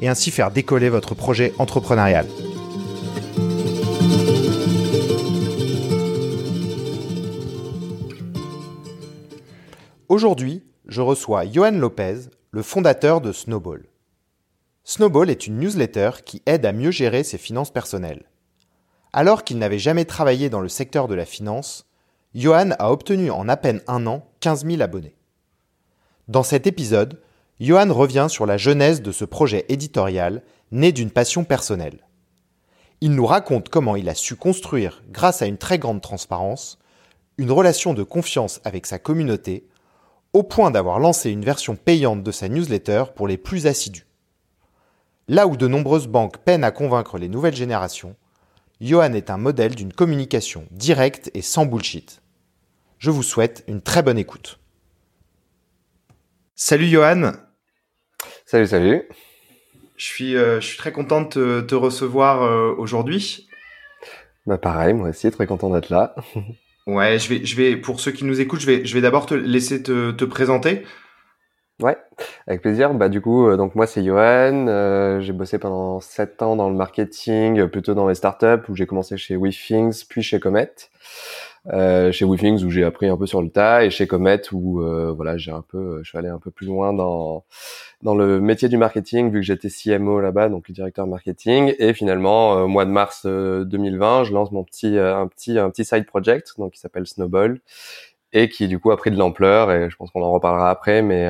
et ainsi faire décoller votre projet entrepreneurial. Aujourd'hui, je reçois Johan Lopez, le fondateur de Snowball. Snowball est une newsletter qui aide à mieux gérer ses finances personnelles. Alors qu'il n'avait jamais travaillé dans le secteur de la finance, Johan a obtenu en à peine un an 15 000 abonnés. Dans cet épisode, Johan revient sur la genèse de ce projet éditorial né d'une passion personnelle. Il nous raconte comment il a su construire, grâce à une très grande transparence, une relation de confiance avec sa communauté, au point d'avoir lancé une version payante de sa newsletter pour les plus assidus. Là où de nombreuses banques peinent à convaincre les nouvelles générations, Johan est un modèle d'une communication directe et sans bullshit. Je vous souhaite une très bonne écoute. Salut Johan. Salut, salut. Je suis, euh, je suis très content de te, recevoir euh, aujourd'hui. Bah pareil, moi aussi, très content d'être là. ouais, je vais, je vais, pour ceux qui nous écoutent, je vais, je vais d'abord te laisser te, te, présenter. Ouais, avec plaisir. Bah du coup, euh, donc moi c'est Johan. j'ai bossé pendant sept ans dans le marketing, plutôt dans les startups, où j'ai commencé chez WeThings, puis chez Comet. Euh, chez WeThings où j'ai appris un peu sur le tas et chez Comet où euh, voilà j'ai un peu je suis allé un peu plus loin dans dans le métier du marketing vu que j'étais CMO là-bas donc directeur marketing et finalement euh, mois de mars 2020 je lance mon petit un petit un petit side project donc qui s'appelle Snowball et qui du coup a pris de l'ampleur et je pense qu'on en reparlera après mais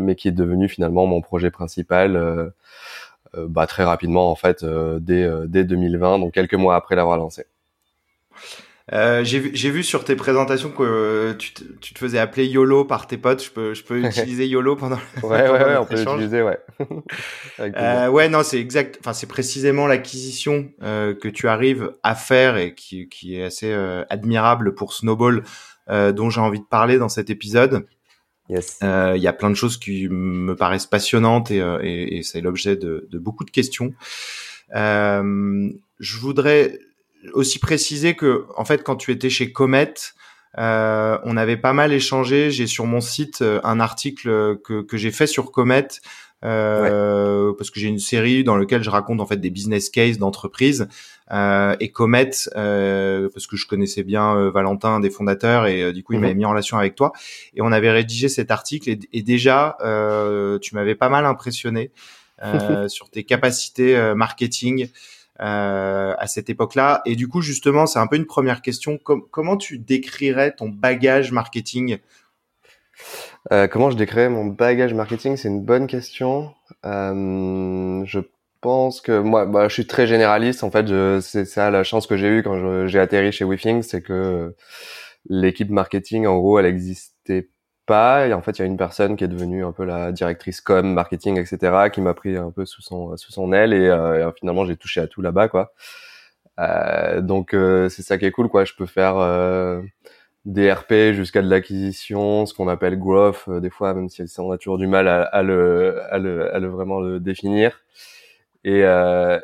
mais qui est devenu finalement mon projet principal bah, très rapidement en fait dès dès 2020 donc quelques mois après l'avoir lancé. Euh, j'ai vu sur tes présentations que euh, tu, te, tu, te faisais appeler YOLO par tes potes. Je peux, je peux utiliser YOLO pendant. ouais, ouais, ouais, on peut l'utiliser, ouais. euh, ouais, non, c'est exact. Enfin, c'est précisément l'acquisition euh, que tu arrives à faire et qui, qui est assez euh, admirable pour Snowball, dont j'ai envie de parler dans cet épisode. Yes. Il y a plein de choses qui me paraissent passionnantes et, et, et c'est l'objet de, de, beaucoup de questions. je voudrais aussi préciser que, en fait, quand tu étais chez Comet, euh, on avait pas mal échangé. J'ai sur mon site euh, un article que, que j'ai fait sur Comet euh, parce que j'ai une série dans laquelle je raconte en fait des business cases d'entreprises euh, et Comet euh, parce que je connaissais bien euh, Valentin des fondateurs et du coup il mhm. m'avait mis en relation avec toi et on avait rédigé cet article et, et déjà tu m'avais pas mal impressionné sur tes capacités marketing. Euh, à cette époque-là. Et du coup, justement, c'est un peu une première question. comment tu décrirais ton bagage marketing? Euh, Comment je décrirais mon bagage marketing? C'est une bonne question. Euh, je pense que moi, bah, je suis très généraliste. En fait, c'est ça la chance que j'ai eue quand j'ai atterri chez WeThings, c'est que l'équipe marketing, en gros, elle existait Et en fait, il y a une personne qui est devenue un peu la directrice com, marketing, etc., qui m'a pris un peu sous son sous son aile et, euh, finalement j'ai touché à tout là-bas, quoi. Euh, donc euh, c'est ça qui est cool, quoi. Je peux faire euh, des RP jusqu'à de l'acquisition, ce qu'on appelle growth, des fois, même si on a toujours du mal à, à, le, à, le, à le vraiment le définir. Et,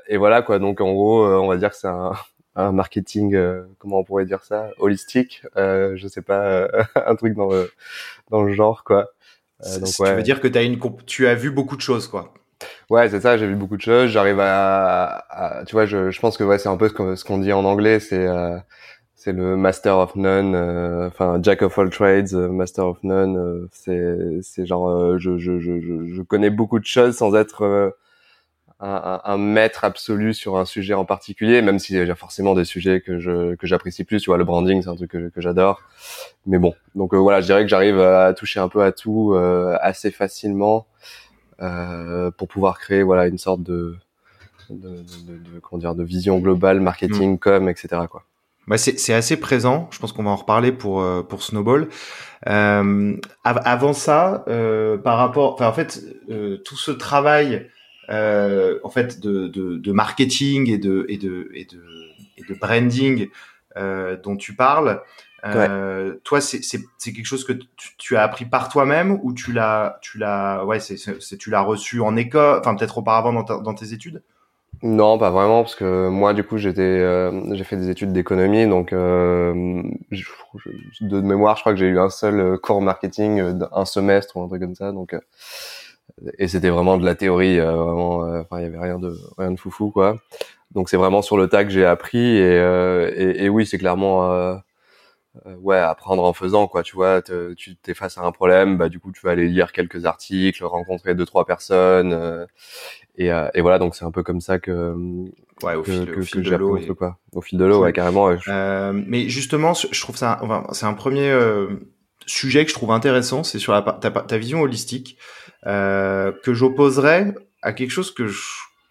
et voilà, quoi. Donc en gros, on va dire que c'est un un marketing, euh, comment on pourrait dire ça, holistique, euh, je sais pas, euh, un truc dans le dans le genre quoi. Euh, donc, ouais. Tu veux dire que as une, tu as vu beaucoup de choses quoi. Ouais, c'est ça. J'ai vu beaucoup de choses. J'arrive à, tu vois, je, je pense que ouais, c'est un peu ce qu'on dit en anglais, c'est c'est le master of none, enfin jack of all trades, master of none. c'est c'est genre, je, je je je connais beaucoup de choses sans être un, un, maître absolu sur un sujet en particulier, même s'il y a forcément des sujets que je que j'apprécie plus. Tu vois, le branding, c'est un truc que, que j'adore. Mais bon, donc euh, voilà, je dirais que j'arrive à toucher un peu à tout euh, assez facilement euh, pour pouvoir créer voilà une sorte de de, de, de, comment dire de vision globale, marketing, mm. com, etc. Quoi. Bah c'est assez présent. Je pense qu'on va en reparler pour pour Snowball. Avant ça, par rapport, en fait, tout ce travail en fait de, de, de, marketing et de et de et de, et de branding dont tu parles. Euh, Toi, c'est quelque chose que tu, as appris par toi-même ou tu l'as, tu l'as, ouais, c'est tu l'as reçu en école, enfin peut-être auparavant dans, dans, tes études? Non, pas vraiment, parce que moi, du coup, j'étais, euh, j'ai fait des études d'économie, donc euh, de mémoire, je crois que j'ai eu un seul euh, cours marketing, euh, un semestre ou un truc comme ça, donc et c'était vraiment de la théorie, vraiment, enfin, il y avait rien de rien de foufou, quoi. Donc c'est vraiment sur le tas que j'ai appris, et, et, et oui, c'est clairement euh, ouais apprendre en faisant quoi tu vois. Tu t'es face à un problème bah du coup tu vas aller lire quelques articles rencontrer deux trois personnes euh, et, euh, et voilà. Donc c'est un peu comme ça que ouais au que, fil, que, au fil de l'eau et... quoi. Au fil de l'eau ouais carrément mais justement je trouve ça enfin, c'est un premier sujet que je trouve intéressant c'est sur la ta, ta vision holistique que j'opposerais à quelque chose que je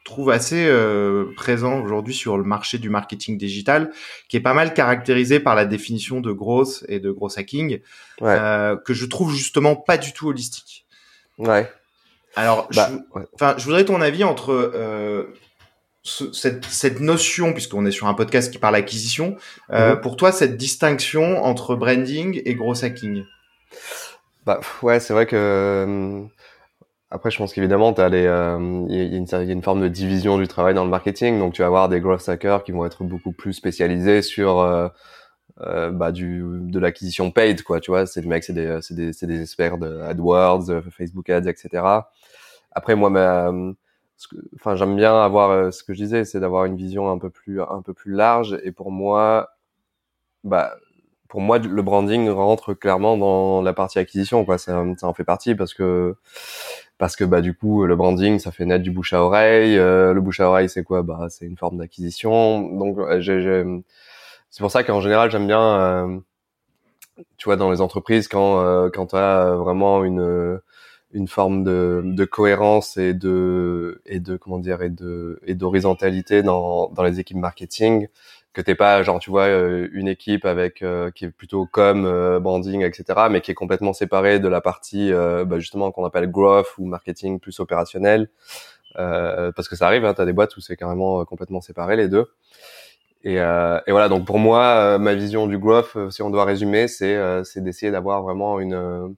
trouve assez euh, présent aujourd'hui sur le marché du marketing digital, qui est pas mal caractérisé par la définition de gross et de gross hacking, euh, que je trouve justement pas du tout holistique. Ouais. Alors, bah, je, je voudrais ton avis entre euh, cette, cette, notion, puisqu'on est sur un podcast qui parle acquisition, euh, mhm. pour toi, cette distinction entre branding et gross hacking bah ouais, c'est vrai que après, je pense qu'évidemment, il euh, y, a une, y a une forme de division du travail dans le marketing. Donc, tu vas avoir des growth hackers qui vont être beaucoup plus spécialisés sur euh, euh, bah, du, de l'acquisition paid, quoi. Tu vois, c'est des mecs, c'est des, c'est des, des experts de AdWords, Facebook Ads, etc. Après, moi, ma, enfin, j'aime bien avoir euh, ce que je disais, c'est d'avoir une vision un peu plus, un peu plus large. Et pour moi, bah, pour moi, le branding rentre clairement dans la partie acquisition, quoi. Ça, ça en fait partie parce que parce que bah du coup le branding ça fait naître du bouche à oreille euh, le bouche à oreille c'est quoi? Bah c'est une forme d'acquisition donc c'est pour ça qu'en général j'aime bien euh, tu vois dans les entreprises quand euh, quand tu as vraiment une une forme de, de cohérence et de et de comment dire et de et d'horizontalité dans dans les équipes marketing que t'es pas genre tu vois euh, une équipe avec euh, qui est plutôt comme euh, branding etc mais qui est complètement séparée de la partie bah, justement qu'on appelle growth ou marketing plus opérationnel parce que ça arrive hein, t'as des boîtes où c'est carrément complètement séparé les deux. Et, et voilà donc pour moi ma vision du growth si on doit résumer c'est c'est d'essayer d'avoir vraiment une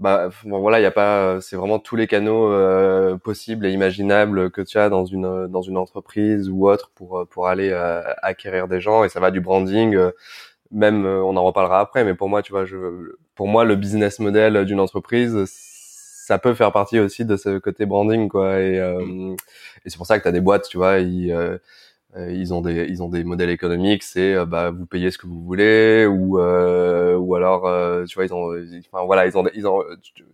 bah bon, voilà il y a pas c'est vraiment tous les canaux euh, possibles et imaginables que tu as dans une dans une entreprise ou autre pour pour aller euh, acquérir des gens et ça va du branding euh, même on en reparlera après mais pour moi tu vois je pour moi le business model d'une entreprise ça peut faire partie aussi de ce côté branding quoi et, mmh. et c'est pour ça que tu as des boîtes tu vois ils euh, ils ont des ils ont des modèles économiques c'est euh, bah vous payez ce que vous voulez ou euh, ou alors tu vois ils ont enfin voilà ils ont ils ont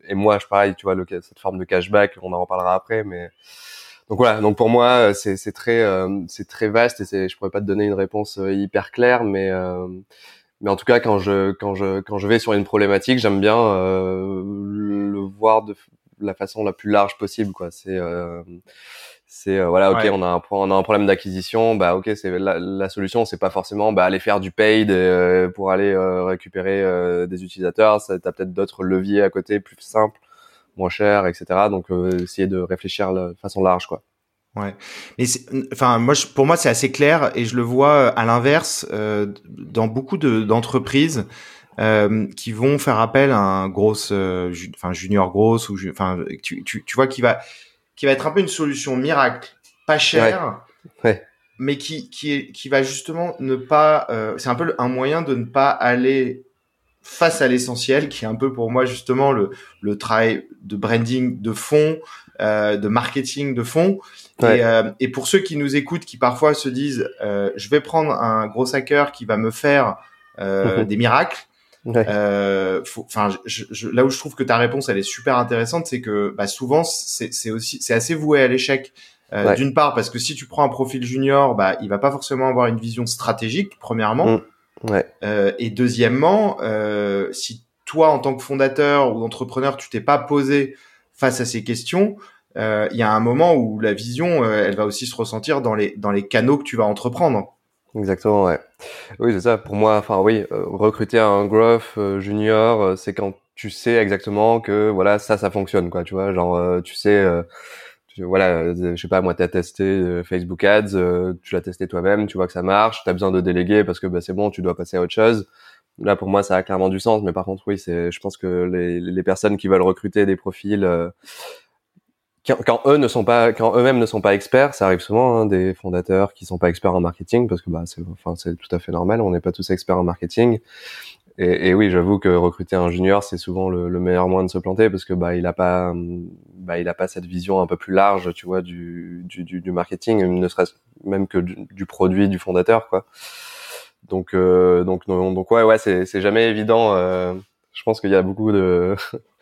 et moi je pareil tu vois le, cette forme de cashback on en reparlera après mais donc voilà donc pour moi c'est c'est très c'est très vaste et c'est je pourrais pas te donner une réponse hyper claire mais mais en tout cas quand je quand je quand je vais sur une problématique j'aime bien le voir de la façon la plus large possible quoi. C'est c'est euh, voilà, ok, on a un on a un problème d'acquisition, bah ok, c'est la, la, solution, c'est pas forcément bah, aller faire du paid euh, pour aller euh, récupérer des utilisateurs. Ça, t'as peut-être d'autres leviers à côté, plus simples, moins chers, etc. Donc essayer de réfléchir de façon large, quoi. Ouais, mais enfin moi, pour moi, c'est assez clair et je le vois à l'inverse dans beaucoup d'entreprises. qui vont faire appel à un gros, enfin junior grosse ou enfin tu, tu, tu vois qui va qui va être un peu une solution miracle, pas chère, mais qui qui est, qui va justement ne pas. Euh, c'est un peu un moyen de ne pas aller face à l'essentiel, qui est un peu pour moi justement le le travail de branding de fond, euh, de marketing de fond. Et, euh, et, pour ceux qui nous écoutent, qui parfois se disent, euh, je vais prendre un gros hacker qui va me faire euh, des miracles. Euh, enfin, là où je trouve que ta réponse elle est super intéressante, c'est que bah, souvent c'est aussi c'est assez voué à l'échec. Euh, D'une part parce que si tu prends un profil junior, bah il va pas forcément avoir une vision stratégique premièrement. Mm. Ouais. Euh, et deuxièmement, euh, si toi en tant que fondateur ou entrepreneur tu t'es pas posé face à ces questions, euh, il y a un moment où la vision euh, elle va aussi se ressentir dans les dans les canaux que tu vas entreprendre. Exactement, ouais. Oui, c'est ça. Pour moi, enfin oui, euh, recruter un growth euh, junior, euh, c'est quand tu sais exactement que voilà ça, ça fonctionne, quoi. Tu vois, genre tu sais, voilà, je sais pas, moi, tu as testé Facebook Ads, tu l'as testé toi-même, tu vois que ça marche, tu as besoin de déléguer parce que bah, c'est bon, tu dois passer à autre chose. Là, pour moi, ça a clairement du sens, mais par contre, oui, c'est, je pense que les, les personnes qui veulent recruter des profils quand, eux ne sont pas, quand eux-mêmes ne sont pas experts, ça arrive souvent hein, des fondateurs qui sont pas experts en marketing parce que bah c'est, enfin c'est tout à fait normal, on n'est pas tous experts en marketing. Et, et oui, j'avoue que recruter un junior c'est souvent le, le, meilleur moyen de se planter parce que bah il a pas, bah il a pas cette vision un peu plus large, tu vois, du du, du, marketing, ne serait-ce même que du, produit du fondateur quoi. Donc euh, donc donc ouais ouais c'est c'est jamais évident. Euh, je pense qu'il y a beaucoup de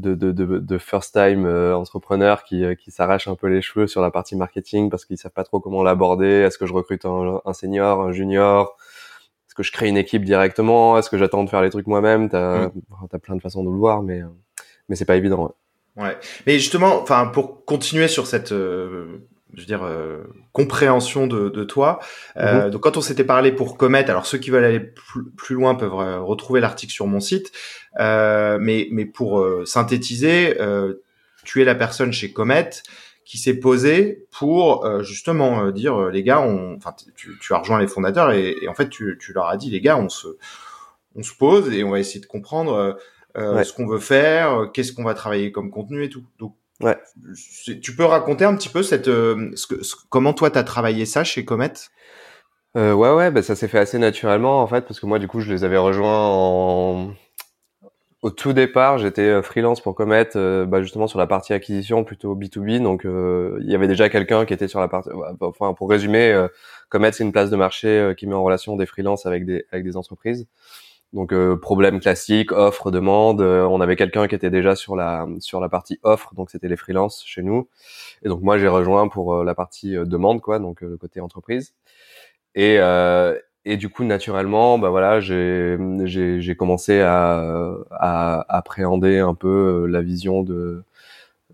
de, de, de, de first time euh, entrepreneurs qui, euh, qui s'arrachent un peu les cheveux sur la partie marketing parce qu'ils savent pas trop comment l'aborder. Est-ce que je recrute un, un, senior, un junior? Est-ce que je crée une équipe directement? Est-ce que j'attends de faire les trucs moi-même? T'as mm. as plein de façons de le voir, mais euh, mais c'est pas évident. Ouais. ouais. Mais justement, enfin pour continuer sur cette je veux dire, euh, compréhension de, de toi. Euh, mhm. Donc, quand on s'était parlé pour Comet, alors ceux qui veulent aller plus, loin peuvent retrouver l'article sur mon site. Euh, mais, mais pour euh, synthétiser, euh, tu es la personne chez Comet qui s'est posée pour justement dire les gars, on, enfin, tu, tu, as rejoint les fondateurs et, et, en fait, tu, tu leur as dit les gars, on se, on se pose et on va essayer de comprendre ce qu'on veut faire, qu'est-ce qu'on va travailler comme contenu et tout. Donc Ouais. Tu peux raconter un petit peu cette, euh, ce que, comment toi t'as travaillé ça chez Comet? Euh, Ouais, ouais, bah, ça s'est fait assez naturellement en fait, parce que moi du coup je les avais rejoints en... au tout départ. J'étais euh, freelance pour Comet, euh, bah, justement sur la partie acquisition plutôt B2B. Donc il y avait déjà quelqu'un qui était sur la partie. Enfin, pour résumer, Comet c'est une place de marché qui met en relation des freelances avec des avec des entreprises. Donc euh, problème classique, offre, demande. Euh, on avait quelqu'un qui était déjà sur la sur la partie offre, donc c'était les freelances chez nous. Et donc moi j'ai rejoint pour euh, la partie demande, quoi, donc le côté entreprise. Et et du coup naturellement, bah voilà, j'ai j'ai j'ai commencé à, à appréhender un peu la vision de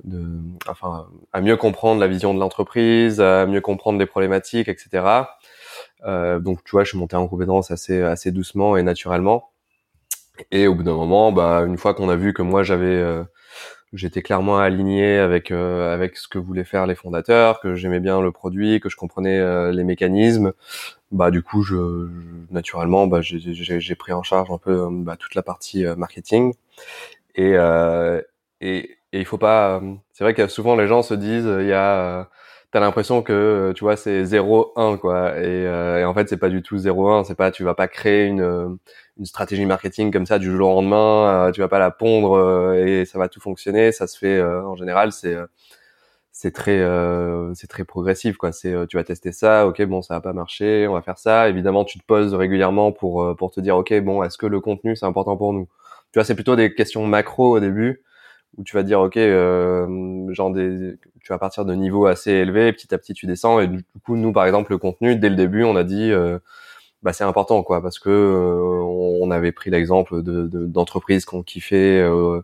de enfin à mieux comprendre la vision de l'entreprise, à mieux comprendre les problématiques, etc. Euh, donc tu vois, je suis monté en compétence assez assez doucement et naturellement. Et au bout d'un moment, bah une fois qu'on a vu que moi j'avais euh, j'étais clairement aligné avec euh, avec ce que voulaient faire les fondateurs, que j'aimais bien le produit, que je comprenais les mécanismes, bah du coup je, naturellement bah j'ai pris en charge un peu bah, toute la partie marketing et et et il faut pas c'est vrai que souvent les gens se disent il y a t'as l'impression que euh, tu vois c'est 0-1 quoi. Et, euh, et, en fait c'est pas du tout 0-1 c'est pas tu vas pas créer une euh, une stratégie marketing comme ça du jour au lendemain tu vas pas la pondre et ça va tout fonctionner. Ça se fait en général c'est c'est très c'est très progressif quoi. C'est tu vas tester ça ok bon ça va pas marcher on va faire ça. Évidemment tu te poses régulièrement pour pour te dire ok bon est-ce que le contenu c'est important pour nous? Tu vois c'est plutôt des questions macro au début où tu vas dire ok euh, genre des tu vas partir de niveau assez élevé petit à petit tu descends et du coup nous par exemple le contenu dès le début on a dit euh, bah c'est important quoi parce que euh, on avait pris l'exemple de d'entreprises qu'on kiffait euh,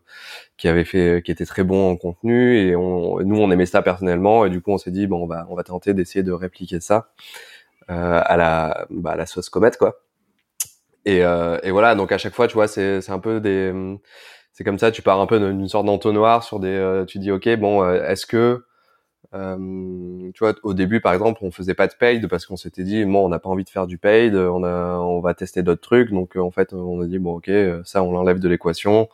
qui avaient fait qui étaient très bons en contenu et on, nous on aimait ça personnellement et du coup on s'est dit bon on va on va tenter d'essayer de répliquer ça à la bah, à la sauce comète quoi. Et, et voilà donc à chaque fois tu vois c'est c'est un peu des c'est comme ça, tu pars un peu d'une sorte d'entonnoir sur des, euh, tu dis ok bon, euh, est-ce que euh, tu vois, au début, par exemple, on faisait pas de paid parce qu'on s'était dit, bon, on n'a pas envie de faire du paid, on a, on va tester d'autres trucs. Donc, en fait, on a dit, bon, ok, ça, on l'enlève de l'équation.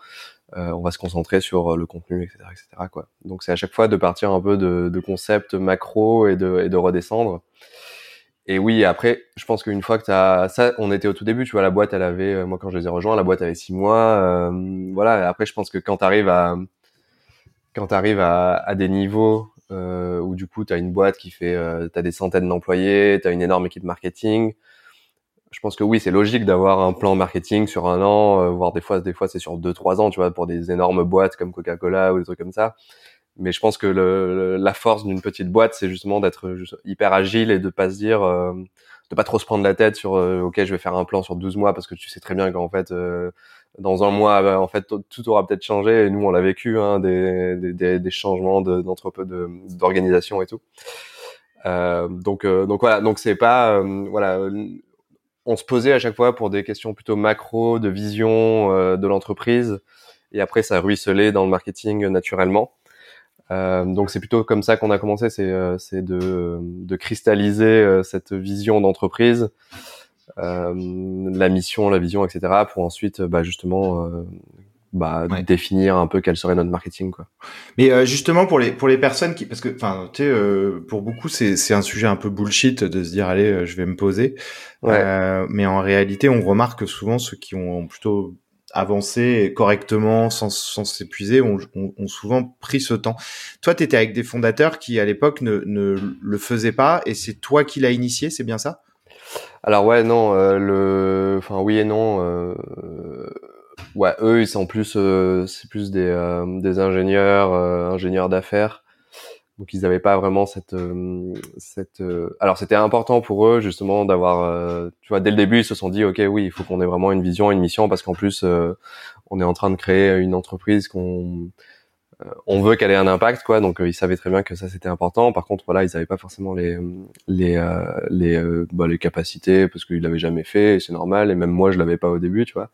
on va se concentrer sur le contenu, etc., etc. Quoi. Donc, c'est à chaque fois de partir un peu de, de concepts macro et de, et de redescendre. Et oui, après, je pense qu'une fois que t'as ça, on était au tout début, tu vois, la boîte, elle avait, euh, moi quand je les ai rejoints, la boîte avait six mois, euh, voilà. Après, je pense que quand t'arrives à, quand t'arrives à, à des niveaux euh, où du coup t'as une boîte qui fait, euh, t'as des centaines d'employés, t'as une énorme équipe marketing, je pense que oui, c'est logique d'avoir un plan marketing sur un an, euh, voire des fois, des fois c'est sur deux, trois ans, tu vois, pour des énormes boîtes comme Coca-Cola ou des trucs comme ça mais je pense que le, la force d'une petite boîte, c'est justement d'être hyper agile et de pas se dire, euh, de pas trop se prendre la tête sur, euh, ok, je vais faire un plan sur 12 mois parce que tu sais très bien qu'en fait, euh, dans un mois, bah, en fait, tout aura peut-être changé. Et nous, on l'a vécu, hein, des, des, des, changements d'entrepôt, de, d'organisation et tout. Euh, donc, donc voilà, donc c'est pas, voilà, on se posait à chaque fois pour des questions plutôt macro, de vision de l'entreprise, et après ça ruisselait dans le marketing naturellement. Donc c'est plutôt comme ça qu'on a commencé, c'est c'est de, de cristalliser cette vision d'entreprise, la mission, la vision, etc. pour ensuite bah, justement bah, définir un peu quel serait notre marketing quoi. Mais euh, justement pour les pour les personnes qui parce que enfin tu sais euh, pour beaucoup c'est c'est un sujet un peu bullshit de se dire allez euh, je vais me poser. Ouais. mais en réalité on remarque souvent ceux qui ont plutôt avancé correctement sans sans s'épuiser ont, ont, souvent pris ce temps. Toi tu étais avec des fondateurs qui à l'époque ne ne le faisaient pas et c'est toi qui l'as initié, c'est bien ça? Alors ouais non le enfin oui et non Ouais, eux, ils sont plus, euh, c'est plus des, euh, des ingénieurs, euh, ingénieurs d'affaires. Donc ils n'avaient pas vraiment cette, cette. Alors c'était important pour eux justement d'avoir, tu vois, dès le début ils se sont dit, ok, oui, il faut qu'on ait vraiment une vision, une mission, parce qu'en plus on est en train de créer une entreprise qu'on, on veut qu'elle ait un impact, quoi. Donc ils savaient très bien que ça c'était important. Par contre, voilà, ils n'avaient pas forcément les les les bah, les capacités parce qu'ils l'avaient jamais fait, et c'est normal. Et même moi, je l'avais pas au début, tu vois.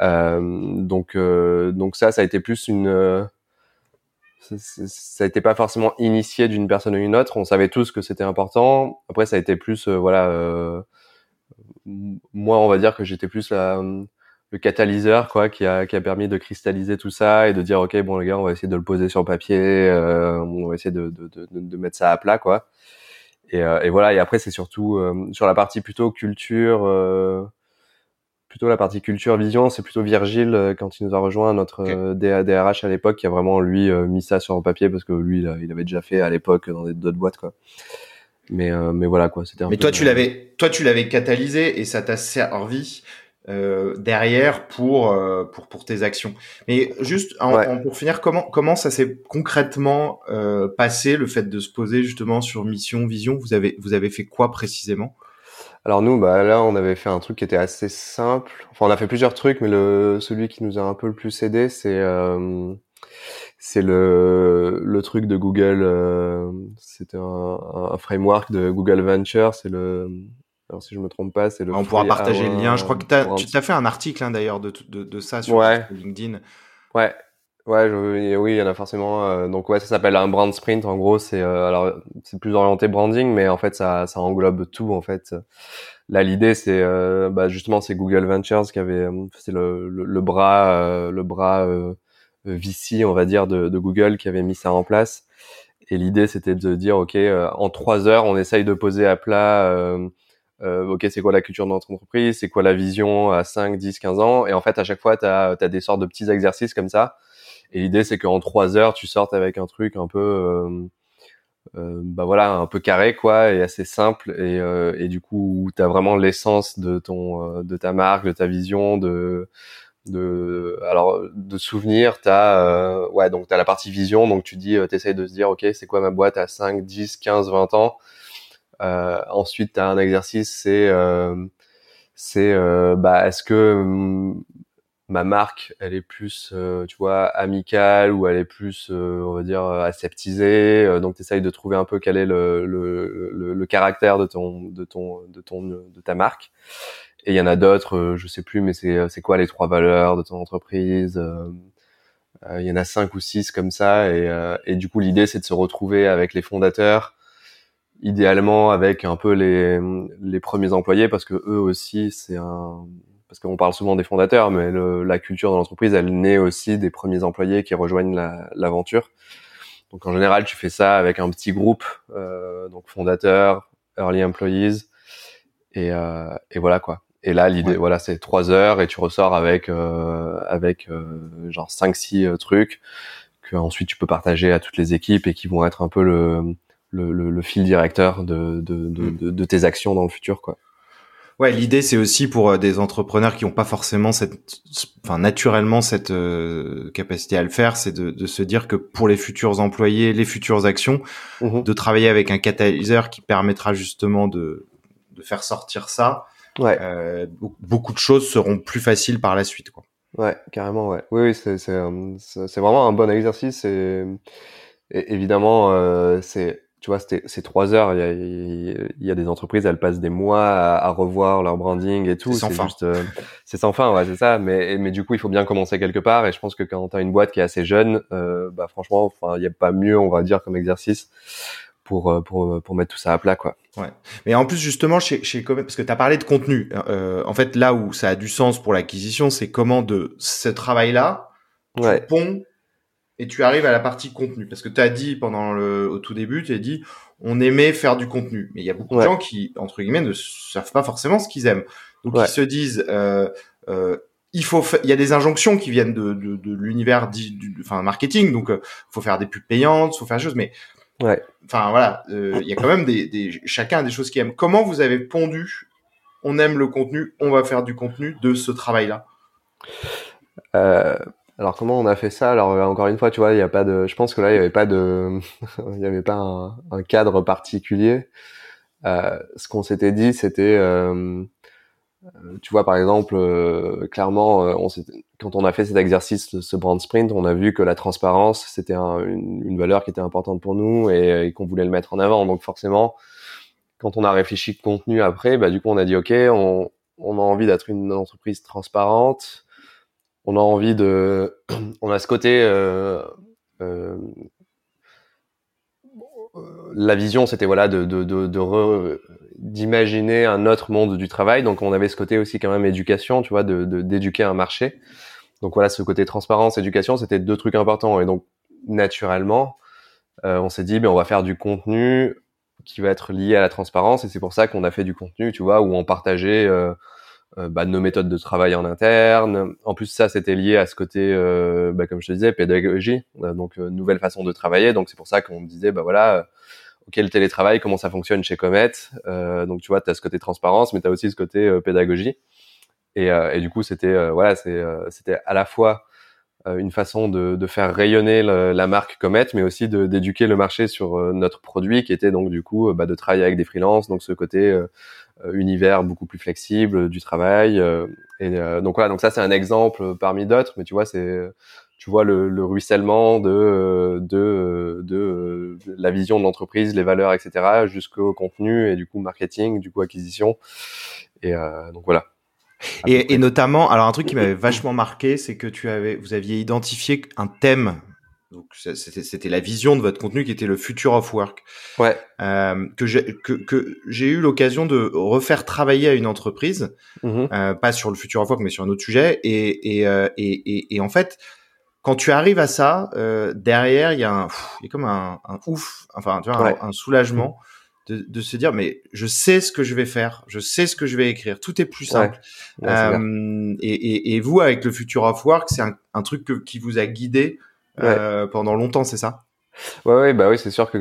Euh, donc euh, donc ça, ça a été plus une euh, ça été pas forcément initié d'une personne ou une autre. On savait tous que c'était important. Après, ça a été plus, voilà, moi, on va dire que j'étais plus la, le catalyseur, quoi, qui a, qui a permis de cristalliser tout ça et de dire, ok, bon les gars, on va essayer de le poser sur papier, on va essayer de, de, de, de, mettre ça à plat, quoi. Et, et voilà. Et après, c'est surtout sur la partie plutôt culture plutôt la partie culture vision, c'est plutôt Virgile euh, quand il nous a rejoint notre okay. Euh, DRH à l'époque qui a vraiment lui euh, mis ça sur le papier parce que lui il, avait déjà fait à l'époque dans d'autres boîtes quoi. Mais mais voilà quoi, c'était. Mais toi tu l'avais toi tu l'avais catalysé et ça t'a servi euh, derrière pour pour pour tes actions. Mais juste pour finir, comment comment ça s'est concrètement euh, passé le fait de se poser justement sur mission, vision? Vous avez vous avez fait quoi précisément? Alors nous, bah là, on avait fait un truc qui était assez simple. Enfin, on a fait plusieurs trucs, mais le celui qui nous a un peu le plus aidé, c'est euh, c'est le le truc de Google. Euh, C'était un, un, framework de Google Venture. C'est le alors si je me trompe pas, c'est le. On pourra partager le lien. Je crois que as, tu t'as fait un article hein, d'ailleurs de, de, de ça sur LinkedIn. Ouais, Ouais, je, oui, il y en a forcément. Euh, donc ouais, ça s'appelle un brand sprint. En gros, c'est euh, alors c'est plus orienté branding, mais en fait ça, ça englobe tout en fait. Là, l'idée c'est euh, bah, justement c'est Google Ventures qui avait c'est le, le, bras le bras VC on va dire de, de, Google qui avait mis ça en place. Et l'idée c'était de dire ok en trois heures on essaye de poser à plat. ok, c'est quoi la culture de notre entreprise, c'est quoi la vision à 5, 10, 15 ans, et en fait à chaque fois tu as, as des sortes de petits exercices comme ça et l'idée, c'est qu'en trois heures, tu sortes avec un truc un peu, euh, euh, bah voilà, un peu carré quoi, et assez simple, et, euh, et du coup, tu as vraiment l'essence de ton, de ta marque, de ta vision, de de alors de souvenirs t'as ouais donc t'as la partie vision. Donc tu dis t'essayes de se dire ok c'est quoi ma boîte à 5 10 15 20 ans? Euh, ensuite t'as un exercice c'est c'est bah est-ce que ma marque, elle est plus, euh, tu vois, amicale ou elle est plus, euh, on va dire, aseptisée. Euh, donc, tu de trouver un peu quel est le, le, le, le, caractère de ton, de ton, de ton, de ta marque. Et il y en a d'autres, je sais plus, mais c'est, c'est quoi les trois valeurs de ton entreprise Il y en a cinq ou six comme ça. Et, et du coup, l'idée, c'est de se retrouver avec les fondateurs idéalement avec un peu les, les premiers employés parce que eux aussi c'est un parce qu'on parle souvent des fondateurs, mais la culture de l'entreprise, elle naît aussi des premiers employés qui rejoignent l'aventure. donc en général, tu fais ça avec un petit groupe, euh, donc fondateurs, early employees, et, euh, et voilà quoi. Et là, l'idée, voilà, c'est trois heures et tu ressors avec euh, avec euh, genre cinq six euh, trucs que ensuite tu peux partager à toutes les équipes et qui vont être un peu le le, le, fil directeur de de, de, mm. de, de tes actions dans le futur quoi. Ouais, l'idée c'est aussi pour euh, des entrepreneurs qui n'ont pas forcément cette, enfin naturellement cette euh, capacité à le faire, c'est de, de, se dire que pour les futurs employés, les futures actions, mmh de travailler avec un catalyseur qui permettra justement de, de faire sortir ça. Ouais. Euh, beaucoup de choses seront plus faciles par la suite, quoi. Ouais, carrément, ouais. Oui, oui c'est c'est vraiment un bon exercice et, et évidemment euh, c'est tu vois, c'est trois heures. Il y, a, il y, a, des entreprises, elles passent des mois à, revoir leur branding et tout. C'est juste, euh, c'est sans fin, ouais, c'est ça. Mais, mais du coup, il faut bien commencer quelque part. Et je pense que quand tu as une boîte qui est assez jeune, euh, bah franchement, enfin, il n'y a pas mieux, on va dire, comme exercice pour euh, pour pour mettre tout ça à plat, quoi. Ouais. Mais en plus, justement, chez chez parce que tu as parlé de contenu. Euh, en fait, là où ça a du sens pour l'acquisition, c'est comment de ce travail-là, ouais. pont et tu arrives à la partie contenu. Parce que tu as dit pendant le, au tout début, tu as dit, on aimait faire du contenu. Mais il y a beaucoup de gens qui, entre guillemets, ne savent pas forcément ce qu'ils aiment. Donc ils se disent, euh, euh, il faut, il y a des injonctions qui viennent de, de, de l'univers du, enfin marketing. Donc, euh, faut faire des pubs payantes, faut faire des choses. Mais, ouais. enfin voilà, euh, il y a quand même des, des, chacun a des choses qu'il aime. Comment vous avez pondu On aime le contenu, on va faire du contenu de ce travail-là? Alors comment on a fait ça? Alors euh, encore une fois, tu vois, il y a pas de. Je pense que là, il y avait pas de, il y avait pas un, cadre particulier. Euh, ce qu'on s'était dit, c'était, euh, tu vois, par exemple, clairement, quand on a fait cet exercice, ce brand sprint, on a vu que la transparence, c'était un, une, valeur qui était importante pour nous et, qu'on voulait le mettre en avant. Donc forcément, quand on a réfléchi contenu après, bah du coup, on a dit, ok, on a envie d'être une entreprise transparente on a envie de, on a ce côté, euh, euh, la vision, c'était voilà de d'imaginer un autre monde du travail. Donc on avait ce côté aussi quand même éducation, tu vois, de d'éduquer un marché. Donc voilà, ce côté transparence, éducation, c'était deux trucs importants. Et donc naturellement, euh, on s'est dit, ben on va faire du contenu qui va être lié à la transparence. Et c'est pour ça qu'on a fait du contenu, tu vois, où on partageait euh, bah, nos méthodes de travail en interne. En plus, ça, c'était lié à ce côté, euh, bah, comme je te disais, pédagogie, euh, donc nouvelle façon de travailler. Donc c'est pour ça qu'on disait, bah voilà, ok, le télétravail, comment ça fonctionne chez Comet. donc tu vois, tu as ce côté transparence, mais tu as aussi ce côté pédagogie. Et, et, du coup, c'était voilà, c'était à la fois une façon de, de faire rayonner la marque Comet, mais aussi d'éduquer le marché sur notre produit, qui était donc du coup bah, de travailler avec des freelances, donc ce côté euh, univers beaucoup plus flexible du travail. Euh, et euh, donc voilà, donc ça c'est un exemple parmi d'autres, mais tu vois c'est tu vois le, le ruissellement de, de, de, la vision de l'entreprise, les valeurs, etc., jusqu'au contenu et du coup marketing, du coup acquisition. Et euh, donc voilà. Et, et, notamment, alors un truc qui m'avait vachement marqué, c'est que tu avais, vous aviez identifié un thème donc c'était la vision de votre contenu qui était le future of work. Ouais. Euh, que j'ai que, que j'ai eu l'occasion de refaire travailler à une entreprise, mm-hmm. euh, pas sur le future of work mais sur un autre sujet. Et et, euh, et, et, et, en fait, quand tu arrives à ça, euh, derrière il y a un, il y a comme un, un ouf, enfin tu vois, un, soulagement. De, de, se dire mais je sais ce que je vais faire, je sais ce que je vais écrire, tout est plus simple. Euh, et, et, et, vous avec le Future of Work, c'est un, un, truc que, qui vous a guidé euh, pendant longtemps, c'est ça? Ouais, ouais, bah oui, c'est sûr que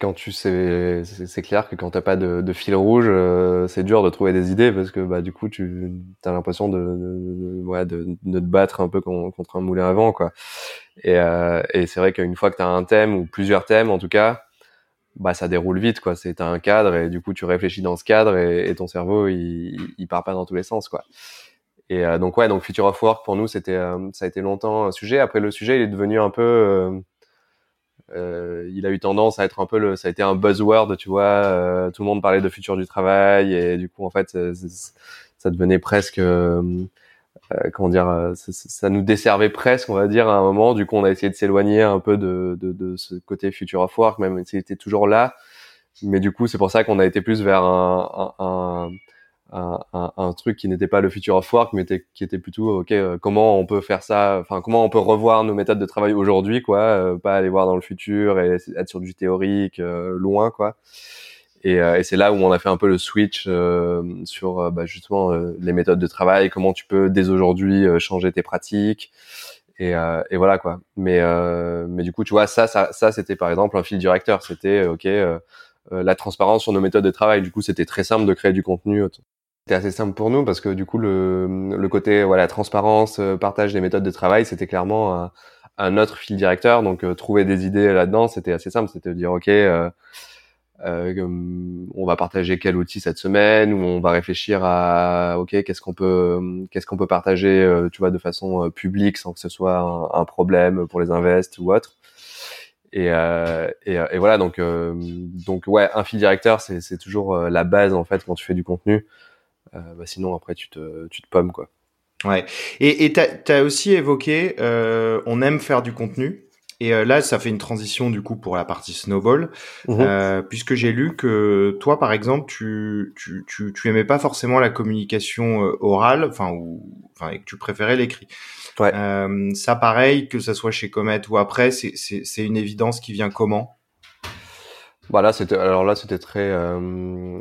quand tu sais, c'est clair que quand t'as pas de, de, fil rouge, euh, c'est dur de trouver des idées parce que bah du coup tu as l'impression de, de, ouais, de, de, te battre un peu contre un moulin à vent quoi. Et, euh, et c'est vrai qu'une fois que t'as un thème ou plusieurs thèmes en tout cas, bah ça déroule vite quoi. C'est t'as un cadre et du coup tu réfléchis dans ce cadre et, et ton cerveau il, il part pas dans tous les sens quoi. Et euh, donc ouais, donc Future of Work pour nous c'était euh, ça a été longtemps un sujet. Après le sujet il est devenu un peu euh, euh il a eu tendance à être un peu le ça a été un buzzword, tu vois, tout le monde parlait de futur du travail et du coup en fait ça, devenait presque comment dire ça, ça, nous desservait presque on va dire à un moment. Du coup on a essayé de s'éloigner un peu de, de, de ce côté Future of Work même s'il était toujours là. Mais du coup c'est pour ça qu'on a été plus vers un, un un, un, truc qui n'était pas le future of work, mais qui était plutôt ok euh, comment on peut faire ça, enfin comment on peut revoir nos méthodes de travail aujourd'hui, quoi, euh, pas aller voir dans le futur et être sur du théorique euh, loin, quoi. Et, et c'est là où on a fait un peu le switch sur bah, justement les méthodes de travail, comment tu peux dès aujourd'hui changer tes pratiques. Et, et, voilà quoi. Mais mais du coup, tu vois, ça, ça, ça c'était par exemple un fil directeur. C'était ok. La transparence sur nos méthodes de travail. Du coup, c'était très simple de créer du contenu c'était assez simple pour nous parce que du coup le, le côté voilà transparence, euh, partage des méthodes de travail, c'était clairement un, un, autre fil directeur. Donc euh, trouver des idées là-dedans, c'était assez simple. C'était de dire ok, euh, euh, on va partager quel outil cette semaine ou on va réfléchir à ok qu'est-ce qu'on peut qu'est-ce qu'on peut partager tu vois de façon publique sans que ce soit un, un, problème pour les invests ou autre. Et, euh, et, et, voilà, donc, euh, donc ouais, un fil directeur, c'est, c'est toujours la base en fait quand tu fais du contenu. Euh, bah, sinon, après, tu te, tu te pommes quoi. Ouais. Et tu as aussi évoqué, on aime faire du contenu. Et là, ça fait une transition du coup pour la partie snowball, mmh euh, puisque j'ai lu que toi, par exemple, tu, tu, tu, tu aimais pas forcément la communication orale, enfin ou enfin et que tu préférais l'écrit. Ouais. Euh, ça, pareil, que ça soit chez Comet ou après, c'est une évidence qui vient comment? Voilà, c'était alors là, c'était très euh,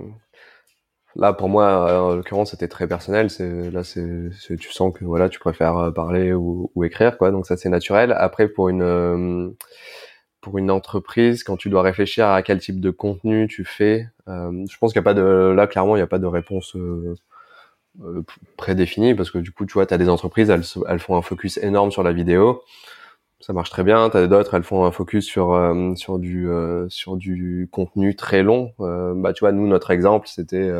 là pour moi, en l'occurrence, c'était très personnel. C'est là, c'est tu sens que voilà, tu préfères euh, parler ou, ou écrire, quoi. Donc ça, c'est naturel. Après, pour une euh, pour une entreprise, quand tu dois réfléchir à quel type de contenu tu fais, euh, je pense qu'il n'y a pas de là clairement, il n'y a pas de réponse euh, prédéfini parce que du coup tu vois tu as des entreprises elles, elles font un focus énorme sur la vidéo. Ça marche très bien. T'as d'autres elles font un focus sur euh, sur du euh, sur du contenu très long. Bah tu vois nous notre exemple c'était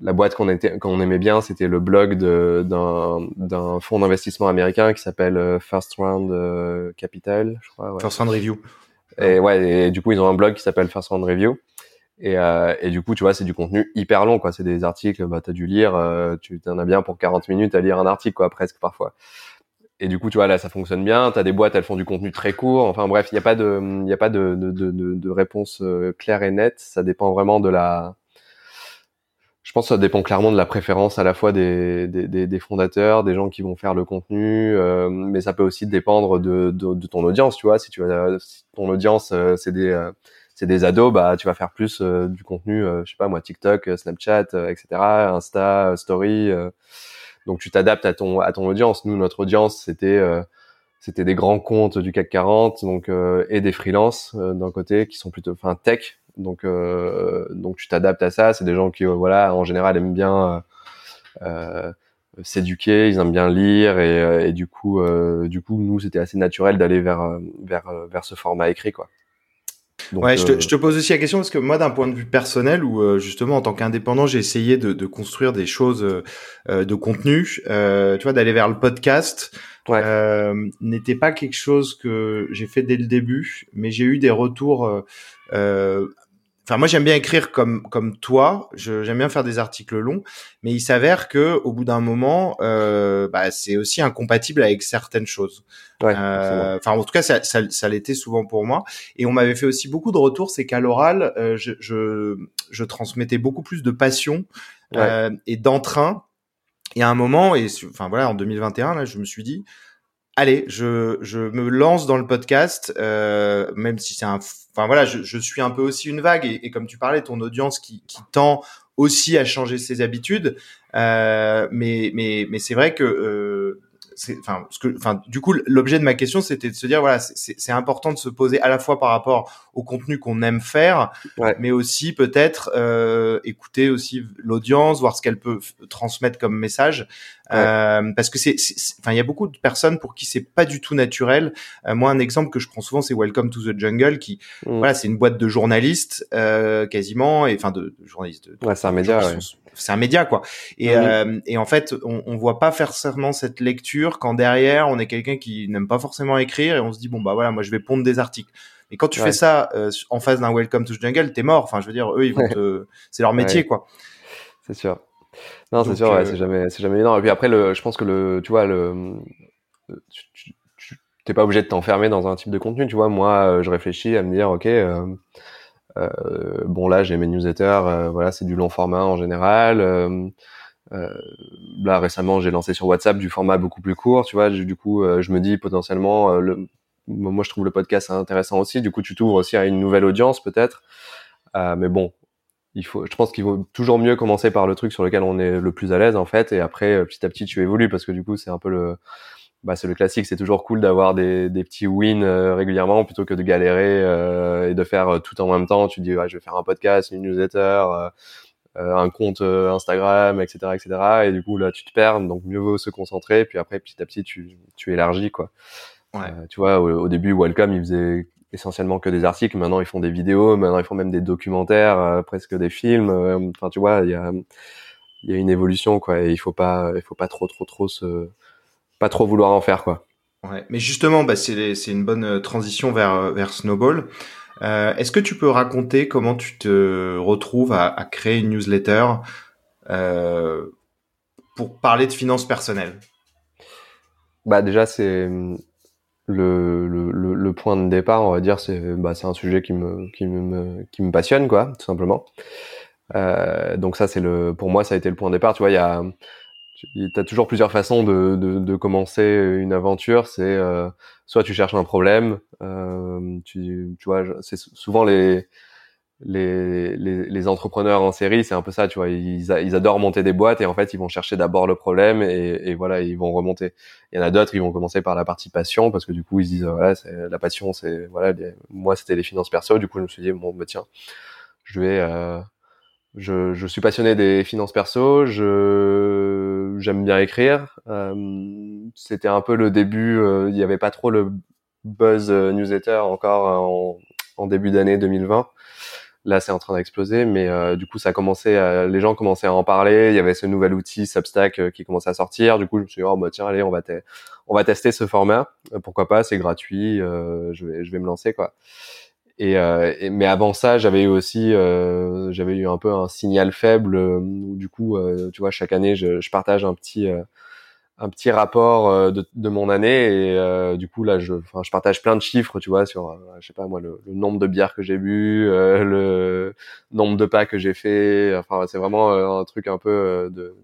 la boîte qu'on était qu'on aimait bien c'était le blog d'un d'un fonds d'investissement américain qui s'appelle First Round Capital je crois ouais. First Round Review. Et ouais et du coup ils ont un blog qui s'appelle First Round Review et, euh, et, du coup, tu vois, c'est du contenu hyper long, quoi. C'est des articles, bah, t'as dû lire, euh, tu en as bien pour 40 minutes à lire un article, quoi, presque parfois. Et du coup, tu vois, là, ça fonctionne bien. T'as des boîtes, elles font du contenu très court. Enfin, bref, il n'y a pas de, il a pas de, de, de, de, réponse euh, claire et nette. Ça dépend vraiment de la. Je pense que ça dépend clairement de la préférence à la fois des, des, des fondateurs, des gens qui vont faire le contenu, euh, mais ça peut aussi dépendre de, de, ton audience, tu vois. Si tu as, si ton audience, euh, c'est des c'est des ados, bah tu vas faire plus euh, du contenu, euh, je sais pas moi, TikTok, euh, Snapchat, etc., Insta, Story. donc tu t'adaptes à ton à ton audience. Nous, notre audience, c'était c'était des grands comptes du CAC 40, donc et des freelances d'un côté qui sont plutôt, enfin tech. Donc donc tu t'adaptes à ça. C'est des gens qui voilà en général aiment bien s'éduquer, ils aiment bien lire et, et du coup du coup nous c'était assez naturel d'aller vers vers vers ce format écrit quoi ouais, je te, euh, je te, pose aussi la question parce que moi, d'un point de vue personnel, ou euh, justement en tant qu'indépendant, j'ai essayé de, de, construire des choses euh, de contenu, tu vois, d'aller vers le podcast. Ouais. n'était pas quelque chose que j'ai fait dès le début, mais j'ai eu des retours Enfin, moi, j'aime bien écrire comme comme toi. J'aime bien faire des articles longs, mais il s'avère que au bout d'un moment, euh, bah, c'est aussi incompatible avec certaines choses. Ouais, euh, enfin, en tout cas, ça, ça, ça l'était souvent pour moi. Et on m'avait fait aussi beaucoup de retours, c'est qu'à l'oral, euh, je, je, je transmettais beaucoup plus de passion euh, et d'entrain. Et à un moment, et enfin voilà, en 2021, là, je me suis dit, allez, je, je me lance dans le podcast, euh, même si c'est un, enfin voilà, je, je, suis un peu aussi une vague et, et comme tu parlais, ton audience qui, qui, tend aussi à changer ses habitudes, euh, mais mais mais c'est vrai que euh, enfin, ce que, enfin, du coup, l'objet de ma question, c'était de se dire, voilà, c'est important de se poser à la fois par rapport au contenu qu'on aime faire, mais aussi peut-être euh, écouter aussi l'audience, voir ce qu'elle peut transmettre comme message, euh, parce que c'est, enfin, il y a beaucoup de personnes pour qui c'est pas du tout naturel. Euh, moi, un exemple que je prends souvent, c'est Welcome to the Jungle, qui, mm. voilà, c'est une boîte de journalistes euh, quasiment, et enfin de, journalistes. ouais, c'est un média c'est un média quoi. Et, euh, et en fait, on, on voit pas forcément cette lecture quand derrière on est quelqu'un qui n'aime pas forcément écrire et on se dit bon bah voilà, moi je vais pondre des articles. Et quand tu fais ça euh, en face d'un Welcome to the Jungle, t'es mort. Enfin, je veux dire, eux, ils vont te, c'est leur métier quoi. C'est sûr. Non, c'est sûr, ouais, euh, c'est jamais, c'est jamais énorme. Et puis après, le, je pense que le, tu vois, le, tu, t'es pas obligé de t'enfermer dans un type de contenu. Tu vois, moi, je réfléchis à me dire, ok. Euh, bon là j'ai mes newsletters, euh, voilà c'est du long format en général. Euh, là récemment j'ai lancé sur WhatsApp du format beaucoup plus court, tu vois. Du coup je me dis potentiellement le, moi je trouve le podcast intéressant aussi. Du coup tu t'ouvres aussi à une nouvelle audience peut-être. mais bon, il faut, je pense qu'il vaut toujours mieux commencer par le truc sur lequel on est le plus à l'aise en fait, et après petit à petit tu évolues parce que du coup c'est un peu le, bah, c'est le classique, c'est toujours cool d'avoir des, des petits wins euh, régulièrement plutôt que de galérer euh, et de faire euh, tout en même temps. Tu dis, ouais, je vais faire un podcast, une newsletter, un compte Instagram, etc., etc. Et du coup, là, tu te perds, donc mieux vaut se concentrer. Puis après, petit à petit, tu, tu élargis, quoi. Ouais. tu vois, au, début, Welcome, ils faisaient essentiellement que des articles. Maintenant, ils font des vidéos. Maintenant, ils font même des documentaires, presque des films. Enfin, tu vois, il y a, y a une évolution, quoi. Et il faut pas, il faut pas trop, trop, trop se pas trop vouloir en faire quoi. Ouais, mais justement, bah, c'est une bonne transition vers, vers Snowball. Euh, Est-ce que tu peux raconter comment tu te retrouves à, à créer une newsletter euh, pour parler de finances personnelles? Bah déjà, c'est le, le, le, point de départ, on va dire, c'est bah, un sujet qui me, qui me qui me passionne, quoi, tout simplement. Euh, donc ça, c'est le, pour moi, ça a été le point de départ. Tu vois, il y a, tu as toujours plusieurs façons de, de, de commencer une aventure. C'est euh, soit tu cherches un problème, euh, tu, tu vois, c'est souvent les, les, les, les, entrepreneurs en série, c'est un peu ça, tu vois, ils, adorent monter des boîtes et en fait, ils vont chercher d'abord le problème et, et, voilà, ils vont remonter. Il y en a d'autres, ils vont commencer par la partie passion parce que du coup, ils se disent, voilà, la passion, c'est, voilà, moi, c'était les finances perso. Du coup, je me suis dit, bon, bah, tiens, je vais, euh, je, je, suis passionné des finances perso, je j'aime bien écrire. Euh, c'était un peu le début, euh, il n'y avait pas trop le buzz euh, newsletter encore en, en début d'année 2020. Là, c'est en train d'exploser, mais euh, du coup, ça a commencé, les gens commençaient à en parler. Il y avait ce nouvel outil Substack qui commençait à sortir. Du coup, je me suis dit, oh bah tiens, allez, on va, on va tester ce format. pourquoi pas C'est gratuit. je vais, je vais me lancer quoi. Euh, et, mais avant ça, j'avais eu aussi, euh, j'avais eu un peu un signal faible euh, où du coup, tu vois, chaque année, je, je partage un petit un petit rapport de, de, mon année. Et du coup là je enfin je partage plein de chiffres tu vois sur je sais pas moi le, le nombre de bières que j'ai bu le nombre de pas que j'ai fait. Enfin c'est vraiment un truc un peu de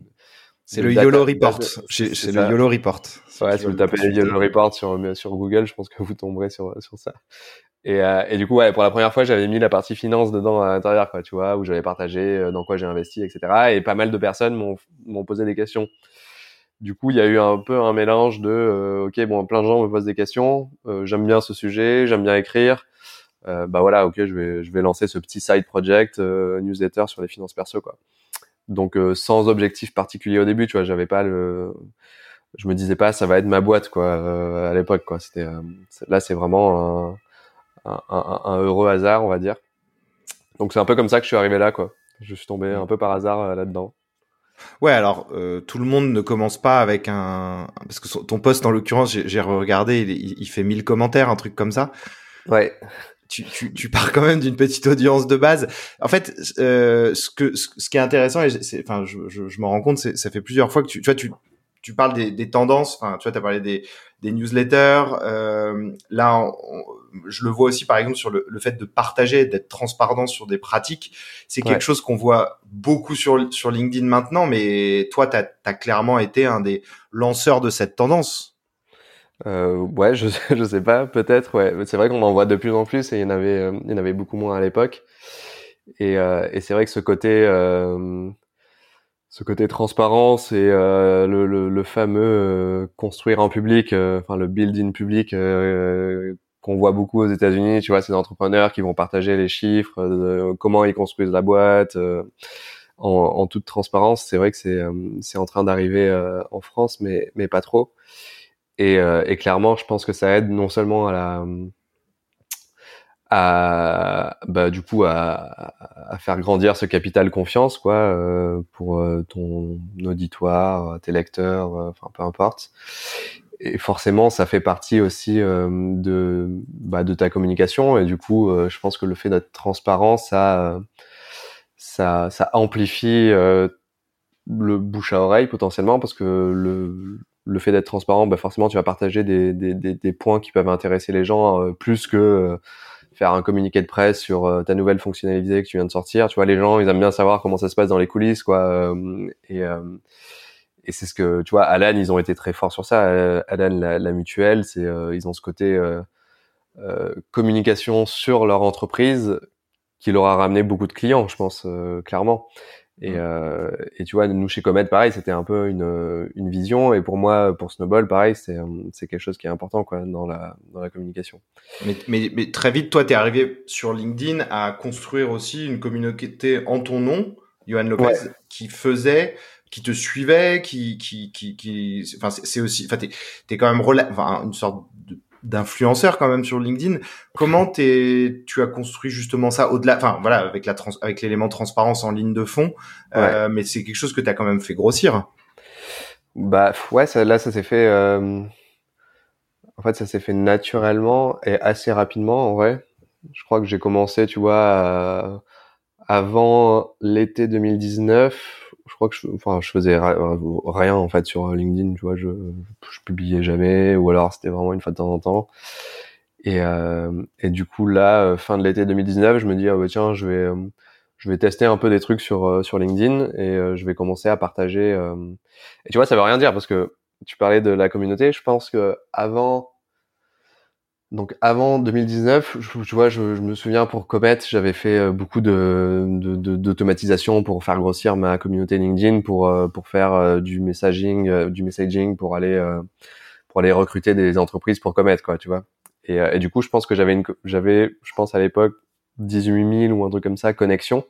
c'est le YOLO Report. C'est le YOLO Report. Ouais, si vous tapez YOLO Report sur, sur Google, je pense que vous tomberez sur, sur ça. Et, euh, et, du coup, ouais, pour la première fois, j'avais mis la partie finance dedans à l'intérieur, quoi, tu vois, où j'avais partagé euh, dans quoi j'ai investi, etc. Et pas mal de personnes m'ont posé des questions. Du coup, il y a eu un peu un mélange de, euh, ok, bon, plein de gens me posent des questions, euh, j'aime bien ce sujet, j'aime bien écrire, bah voilà, ok, je vais, je vais lancer ce petit side project newsletter sur les finances perso, quoi. Donc sans objectif particulier au début, tu vois, j'avais pas le, je me disais pas, ça va être ma boîte, quoi, à l'époque, quoi. C'était, là, c'est vraiment un un, heureux hasard, on va dire. Donc c'est un peu comme ça que je suis arrivé là, quoi. Je suis tombé un peu par hasard euh, là-dedans. Ouais, alors euh, tout le monde ne commence pas avec un parce que ton poste en l'occurrence, j'ai regardé, il, il, fait 1000 commentaires, un truc comme ça. Ouais. Tu, tu, tu pars quand même d'une petite audience de base. En fait, euh, ce que ce, qui est intéressant, et enfin, je, je, je m'en rends compte, ça fait plusieurs fois que tu, tu vois, tu tu parles des, des tendances. Enfin, tu vois, as parlé des, des newsletters. Euh, là, je le vois aussi, par exemple, sur le, le fait de partager, d'être transparent sur des pratiques. C'est quelque chose qu'on voit beaucoup sur, sur LinkedIn maintenant, mais toi, tu as, clairement été un des lanceurs de cette tendance. Euh, ouais, je, je sais pas, peut-être. Ouais, c'est vrai qu'on en voit de plus en plus et il y en avait, euh, il y en avait beaucoup moins à l'époque. Et, euh, et c'est vrai que ce côté, euh, ce côté transparence et euh, le, le, le, fameux construire en public, enfin le building public qu'on voit beaucoup aux États-Unis, tu vois, ces entrepreneurs qui vont partager les chiffres, comment ils construisent la boîte en, en, toute transparence. C'est vrai que c'est c'est en train d'arriver en France, mais mais pas trop. Et, et clairement, je pense que ça aide non seulement à la à bah, du coup à, à, faire grandir ce capital confiance quoi euh, pour euh, ton auditoire, tes lecteurs, euh, enfin peu importe. Et forcément, ça fait partie aussi de bah, de ta communication et du coup, je pense que le fait d'être transparent, ça ça ça amplifie le bouche à oreille potentiellement parce que le le fait d'être transparent, bah forcément, tu vas partager des, des, des, des points qui peuvent intéresser les gens plus que faire un communiqué de presse sur euh, ta nouvelle fonctionnalité que tu viens de sortir. Tu vois, les gens, ils aiment bien savoir comment ça se passe dans les coulisses, quoi. Euh, et euh, et c'est ce que tu vois, Alan, ils ont été très forts sur ça. Alan, la, la mutuelle, c'est ils ont ce côté communication sur leur entreprise qui leur a ramené beaucoup de clients, je pense clairement. Et, euh, et, tu vois, nous chez Comet, pareil, c'était un peu une, une vision. Et pour moi, pour Snowball, pareil, c'est c'est quelque chose qui est important quoi dans la dans la communication. Mais, mais, mais très vite, toi, tu es arrivé sur LinkedIn à construire aussi une communauté en ton nom, Johan Lopez, qui faisait qui te suivait, qui, qui, qui, qui, enfin, c'est aussi, enfin, t'es, es quand même enfin, une sorte d'influenceurs quand même sur LinkedIn. Comment t'es, tu as construit justement ça au-delà, enfin voilà, avec la trans, avec l'élément transparence en ligne de fond, euh, mais c'est quelque chose que tu as quand même fait grossir. Bah ouais, ça, là ça s'est fait. Euh... En fait, ça s'est fait naturellement et assez rapidement, en vrai. Je crois que j'ai commencé, tu vois, avant l'été 2019. Je crois que je, enfin, je faisais rien en fait sur LinkedIn, tu vois. Je, je publiais jamais, ou alors c'était vraiment une fois de temps en temps. Et, euh, et du coup là, euh, fin de l'été 2019, je me dis ah bah tiens, je vais euh, je vais tester un peu des trucs sur euh, sur LinkedIn et je vais commencer à partager. Et tu vois, ça veut rien dire parce que tu parlais de la communauté. Je pense que avant donc avant 2019, je, vois, je, me souviens pour Comet, j'avais fait beaucoup de d'automatisation pour faire grossir ma communauté LinkedIn, pour pour faire du messaging, du messaging, pour aller pour aller recruter des entreprises pour Comet, quoi, tu vois. Et, du coup, je pense que j'avais une, j'avais, je pense à l'époque 18 000 ou un truc comme ça connexions.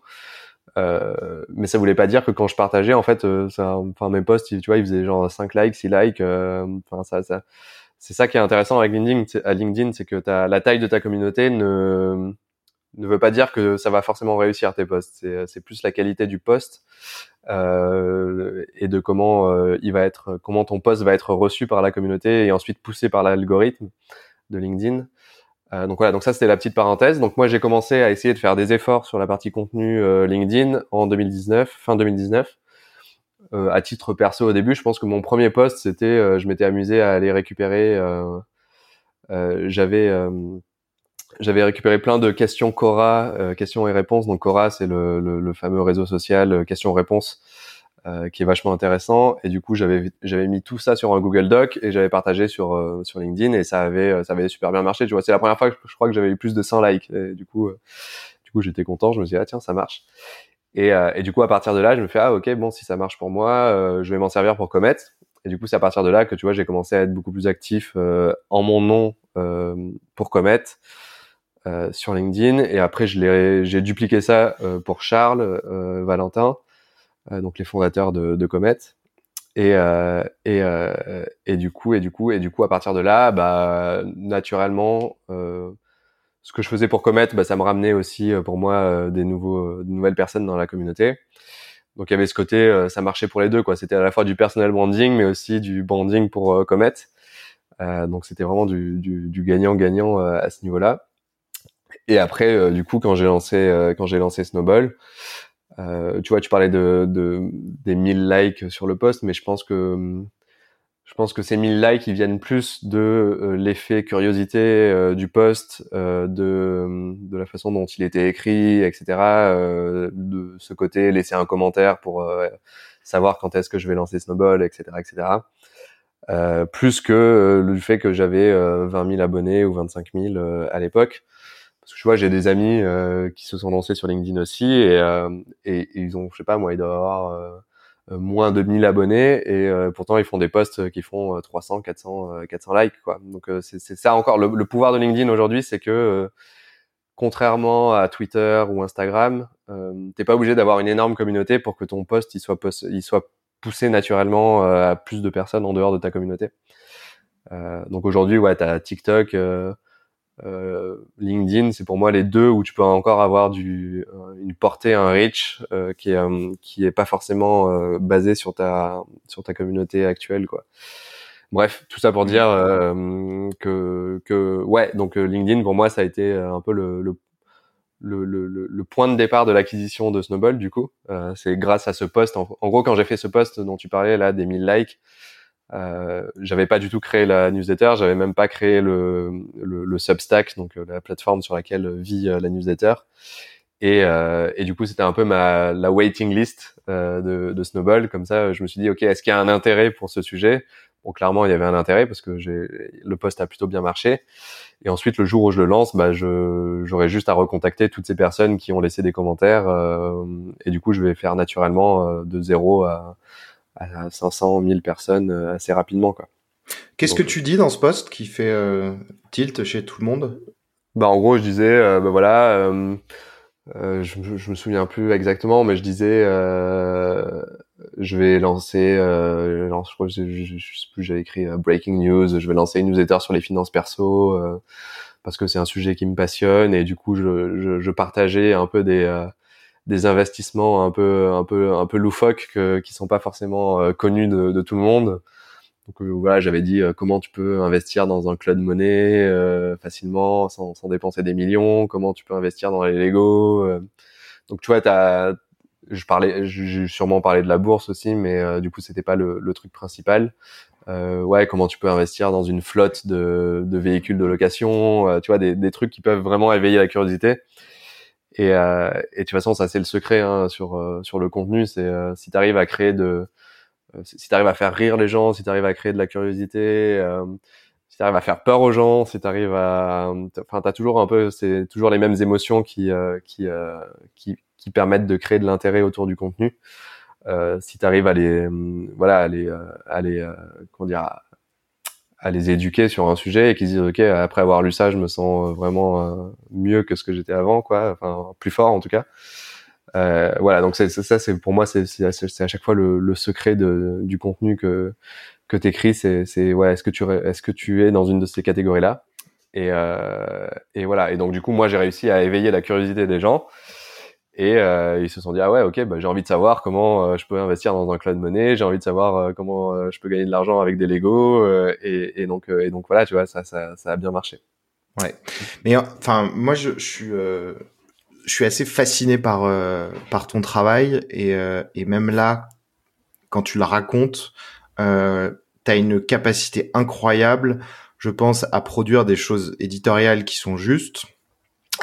Euh, mais ça voulait pas dire que quand je partageais, en fait, euh, ça, enfin mes posts, tu vois, ils faisaient genre 5 likes, 6 likes. Euh, enfin, ça, ça c'est ça qui est intéressant avec LinkedIn, à LinkedIn, c'est que as, la taille de ta communauté ne ne veut pas dire que ça va forcément réussir tes posts. C'est plus la qualité du post euh, et de comment euh, il va être, comment ton post va être reçu par la communauté et ensuite poussé par l'algorithme de LinkedIn. Euh, donc voilà, donc ça c'était la petite parenthèse. Donc moi j'ai commencé à essayer de faire des efforts sur la partie contenu euh, LinkedIn en 2019, fin 2019. Euh, à titre perso au début, je pense que mon premier post c'était, euh, je m'étais amusé à aller récupérer, j'avais j'avais récupéré plein de questions Cora, questions et réponses. Donc Cora c'est le, le, le, fameux réseau social questions-réponses euh, qui est vachement intéressant. Et du coup, j'avais j'avais mis tout ça sur un Google Doc et j'avais partagé sur euh, sur LinkedIn et ça avait euh, ça avait super bien marché. Tu vois, c'est la première fois que je crois que j'avais eu plus de 100 likes. Et du coup, du coup, j'étais content. Je me suis dit ah tiens, ça marche. Et, et du coup, à partir de là, je me fais ah ok bon si ça marche pour moi, je vais m'en servir pour Comet. Et du coup, c'est à partir de là que tu vois, j'ai commencé à être beaucoup plus actif en mon nom pour Comet. Euh, sur LinkedIn et après je j'ai dupliqué ça pour Charles Valentin euh, donc les fondateurs de, de Comet. Et, euh, et, euh, et du coup, et du coup, et du coup, à partir de là, bah, naturellement, ce que je faisais pour Comet, bah, ça me ramenait aussi pour moi des nouveaux, de nouvelles personnes dans la communauté. Donc il y avait ce côté, ça marchait pour les deux, quoi. C'était à la fois du personal branding, mais aussi du branding pour Comet. Euh, donc c'était vraiment du, du, gagnant-gagnant à ce niveau-là. Et après, du coup, quand j'ai lancé, quand j'ai lancé Snowball, euh, tu vois, tu parlais de, de, des 1000 likes sur le post, mais je pense que je pense que ces 1000 likes ils viennent plus de euh, l'effet curiosité euh, du post, euh, de, de la façon dont il était écrit, etc. de ce côté laisser un commentaire pour savoir quand est-ce que je vais lancer Snowball, etc., etc. plus que le fait que j'avais 20 000 abonnés ou 25 000 à l'époque. Parce que tu vois, j'ai des amis euh, qui se sont lancés sur LinkedIn aussi et, euh, et, ils ont, je sais pas, moi, ils doivent avoir euh, moins de 1000 abonnés et pourtant ils font des posts qui font 300, 400, 400 likes, quoi. Donc c'est ça encore le, le, pouvoir de LinkedIn aujourd'hui, c'est que contrairement à Twitter ou Instagram, euh, t'es pas obligé d'avoir une énorme communauté pour que ton post il soit, il soit poussé naturellement à plus de personnes en dehors de ta communauté. Euh, donc aujourd'hui, ouais, t'as TikTok, euh, euh, LinkedIn, c'est pour moi les deux où tu peux encore avoir du euh, une portée, un reach euh, qui est qui est pas forcément basé sur ta sur ta communauté actuelle quoi. Bref, tout ça pour dire que que ouais donc LinkedIn pour moi ça a été un peu le, le le, le, le, point de départ de l'acquisition de Snowball, du coup, c'est grâce à ce post. En, en gros, quand j'ai fait ce post dont tu parlais là, des 1000 likes, euh, j'avais pas du tout créé la newsletter, j'avais même pas créé le, le, le Substack, donc euh, la plateforme sur laquelle vit euh, la newsletter. Et, euh, et du coup, c'était un peu ma la waiting list euh, de, de, Snowball. Comme ça, je me suis dit, ok, est-ce qu'il y a un intérêt pour ce sujet? Bon, clairement, il y avait un intérêt parce que le poste a plutôt bien marché. Et ensuite, le jour où je le lance, bah, j'aurais juste à recontacter toutes ces personnes qui ont laissé des commentaires. et du coup, je vais faire naturellement de zéro à à 500, 1000 personnes euh, assez rapidement. quoi. Qu'est-ce que tu dis dans ce poste qui fait euh, tilt chez tout le monde? Bah en gros, je disais, euh, bah voilà, euh, je, je, me souviens plus exactement, mais je disais, je vais lancer, lance, je crois, je, je, sais plus, j'avais écrit breaking news, je vais lancer une newsletter sur les finances perso parce que c'est un sujet qui me passionne et du coup, je, je, je partageais un peu des des investissements un peu un peu un peu loufoques que, qui sont pas forcément euh, connus de, de, tout le monde Donc voilà, j'avais dit comment tu peux investir dans un cloud money facilement sans, sans, dépenser des millions, comment tu peux investir dans les Lego. donc tu vois, t'as je parlais, j'ai sûrement parlé de la bourse aussi, mais euh, du coup c'était pas le, le, truc principal. Euh, ouais, comment tu peux investir dans une flotte de, de véhicules de location, euh, tu vois, des, des, trucs qui peuvent vraiment éveiller la curiosité. Et, euh, et de toute façon, ça c'est le secret hein, sur euh, sur le contenu, c'est si tu arrives à créer de, si tu arrives à faire rire les gens, si tu arrives à créer de la curiosité, si tu arrives à faire peur aux gens, si tu arrives à, enfin, t'as toujours un peu, c'est toujours les mêmes émotions qui qui qui qui permettent de créer de l'intérêt autour du contenu. Euh, si tu arrives à les, voilà, à les, euh, à les, euh, comment dire, à, les éduquer sur un sujet et qu'ils disent ok, après avoir lu ça, je me sens vraiment mieux que ce que j'étais avant, quoi, enfin plus fort en tout cas. Euh, voilà, donc c'est ça, c'est pour moi, c'est à chaque fois le, le secret de, du contenu que que t'écris, c'est c'est ouais, est-ce que tu est-ce que tu es dans une de ces catégories là et euh, et voilà, et donc du coup, moi j'ai réussi à éveiller la curiosité des gens et euh, ils se sont dit ah ouais ok bah, j'ai envie de savoir comment euh, je peux investir dans un cloud money, j'ai envie de savoir euh, comment euh, je peux gagner de l'argent avec des Lego et, et, donc et donc voilà tu vois ça ça, ça a bien marché. Ouais. Mais enfin moi je, je suis je suis assez fasciné par par ton travail et et même là quand tu le racontes euh, tu as une capacité incroyable je pense à produire des choses éditoriales qui sont justes.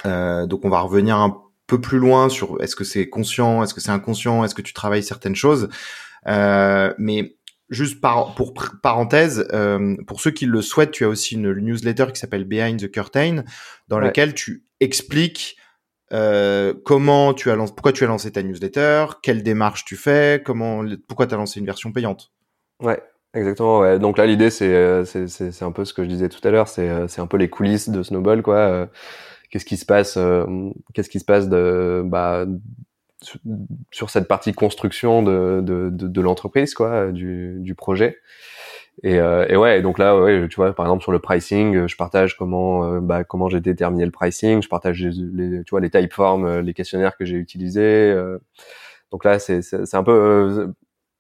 donc on va revenir un peu plus loin sur est-ce que c'est conscient, est-ce que c'est inconscient, est-ce que tu travailles certaines choses. Euh, mais juste par, pour parenthèse, euh, pour ceux qui le souhaitent, tu as aussi une newsletter qui s'appelle Behind the Curtain, dans laquelle tu expliques euh, comment tu as lancé, pourquoi tu as lancé ta newsletter, quelle démarche tu fais, comment, pourquoi tu as lancé une version payante. Ouais, exactement. Ouais. Donc là, l'idée, c'est, c'est, c'est, un peu ce que je disais tout à l'heure, c'est, c'est un peu les coulisses de Snowball, quoi qu'est-ce qui se passe, euh, qu'est-ce qui se passe de, bah, sur cette partie construction de, de, de, de l'entreprise, quoi, du, du projet. Et, euh, et, ouais, donc là, ouais, tu vois, par exemple sur le pricing, je partage comment, euh, bah, comment j'ai déterminé le pricing, je partage les, tu vois, les typeforms, les questionnaires que j'ai utilisés. donc là, c'est, c'est, un peu,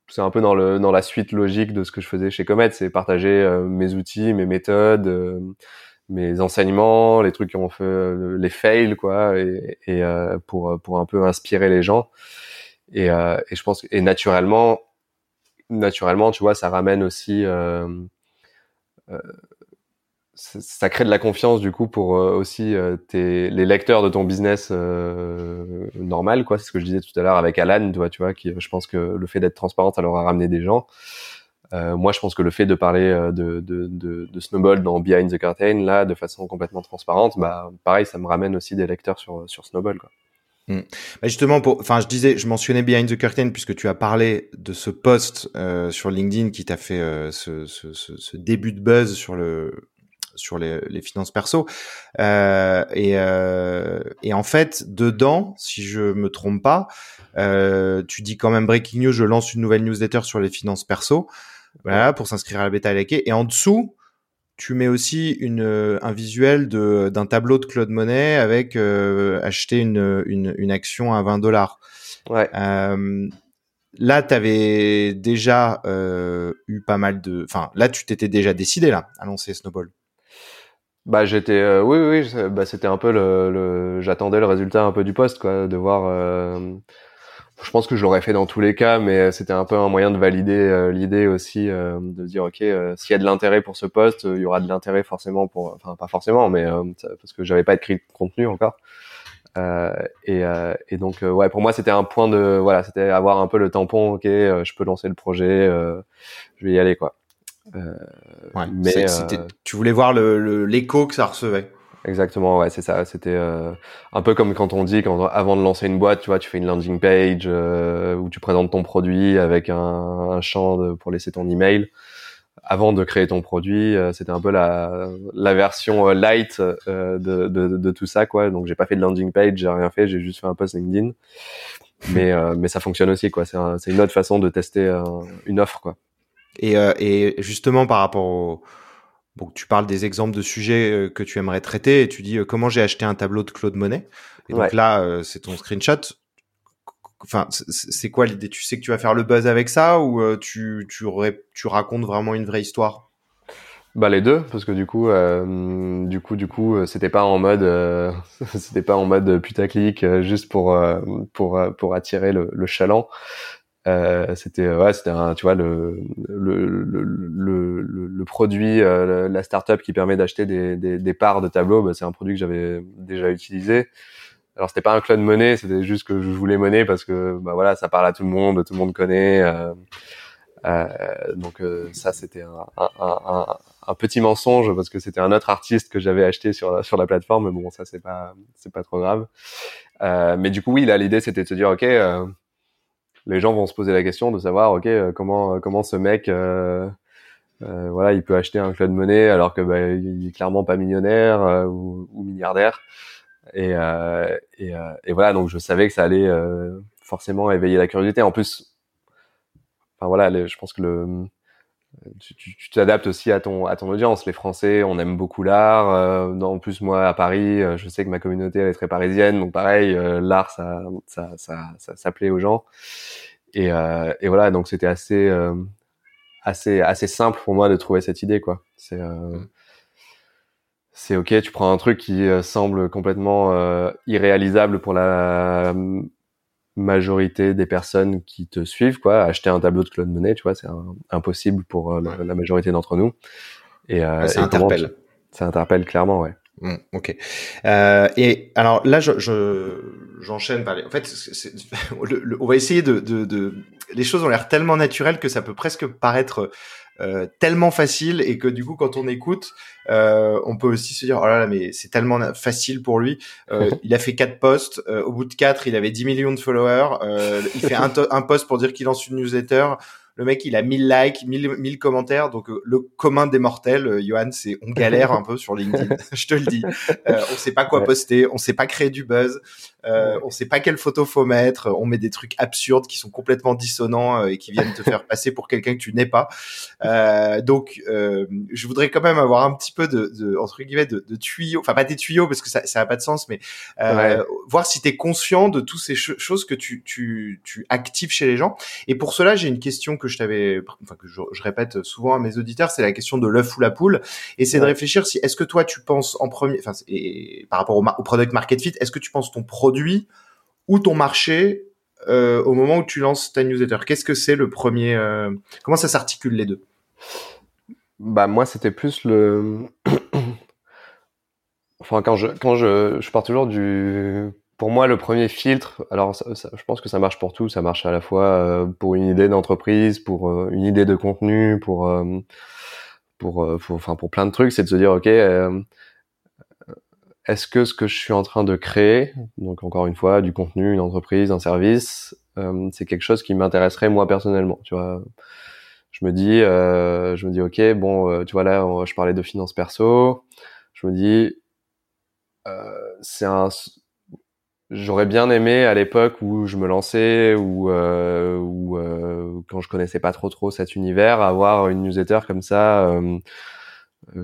c'est un peu dans le dans la suite logique de ce que je faisais chez Comet, c'est partager mes outils, mes méthodes mes enseignements, les trucs qui ont fait euh, les fails quoi, et, euh, pour pour un peu inspirer les gens. Et, euh, et je pense et naturellement, naturellement, tu vois, ça ramène aussi, euh, ça crée de la confiance du coup pour aussi tes, les lecteurs de ton business normal quoi. C'est ce que je disais tout à l'heure avec Alan, tu vois, tu vois, qui je pense que le fait d'être transparent, ça leur a ramené des gens. Euh, moi, je pense que le fait de parler euh, de, de, de, de, Snowball dans Behind the Curtain, là, de façon complètement transparente, bah, pareil, ça me ramène aussi des lecteurs sur, sur Snowball. Quoi. Hmm. Bah justement, enfin, je disais, je mentionnais Behind the Curtain puisque tu as parlé de ce post euh, sur LinkedIn qui t'a fait euh, ce, ce, ce, début de buzz sur le sur les, les finances perso. Euh, et, et en fait, dedans, si je me trompe pas, tu dis quand même breaking news, je lance une nouvelle newsletter sur les finances perso. Voilà, pour s'inscrire à la bêta Laké. Et en dessous, tu mets aussi une, euh, un visuel de, d'un tableau de Claude Monet avec euh, acheter une, une, une, action à 20 dollars. Ouais. Euh, là, tu avais déjà euh, eu pas mal de... Enfin, là, tu t'étais déjà décidé là à lancer Snowball. Bah j'étais oui oui bah c'était un peu le, le j'attendais le résultat un peu du poste quoi de voir je pense que je l'aurais fait dans tous les cas, mais c'était un peu un moyen de valider euh, l'idée aussi, euh, de dire ok, euh, s'il y a de l'intérêt pour ce poste, il y aura de l'intérêt forcément pour, enfin pas forcément, mais parce que j'avais pas écrit de contenu encore. et, et donc ouais, pour moi c'était un point de, voilà, c'était avoir un peu le tampon, ok, je peux lancer le projet, je vais y aller quoi. ouais, mais tu voulais voir le l'écho que ça recevait. Exactement, ouais, c'est ça. C'était euh, un peu comme quand on dit, quand avant de lancer une boîte, tu vois, tu fais une landing page euh, où tu présentes ton produit avec un, un champ de, pour laisser ton email. Avant de créer ton produit, euh, c'était un peu la, la version euh, light de, de, de, tout ça, quoi. Donc j'ai pas fait de landing page, j'ai rien fait, j'ai juste fait un post LinkedIn. Mais mais ça fonctionne aussi, quoi. C'est une autre façon de tester une offre, quoi. Et, et justement par rapport au Bon, tu parles des exemples de sujets euh, que tu aimerais traiter et tu dis euh, comment j'ai acheté un tableau de Claude Monet. Et donc là, euh, c'est ton screenshot. enfin, c'est quoi l'idée? Tu sais que tu vas faire le buzz avec ça ou euh, tu, tu, tu racontes vraiment une vraie histoire? Bah les deux parce que du coup euh, du coup du coup c'était pas en mode euh, c'était pas en mode putaclic juste pour pour pour attirer le, le chaland c'était ouais c'était tu vois le le le le, le produit la startup qui permet d'acheter des, des, des parts de tableau bah, c'est un produit que j'avais déjà utilisé alors c'était pas un clone monnaie, c'était juste que je voulais monnaie parce que bah voilà, ça parle à tout le monde, tout le monde connaît. Euh, euh, donc euh, ça c'était un, un, un, petit mensonge parce que c'était un autre artiste que j'avais acheté sur sur la plateforme. Mais bon, ça c'est pas c'est pas trop grave. Euh, mais du coup oui, là l'idée c'était de se dire ok, euh, les gens vont se poser la question de savoir ok comment comment ce mec voilà, il peut acheter un clone monnaie alors que bah, il est clairement pas millionnaire ou, ou, milliardaire. Et, euh, et, euh, et, voilà, donc je savais que ça allait euh, forcément éveiller la curiosité. En plus, enfin voilà, je pense que le tu t'adaptes aussi à ton à ton audience. Les Français, on aime beaucoup l'art. Euh, en plus, moi, à Paris, je sais que ma communauté elle est très parisienne, donc pareil, l'art, ça ça, ça ça, plaît aux gens. Et, et voilà, donc c'était assez assez assez simple pour moi de trouver cette idée, quoi. C'est mmh c'est ok, tu prends un truc qui euh, semble complètement euh, irréalisable pour la majorité des personnes qui te suivent, quoi. Acheter un tableau de Claude Monet, tu vois, c'est impossible pour euh, la, majorité d'entre nous. Et, ça interpelle. Ça interpelle clairement, ouais. Mmh, ok. Euh, et alors là, je, j'enchaîne par les... En fait, on va essayer de, de, de... Les choses ont l'air tellement naturelles que ça peut presque paraître euh, tellement facile et que du coup quand on écoute euh, on peut aussi se dire oh là là mais c'est tellement facile pour lui euh, il a fait quatre posts au bout de quatre il avait 10 millions de followers il fait un, un post pour dire qu'il lance une newsletter le mec, il a 1000 likes, 1000, 1000 commentaires. Donc, euh, le commun des mortels, euh, Johan, c'est on galère un peu sur LinkedIn. je te le dis. Euh, on sait pas quoi poster, on sait pas créer du buzz, euh, on sait pas quelle photo faut mettre. On met des trucs absurdes qui sont complètement dissonants et qui viennent te faire passer pour quelqu'un que tu n'es pas. donc, je voudrais quand même avoir un petit peu de, de entre guillemets, de, de, tuyaux. Enfin, pas des tuyaux parce que ça, ça a pas de sens, mais voir si tu es conscient de toutes ces choses que tu, tu, tu actives chez les gens. Et pour cela, j'ai une question que je t'avais, enfin que je, répète souvent à mes auditeurs, c'est la question de l'œuf ou la poule, et c'est de réfléchir si est-ce que toi tu penses en premier, enfin et par rapport au, au, product market fit, est-ce que tu penses ton produit ou ton marché euh, au moment où tu lances ta newsletter? Qu'est-ce que c'est le premier euh, Comment ça s'articule les deux? Bah moi c'était plus le Enfin, quand je quand je, je pars toujours du pour moi, le premier filtre, alors je pense que ça marche pour tout. Ça marche à la fois euh, pour une idée d'entreprise, pour une idée de contenu, pour pour, enfin pour plein de trucs. C'est de se dire, ok, est-ce que ce que je suis en train de créer, donc encore une fois, du contenu, une entreprise, un service, c'est quelque chose qui m'intéresserait moi personnellement. Tu vois, je me dis, je me dis, ok, bon, tu vois là, je parlais de finances perso. Je me dis, c'est un J'aurais bien aimé à l'époque où je me lançais ou euh, euh, quand je connaissais pas trop trop cet univers avoir une newsletter comme ça euh, euh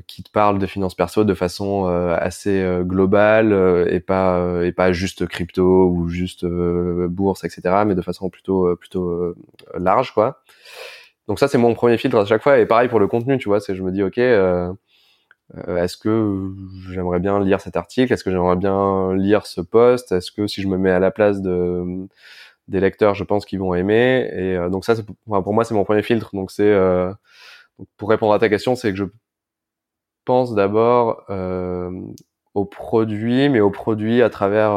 qui te parle de finances perso de façon euh, assez euh, globale et pas et pas juste crypto ou juste bourse etc mais de façon plutôt plutôt large quoi. Donc ça c'est mon premier filtre à chaque fois et pareil pour le contenu tu vois c'est je me dis ok euh, est-ce que j'aimerais bien lire cet article? Est-ce que j'aimerais bien lire ce post? Est-ce que si je me mets à la place de des lecteurs, je pense qu'ils vont aimer? Et euh, donc ça, pour moi, c'est mon premier filtre. Donc c'est euh, pour répondre à ta question, c'est que je pense d'abord euh, au produit, mais au produit à travers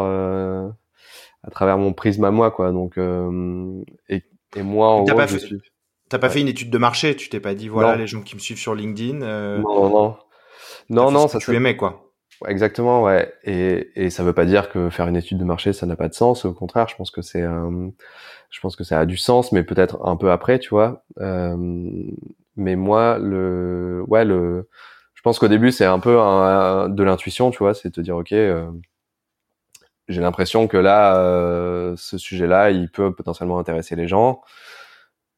à travers mon prisme à moi, quoi. Donc et, et moi, en gros, je suis. T'as pas fait une étude de marché, tu t'es pas dit voilà les gens qui me suivent sur LinkedIn. Euh... Non, non. Non, non, ça tu aimais quoi. Exactement, ouais. Et, et ça veut pas dire que faire une étude de marché, ça n'a pas de sens. Au contraire, je pense que c'est, je pense que ça a du sens, mais peut-être un peu après, tu vois. Euh, mais moi, le, ouais, le, je pense qu'au début, c'est un peu de l'intuition, tu vois, c'est te dire, ok, euh, j'ai l'impression que là, euh, ce sujet-là, il peut potentiellement intéresser les gens.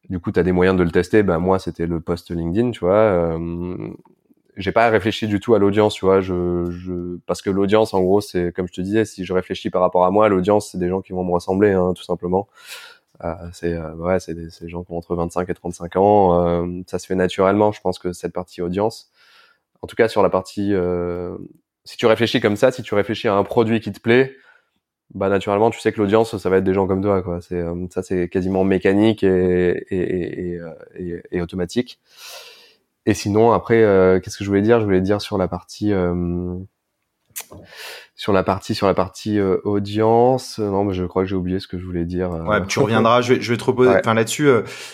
Du coup, tu as des moyens de le tester. Ben moi, c'était le post LinkedIn, tu vois j'ai pas réfléchi du tout à l'audience, tu vois. Je, je, parce que l'audience, en gros, c'est comme je te disais, si je réfléchis par rapport à moi, l'audience, c'est des gens qui vont me ressembler, hein, tout simplement. Euh, c'est euh, ouais, c'est des, des, gens qui ont entre 25 et 35 ans. Euh, ça se fait naturellement. Je pense que cette partie audience, en tout cas sur la partie, euh, si tu réfléchis comme ça, si tu réfléchis à un produit qui te plaît, bah naturellement, tu sais que l'audience, ça va être des gens comme toi, quoi. C'est ça, c'est quasiment mécanique et, et, et, et, et automatique. Et sinon, après, euh, qu'est-ce que je voulais dire? Je voulais dire sur la partie, euh, sur la partie, sur la partie euh, audience. Non, mais je crois que j'ai oublié ce que je voulais dire. Ouais, tu reviendras. je vais, je vais te reposer. Enfin, là-dessus,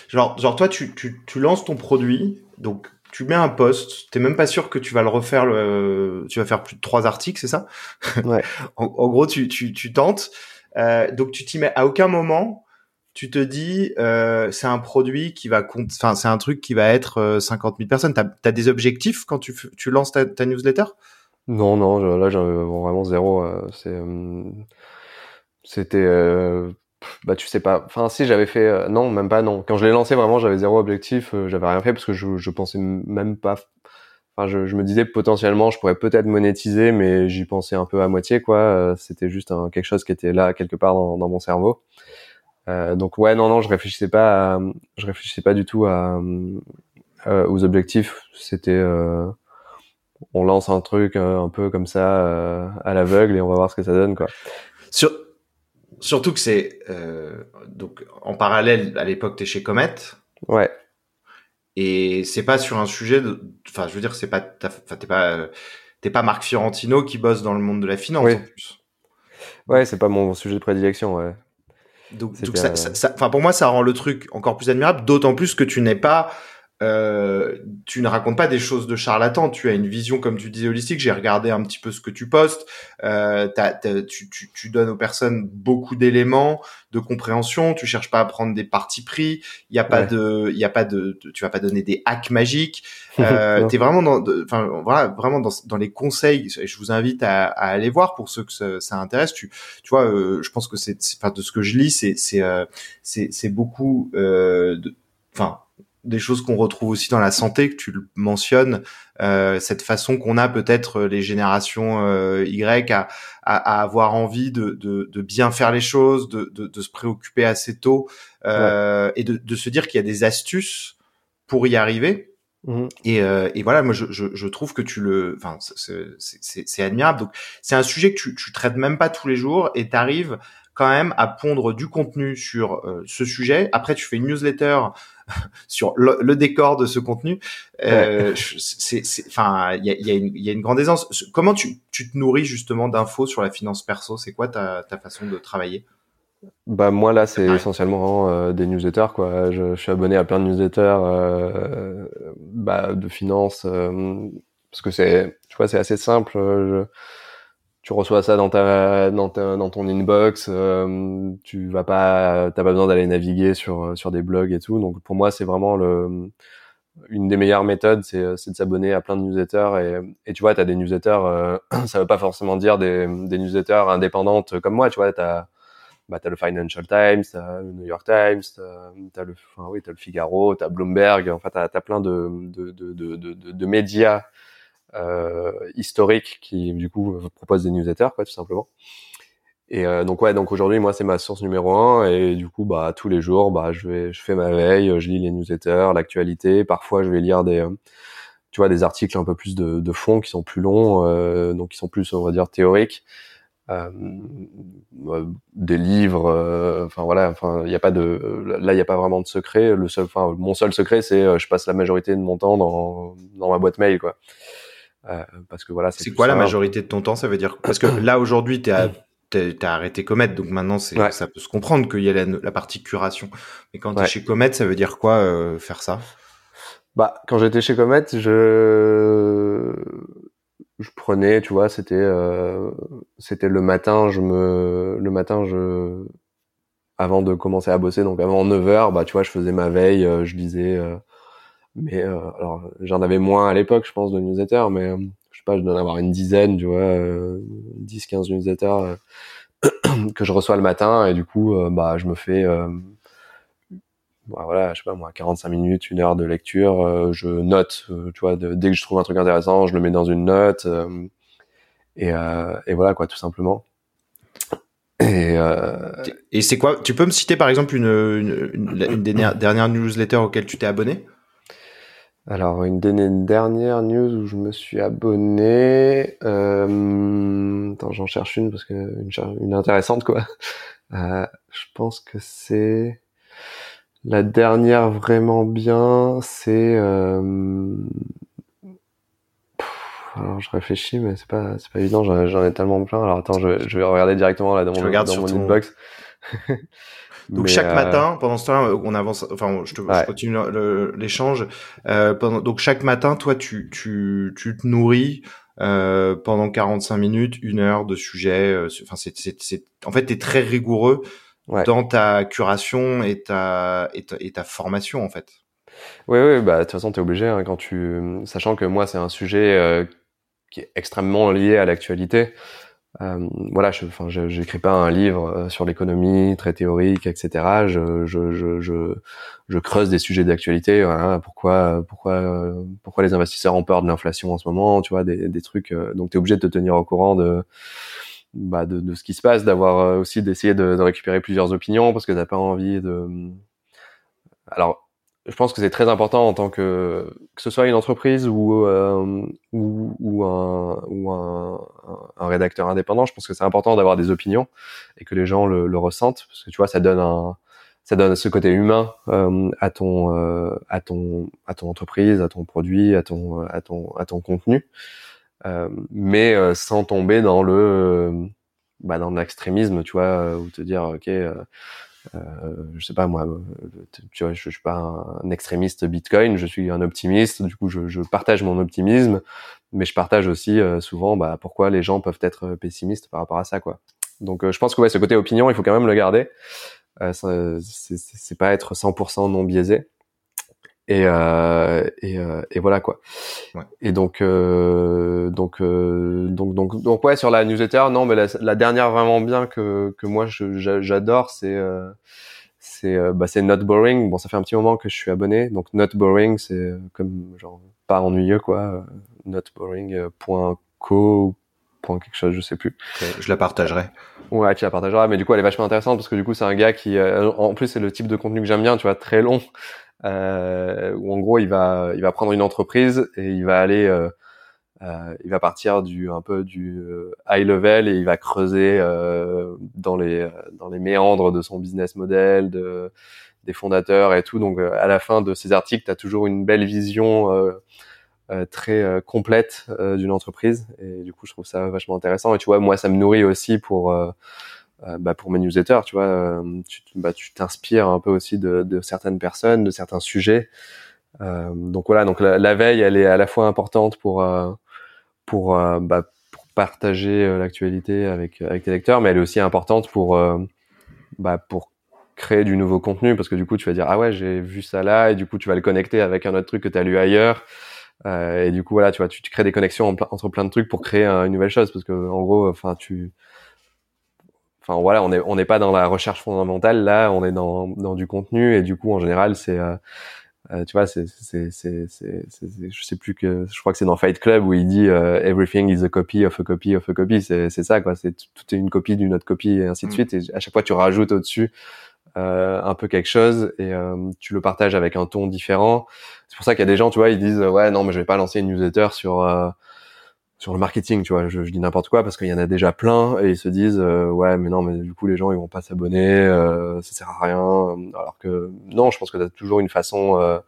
genre, genre toi, tu, tu, tu lances ton produit, donc tu mets un post. T'es même pas sûr que tu vas le refaire. Le, tu vas faire plus de trois articles, c'est ça? Ouais. en, en, gros, tu, tu, tu tentes. donc, tu t'y mets à aucun moment tu te dis euh, c'est un produit qui va enfin c'est un truc qui va être euh, 50 000 personnes. T'as as des objectifs quand tu tu lances ta, ta newsletter? Non non, là j'ai vraiment zéro. Euh, c'est euh, c'était euh, bah tu sais pas. Enfin si j'avais fait non même pas non. Quand je l'ai lancé vraiment j'avais zéro objectif. j'avais rien fait parce que je je pensais même pas. Enfin je, je me disais potentiellement je pourrais peut-être monétiser mais j'y pensais un peu à moitié quoi. C'était juste un, quelque chose qui était là quelque part dans, dans mon cerveau. Euh, donc ouais, non, non, je réfléchissais pas, à, je réfléchissais pas du tout à, euh, aux objectifs. C'était, euh, on lance un truc euh, un peu comme ça euh, à l'aveugle et on va voir ce que ça donne, quoi. Sur, surtout que c'est donc en parallèle à l'époque t'es chez Comet. Ouais. Et c'est pas sur un sujet de, enfin, je veux dire, c'est pas, enfin, t'es pas, t'es pas Marc Fiorentino qui bosse dans le monde de la finance oui. en plus. Ouais, c'est pas mon sujet de prédilection, ouais. Donc, donc ça, ça, ça, enfin pour moi, ça rend le truc encore plus admirable, d'autant plus que tu n'es pas, euh, tu ne racontes pas des choses de charlatan. Tu as une vision, comme tu disais, holistique. J'ai regardé un petit peu ce que tu postes. Euh, t'as, t'as, tu, tu, tu, donnes aux personnes beaucoup d'éléments de compréhension. Tu cherches pas à prendre des partis pris. Il y a pas Ouais. de, il y a pas de, tu vas pas donner des hacks magiques. Euh, t'es vraiment dans, enfin voilà, vraiment dans, dans les conseils. Je vous invite à, à aller voir pour ceux que ça, ça intéresse. Tu, tu vois, euh, je pense que c'est, enfin de ce que je lis, c'est, c'est, euh, c'est, beaucoup, euh, de, enfin des choses qu'on retrouve aussi dans la santé que tu le mentionnes euh, cette façon qu'on a peut-être euh, les générations euh, Y à, à, à avoir envie de, de, de bien faire les choses de, de, de se préoccuper assez tôt euh, et de, de se dire qu'il y a des astuces pour y arriver Mhm. et, euh, et voilà, moi je, je, je trouve que tu le, enfin c'est- c'est c'est- c'est admirable. Donc c'est un sujet que tu, tu traites même pas tous les jours et tu arrives quand même à pondre du contenu sur euh, ce sujet. Après tu fais une newsletter sur le, le décor de ce contenu. Euh, c'est, enfin il y a, y, a y a une grande aisance. Comment tu, tu te nourris justement d'infos sur la finance perso? C'est quoi ta, ta façon de travailler? Bah moi là c'est essentiellement euh, des newsletters quoi. Je, je suis abonné à plein de newsletters euh, bah, de finance euh, parce que c'est tu vois c'est assez simple. euh, je- tu reçois ça dans ta dans ta, dans ton inbox. euh, tu vas pas t'as pas besoin d'aller naviguer sur sur des blogs et tout. Donc pour moi c'est vraiment le une des meilleures méthodes c'est c'est de s'abonner à plein de newsletters et et tu vois t'as des newsletters euh, ça veut pas forcément dire des des newsletters indépendantes comme moi tu vois t'as bah, t'as le Financial Times, t'as le New York Times, t'as, le, enfin, oui, t'as le Figaro, t'as Bloomberg, enfin, t'as, t'as plein de, de, de, de, de médias euh, historiques qui, du coup, proposent des newsletters, quoi, tout simplement. Et euh, donc, ouais, donc aujourd'hui, moi, c'est ma source numéro un, et du coup, bah, tous les jours, bah, je vais, je fais ma veille, je lis les newsletters, l'actualité, parfois, je vais lire des, euh, tu vois, des articles un peu plus de, de fond qui sont plus longs, euh, donc qui sont plus, on va dire, théoriques. Euh, des livres enfin voilà enfin il y a pas de là il y a pas vraiment de secret. Le seul enfin mon seul secret c'est je passe la majorité de mon temps dans dans ma boîte mail quoi parce que voilà C'est quoi la majorité de ton temps Ça veut dire parce que là aujourd'hui t'es à t'es- t'as arrêté Comet, donc maintenant c'est Ouais. ça peut se comprendre qu'il y a la, la partie curation. Mais quand t'es Ouais. chez Comet, ça veut dire quoi euh, faire ça? Bah, quand j'étais chez Comet, je je prenais, tu vois, c'était euh, c'était le matin, je me le matin je avant de commencer à bosser, donc avant 9h, bah tu vois, je faisais ma veille, euh, je lisais euh, mais euh, alors j'en avais moins à l'époque, je pense de newsletters, mais euh, je sais pas, je dois en avoir une dizaine, tu vois, euh, 10 15 newsletters euh, que je reçois le matin et du coup euh, bah je me fais euh, bah, voilà, je sais pas moi, 45 minutes, une heure de lecture, je note, tu vois, dès que je trouve un truc intéressant, je le mets dans une note, et, voilà quoi, tout simplement. Et, c'est quoi Tu peux me citer par exemple une, une, une, newsletter auquel tu t'es abonné? Alors, une, dernière news où je me suis abonné. Euh, attends, j'en cherche une parce que une, une intéressante quoi. Euh, je pense que c'est la dernière vraiment bien. C'est euh... alors je réfléchis, mais c'est pas c'est pas évident. J'en ai tellement plein. Alors attends, je, je vais regarder directement là dans mon, dans mon inbox. Donc chaque euh, matin, pendant ce temps-là, on avance. Enfin, je, te, je continue l'échange. Euh, donc chaque matin, toi, tu tu tu te nourris euh, pendant 45 minutes, une heure de sujet. Euh, enfin, c'est c'est en fait, t'es très rigoureux dans ta curation et ta, et ta et ta formation en fait. Oui, oui, bah de toute façon, t'es obligé hein, quand tu, sachant que moi, c'est un sujet euh, qui est extrêmement lié à l'actualité. Euh, voilà, je, enfin, j'écris pas un livre euh, sur l'économie très théorique, etc. Je, je, je, je, creuse des sujets d'actualité. Voilà, pourquoi, pourquoi, pourquoi les investisseurs ont peur de l'inflation en ce moment, tu vois, des, des trucs. Euh, donc, tu es obligé de te tenir au courant de, bah, de, de ce qui se passe, d'avoir aussi d'essayer de, de, récupérer plusieurs opinions parce que t'as pas envie de. Alors, je pense que c'est très important en tant que que ce soit une entreprise ou euh, ou, ou, un ou un, un, rédacteur indépendant. Je pense que c'est important d'avoir des opinions et que les gens le, le, ressentent parce que tu vois ça donne un ça donne ce côté humain euh, à ton euh, à ton à ton entreprise, à ton produit, à ton à ton à ton contenu, euh, mais euh, sans tomber dans le bah, dans l'extrémisme, tu vois, ou te dire ok euh, je sais pas moi, euh, tu vois, je, je suis pas un, extrémiste Bitcoin, je suis un optimiste. Du coup, je, je partage mon optimisme, mais je partage aussi euh, souvent bah, pourquoi les gens peuvent être pessimistes par rapport à ça, quoi. Donc, je pense que ouais, ce côté opinion, il faut quand même le garder. Euh, c'est pas être 100% non biaisé. Et, euh, et, euh, et, voilà quoi. Ouais. Et donc, euh, donc, euh, donc, donc, donc, ouais, sur la newsletter, non, mais la, la dernière vraiment bien que, que moi j'adore, c'est euh, c'est bah, c'est Not Boring. Bon, ça fait un petit moment que je suis abonné, donc Not Boring, c'est comme genre pas ennuyeux quoi. Notboring.co point quelque chose, je sais plus. je la partagerai. Ouais, tu la partageras, mais du coup elle est vachement intéressante parce que du coup c'est un gars qui, en plus c'est le type de contenu que j'aime bien, tu vois, très long euh, où en gros il va il va prendre une entreprise et il va aller euh, euh, il va partir du un peu du euh, high level et il va creuser euh, dans les dans les méandres de son business model de des fondateurs et tout. Donc à la fin de ces articles tu as toujours une belle vision très complète d'une entreprise. Et du coup je trouve ça vachement intéressant. Et tu vois moi ça me nourrit aussi pour euh, bah, pour mes newsletters, tu vois, euh, bah, tu t'inspires un peu aussi de, de, certaines personnes, de certains sujets. Euh, donc voilà, donc la, veille, elle est à la fois importante pour pour, bah, pour partager l'actualité avec avec tes lecteurs, mais elle est aussi importante pour bah, pour créer du nouveau contenu parce que du coup tu vas dire ah ouais j'ai vu ça là et du coup tu vas le connecter avec un autre truc que tu as lu ailleurs euh, et du coup voilà tu vois tu, tu crées des connexions entre plein de trucs pour créer une nouvelle chose parce que en gros enfin tu enfin voilà, on est on n'est pas dans la recherche fondamentale là, on est dans dans du contenu et du coup en général c'est euh, euh, tu vois, c'est, c'est, c'est, c'est, je sais plus que, je crois que c'est dans Fight Club où il dit euh, everything is a copy of a copy of a copy. C'est, c'est ça quoi. C'est tout est une copie d'une autre copie et ainsi de mm. suite. Et à chaque fois tu rajoutes au-dessus euh, un peu quelque chose et tu le partages avec un ton différent. C'est pour ça qu'il y a des gens, tu vois, ils disent ouais non mais je vais pas lancer une newsletter sur sur le marketing, tu vois, je, je dis n'importe quoi parce qu'il y en a déjà plein et ils se disent euh, ouais mais non mais du coup les gens ils vont pas s'abonner, euh, ça sert à rien. Alors que non, je pense que tu as toujours une façon, euh,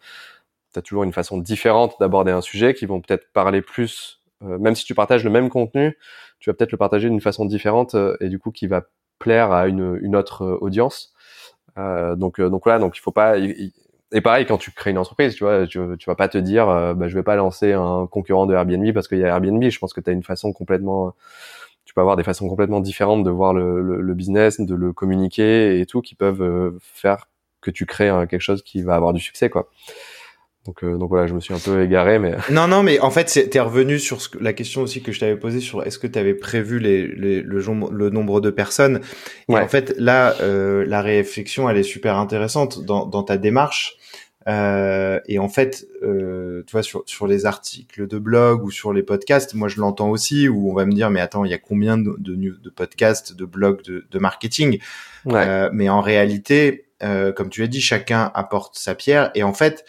as toujours une façon différente d'aborder un sujet qui vont peut-être parler plus, euh, même si tu partages le même contenu, tu vas peut-être le partager d'une façon différente et du coup qui va plaire à une, une autre audience. donc donc voilà, donc il faut pas, et pareil, quand tu crées une entreprise, tu vois, tu, tu vas pas te dire, euh, bah, je vais pas lancer un concurrent de Airbnb parce qu'il y a Airbnb. Je pense que tu as une façon complètement, tu peux avoir des façons complètement différentes de voir le, le, business, de le communiquer et tout, qui peuvent euh, faire que tu crées quelque chose qui va avoir du succès, quoi. Donc, donc voilà, je me suis un peu égaré, mais non, non, mais en fait, t'es revenu sur ce que, la question aussi que je t'avais posée sur est-ce que tu avais prévu les, les, le, le, nombre de personnes. Et en fait, là, la réflexion, elle est super intéressante dans, dans ta démarche. Euh, et en fait, euh, tu vois, sur, sur les articles de blog ou sur les podcasts, moi je l'entends aussi, où on va me dire, mais attends, il y a combien de, de, de podcasts, de blogs, de, de marketing? Euh, Mais en réalité, euh, comme tu as dit, chacun apporte sa pierre. Et en fait,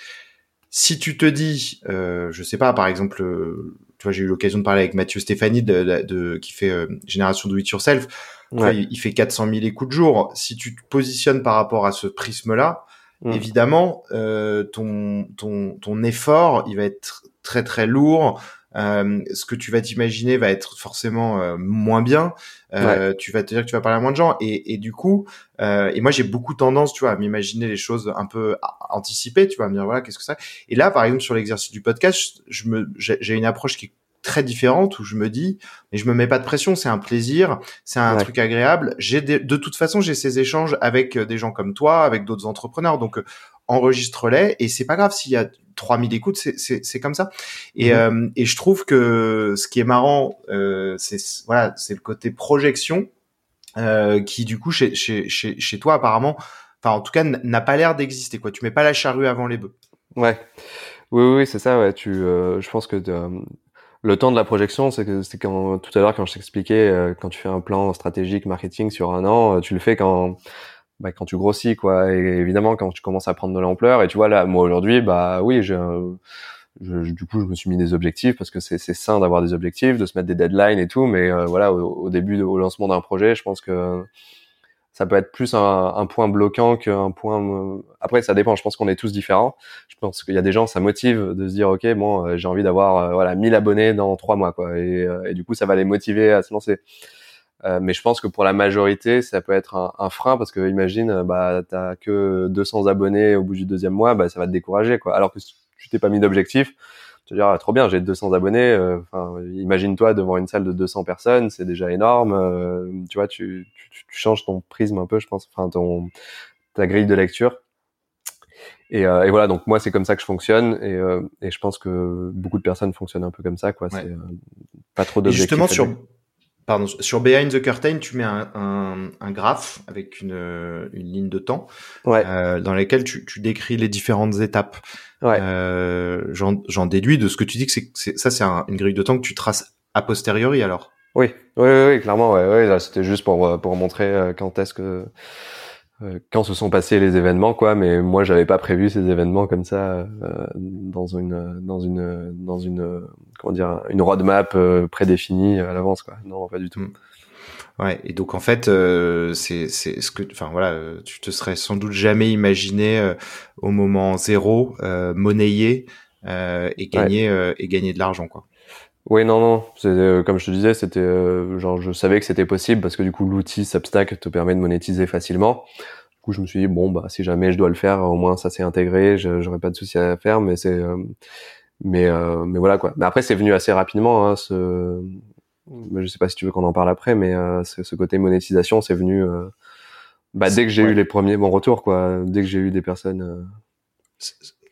si tu te dis, euh, je sais pas, par exemple, euh, tu vois, j'ai eu l'occasion de parler avec Mathieu Stéphanie, de, de qui fait Génération Do It Yourself. Ouais. il fait 400 000 écoutes jour. Si tu te positionnes par rapport à ce prisme-là, Mm. évidemment, euh, ton, ton, ton effort, il va être très très lourd. Euh, ce que tu vas t'imaginer va être forcément euh, moins bien. Euh, Tu vas te dire que tu vas parler à moins de gens. Et, et du coup, euh, et moi j'ai beaucoup tendance, tu vois, à m'imaginer les choses un peu anticipées. Tu vas me dire voilà qu'est-ce que ça? Et là, par exemple, sur l'exercice du podcast, je me j'ai une approche qui est très différente où je me dis mais je me mets pas de pression c'est un plaisir c'est un truc agréable j'ai de toute façon j'ai ces échanges avec euh, des gens comme toi avec d'autres entrepreneurs donc euh, enregistre-les et c'est pas grave s'il y a 3000 écoutes c'est c'est comme ça et mhm. euh, et je trouve que ce qui est marrant euh, c'est voilà c'est le côté projection euh, qui du coup chez chez chez, chez toi apparemment enfin en tout cas n'a pas l'air d'exister quoi tu mets pas la charrue avant les bœufs ouais oui, oui, c'est ça. Ouais. Tu, je pense que le temps de la projection, c'est que c'est quand tout à l'heure quand je t'expliquais euh, quand tu fais un plan stratégique marketing sur un an, euh, tu le fais quand bah, quand tu grossis quoi. Et évidemment quand tu commences à prendre de l'ampleur. Et tu vois là, moi aujourd'hui, bah oui, je, du coup je me suis mis des objectifs parce que c'est sain d'avoir des objectifs, de se mettre des deadlines et tout. Mais euh, voilà, au, au, début, au lancement d'un projet, je pense que ça peut être plus un, un point bloquant qu'un point. Après, ça dépend. Je pense qu'on est tous différents. Je pense qu'il y a des gens, ça motive de se dire, ok, bon, euh, j'ai envie d'avoir euh, voilà 1000 abonnés dans trois mois, quoi. Et, euh, du coup, ça va les motiver à se lancer. Euh, mais je pense que pour la majorité, ça peut être un, un frein parce que imagine, bah, t'as que 200 abonnés au bout du deuxième mois, bah, ça va te décourager, quoi. Alors que tu t'es pas mis d'objectif, te dire, ah, trop bien, j'ai 200 abonnés. Enfin, imagine-toi devant une salle de 200 personnes, c'est déjà énorme. tu vois, tu, tu, changes ton prisme un peu, je pense, enfin ton ta grille de lecture. Et, euh, et voilà, donc moi c'est comme ça que je fonctionne et, euh, et je pense que beaucoup de personnes fonctionnent un peu comme ça, quoi. C'est euh, pas trop d'objectifs. Justement sur pardon sur Behind the Curtain, tu mets un, un, un graphe avec une, une ligne de temps ouais. euh, dans laquelle tu, tu décris les différentes étapes. Ouais. Euh, J'en déduis de ce que tu dis que c'est ça c'est une grille de temps que tu traces a posteriori alors. Oui, oui, oui, clairement, ouais, ouais c'était juste pour euh, pour montrer euh, quand est-ce que euh, quand se sont passés les événements, quoi. Mais moi, j'avais pas prévu ces événements comme ça dans une dans une dans une comment dire une roadmap prédéfinie à l'avance, quoi. Non, pas du tout. Mm. Ouais, et donc en fait, c'est c'est ce que, enfin voilà, tu te serais sans doute jamais imaginé au moment zéro monnayer et gagner et gagner de l'argent, quoi. Oui, non, non. Euh, comme je te disais, c'était euh, genre je savais que c'était possible parce que du coup l'outil Substack te permet de monétiser facilement. Du coup, je me suis dit bon bah si jamais je dois le faire, au moins ça s'est intégré, j'aurais pas de souci à faire. Mais c'est euh, mais mais voilà quoi. Mais après c'est venu assez rapidement. Hein, ce je sais pas si tu veux qu'on en parle après, mais ce côté monétisation, c'est venu bah, dès que j'ai eu les premiers bons retours quoi. Dès que j'ai eu des personnes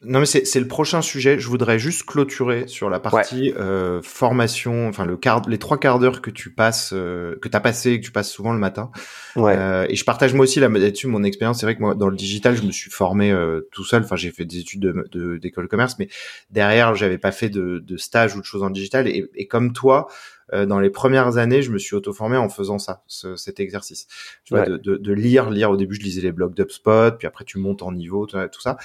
non mais c'est le prochain sujet. Je voudrais juste clôturer sur la partie euh, formation, enfin le quart, les trois quarts d'heure que tu passes, euh, que t'as passé, que tu passes souvent le matin. Ouais. Euh, et je partage moi aussi là-dessus mon expérience. C'est vrai que moi dans le digital, je me suis formé euh, tout seul. Enfin, j'ai fait des études de d'école de, commerce, mais derrière, j'avais pas fait de, de stage ou de choses en digital. Et, et comme toi, dans les premières années, je me suis auto-formé en faisant ça, ce, cet exercice. Tu vois, de, de, de, lire, lire. Au début, je lisais les blogs d'UpSpot, puis après, tu montes en niveau, tout, ça.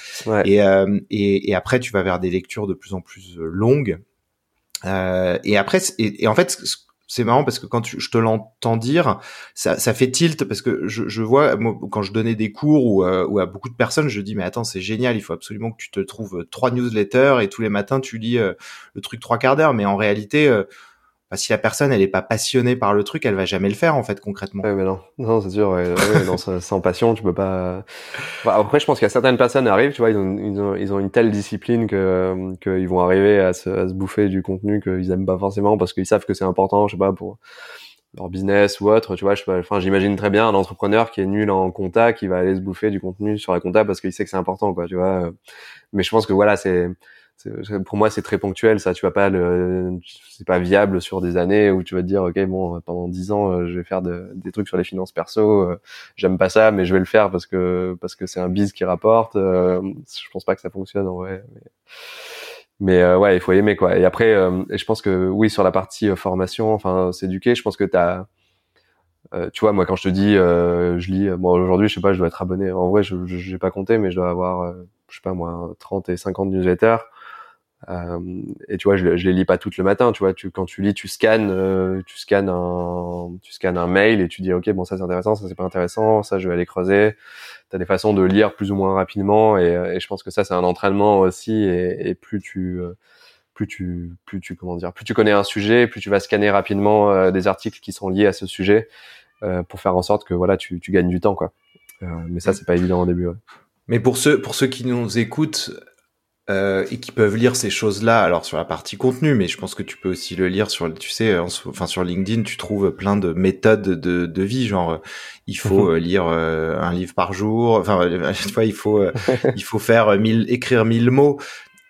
Et, euh, et, et, après, tu vas vers des lectures de plus en plus euh, longues. Euh, et après, et, et, en fait, c'est marrant parce que quand tu, je te l'entends dire, ça, ça, fait tilt parce que je, je vois moi, quand je donnais des cours ou, euh, ou, à beaucoup de personnes, je dis mais attends c'est génial, il faut absolument que tu te trouves trois newsletters et tous les matins tu lis le truc trois quarts d'heure. Mais en réalité, bah, si la personne elle est pas passionnée par le truc, elle va jamais le faire en fait concrètement. Ouais, mais non, non, c'est sûr. Ouais, sans passion, tu peux pas. Bah, après, je pense qu'il y a certaines personnes arrivent, tu vois, ils ont, ils ont, ils ont une telle discipline que qu'ils vont arriver à se, à se bouffer du contenu qu'ils aiment pas forcément parce qu'ils savent que c'est important, je sais pas pour leur business ou autre, tu vois, enfin, j'imagine très bien un entrepreneur qui est nul en compta, qui va aller se bouffer du contenu sur la compta parce qu'il sait que c'est important, quoi, tu vois. Mais je pense que voilà, c'est, pour moi, c'est très ponctuel, ça. Tu vas pas c'est pas viable sur des années où tu vas te dire, ok, bon, pendant dix ans, euh, je vais faire des trucs sur les finances perso. Euh, j'aime pas ça, mais je vais le faire parce que parce que c'est un biz qui rapporte. Euh, je pense pas que ça fonctionne en vrai. Mais, ouais, il faut aimer quoi. Et après, je pense que oui, sur la partie formation, enfin, s'éduquer, je pense que t'as tu vois, moi, quand je te dis, je lis, moi, aujourd'hui, je sais pas, je dois être abonné. En vrai, je n'ai pas compté, mais je dois avoir, je sais pas, moi, 30 et 50 newsletters. Euh, et tu vois, je, je les lis pas toutes le matin. Tu vois, tu, quand tu lis, tu scannes, euh, tu scannes un, tu scannes un mail et tu dis, ok, bon, ça c'est intéressant, ça c'est pas intéressant, ça je vais aller creuser. T'as des façons de lire plus ou moins rapidement, et, et je pense que ça c'est un entraînement aussi. Et, et plus tu, plus tu, plus tu, comment dire, plus tu connais un sujet, plus tu vas scanner rapidement euh, des articles qui sont liés à ce sujet pour faire en sorte que voilà, tu, tu gagnes du temps, quoi. mais ça c'est pas évident au début. Ouais. Mais pour ceux, pour ceux qui nous écoutent, euh, et qui peuvent lire ces choses-là, alors sur la partie contenu, mais je pense que tu peux aussi le lire sur, tu sais, enfin sur LinkedIn, tu trouves plein de méthodes de, de vie, genre euh, il faut euh, lire un livre par jour, enfin tu vois, il faut il faut faire mille, écrire mille mots.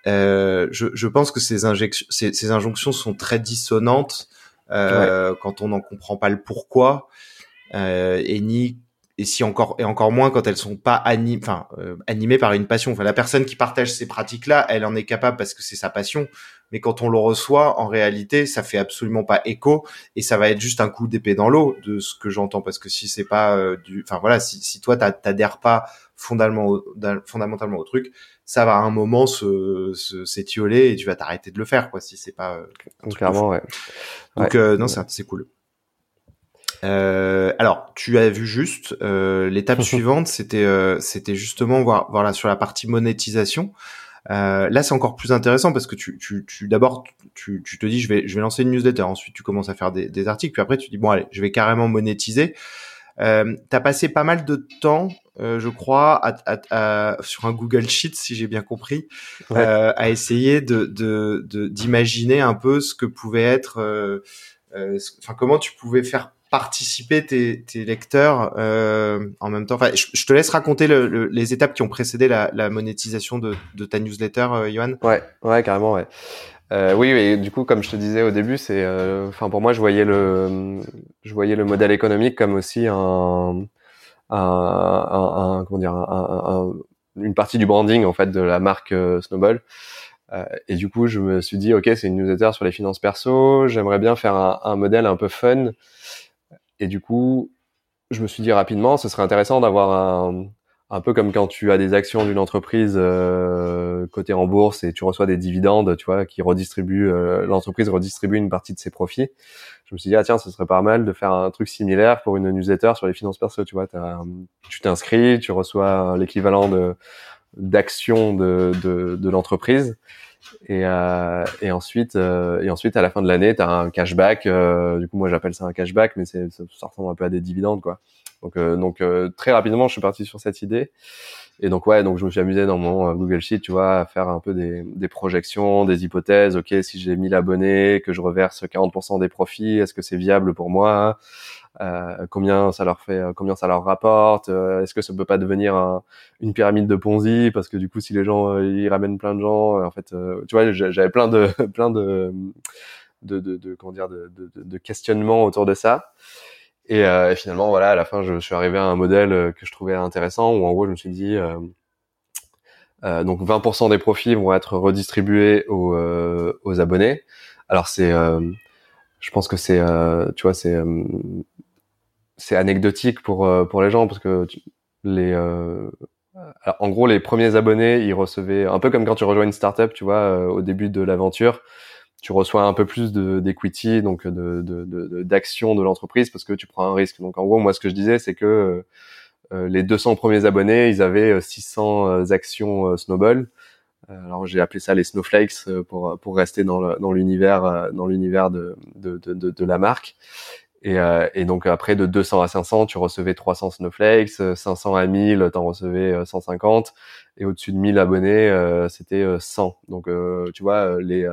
je, je pense que ces, injections, ces, ces injonctions sont très dissonantes quand on n'en comprend pas le pourquoi et ni et si encore et encore moins quand elles sont pas animées, enfin euh, animées par une passion. Enfin, la personne qui partage ces pratiques-là, elle en est capable parce que c'est sa passion. Mais quand on le reçoit, en réalité, ça fait absolument pas écho et ça va être juste un coup d'épée dans l'eau de ce que j'entends. Parce que si c'est pas euh, du, enfin voilà, si, si toi t'adhères pas fondamentalement, fondamentalement au truc, ça va à un moment se s'étioler et tu vas t'arrêter de le faire quoi. Si c'est pas euh, clairement ouais. Donc non, c'est cool. Euh, alors, tu as vu juste euh, l'étape suivante, c'était euh, c'était justement voir voilà sur la partie monétisation. Euh, là, c'est encore plus intéressant parce que tu, tu, tu d'abord tu, tu te dis je vais je vais lancer une newsletter, ensuite tu commences à faire des, des articles, puis après tu dis bon allez je vais carrément monétiser. Euh, tu as passé pas mal de temps, euh, je crois, à, à, sur un Google Sheet, si j'ai bien compris, euh, à essayer de d'imaginer de, un peu ce que pouvait être, euh, enfin comment tu pouvais faire participer tes, tes lecteurs euh, en même temps. Enfin, je, te laisse raconter le, les étapes qui ont précédé la, la monétisation de, de, ta newsletter, euh, Johan. Ouais, ouais, carrément, ouais. Euh, oui, et du coup, comme je te disais au début, c'est, euh, enfin, pour moi, je voyais le, je voyais le modèle économique comme aussi un, un, un, un comment dire, un, une partie du branding en fait de la marque euh, Snowball. Euh, et du coup, je me suis dit, ok, c'est une newsletter sur les finances perso. J'aimerais bien faire un modèle un peu fun et du coup, je me suis dit rapidement, ce serait intéressant d'avoir un, un peu comme quand tu as des actions d'une entreprise euh, cotée en bourse et tu reçois des dividendes, tu vois, qui redistribuent, euh, l'entreprise redistribue une partie de ses profits. Je me suis dit ah tiens, ce serait pas mal de faire un truc similaire pour une newsletter sur les finances perso, tu vois, tu t'inscris, tu reçois l'équivalent de d'actions de, de, de l'entreprise et, euh, et ensuite, euh, et ensuite à la fin de l'année, tu as un cashback. Euh, du coup, moi j'appelle ça un cashback, mais c'est ça ressemble un peu à des dividendes, quoi. Donc, euh, donc euh, très rapidement, je suis parti sur cette idée. Et donc ouais, donc je me suis amusé dans mon Google Sheet, tu vois, à faire un peu des, des projections, des hypothèses. Ok, si j'ai 1000 abonnés, que je reverse 40% des profits, est-ce que c'est viable pour moi? Euh, combien ça leur fait, combien ça leur rapporte, euh, est-ce que ça peut pas devenir un, une pyramide de Ponzi parce que du coup si les gens euh, ils ramènent plein de gens, en fait, tu vois, j'avais plein de plein de de, de, de comment dire de, de, questionnements autour de ça. Et, et, finalement, voilà, à la fin, je, suis arrivé à un modèle que je trouvais intéressant où en gros, je me suis dit euh, donc 20% des profits vont être redistribués aux, aux abonnés. Alors c'est, je pense que c'est, tu vois, c'est c'est anecdotique pour euh, pour les gens parce que les euh, en gros les premiers abonnés ils recevaient un peu comme quand tu rejoins une startup tu vois euh, au début de l'aventure tu reçois un peu plus de d'equity donc de d'actions de, de, de l'entreprise parce que tu prends un risque. Donc en gros moi ce que je disais c'est que les 200 premiers abonnés ils avaient 600 actions Snowball. Alors j'ai appelé ça les snowflakes pour pour rester dans l'univers dans l'univers de, de, de, de, la marque et, euh, et, donc après de 200 à 500, tu recevais 300 snowflakes, 500 euh, à 1000, t'en recevais 150, euh, et au-dessus de 1000 abonnés, c'était 100. Donc tu vois, les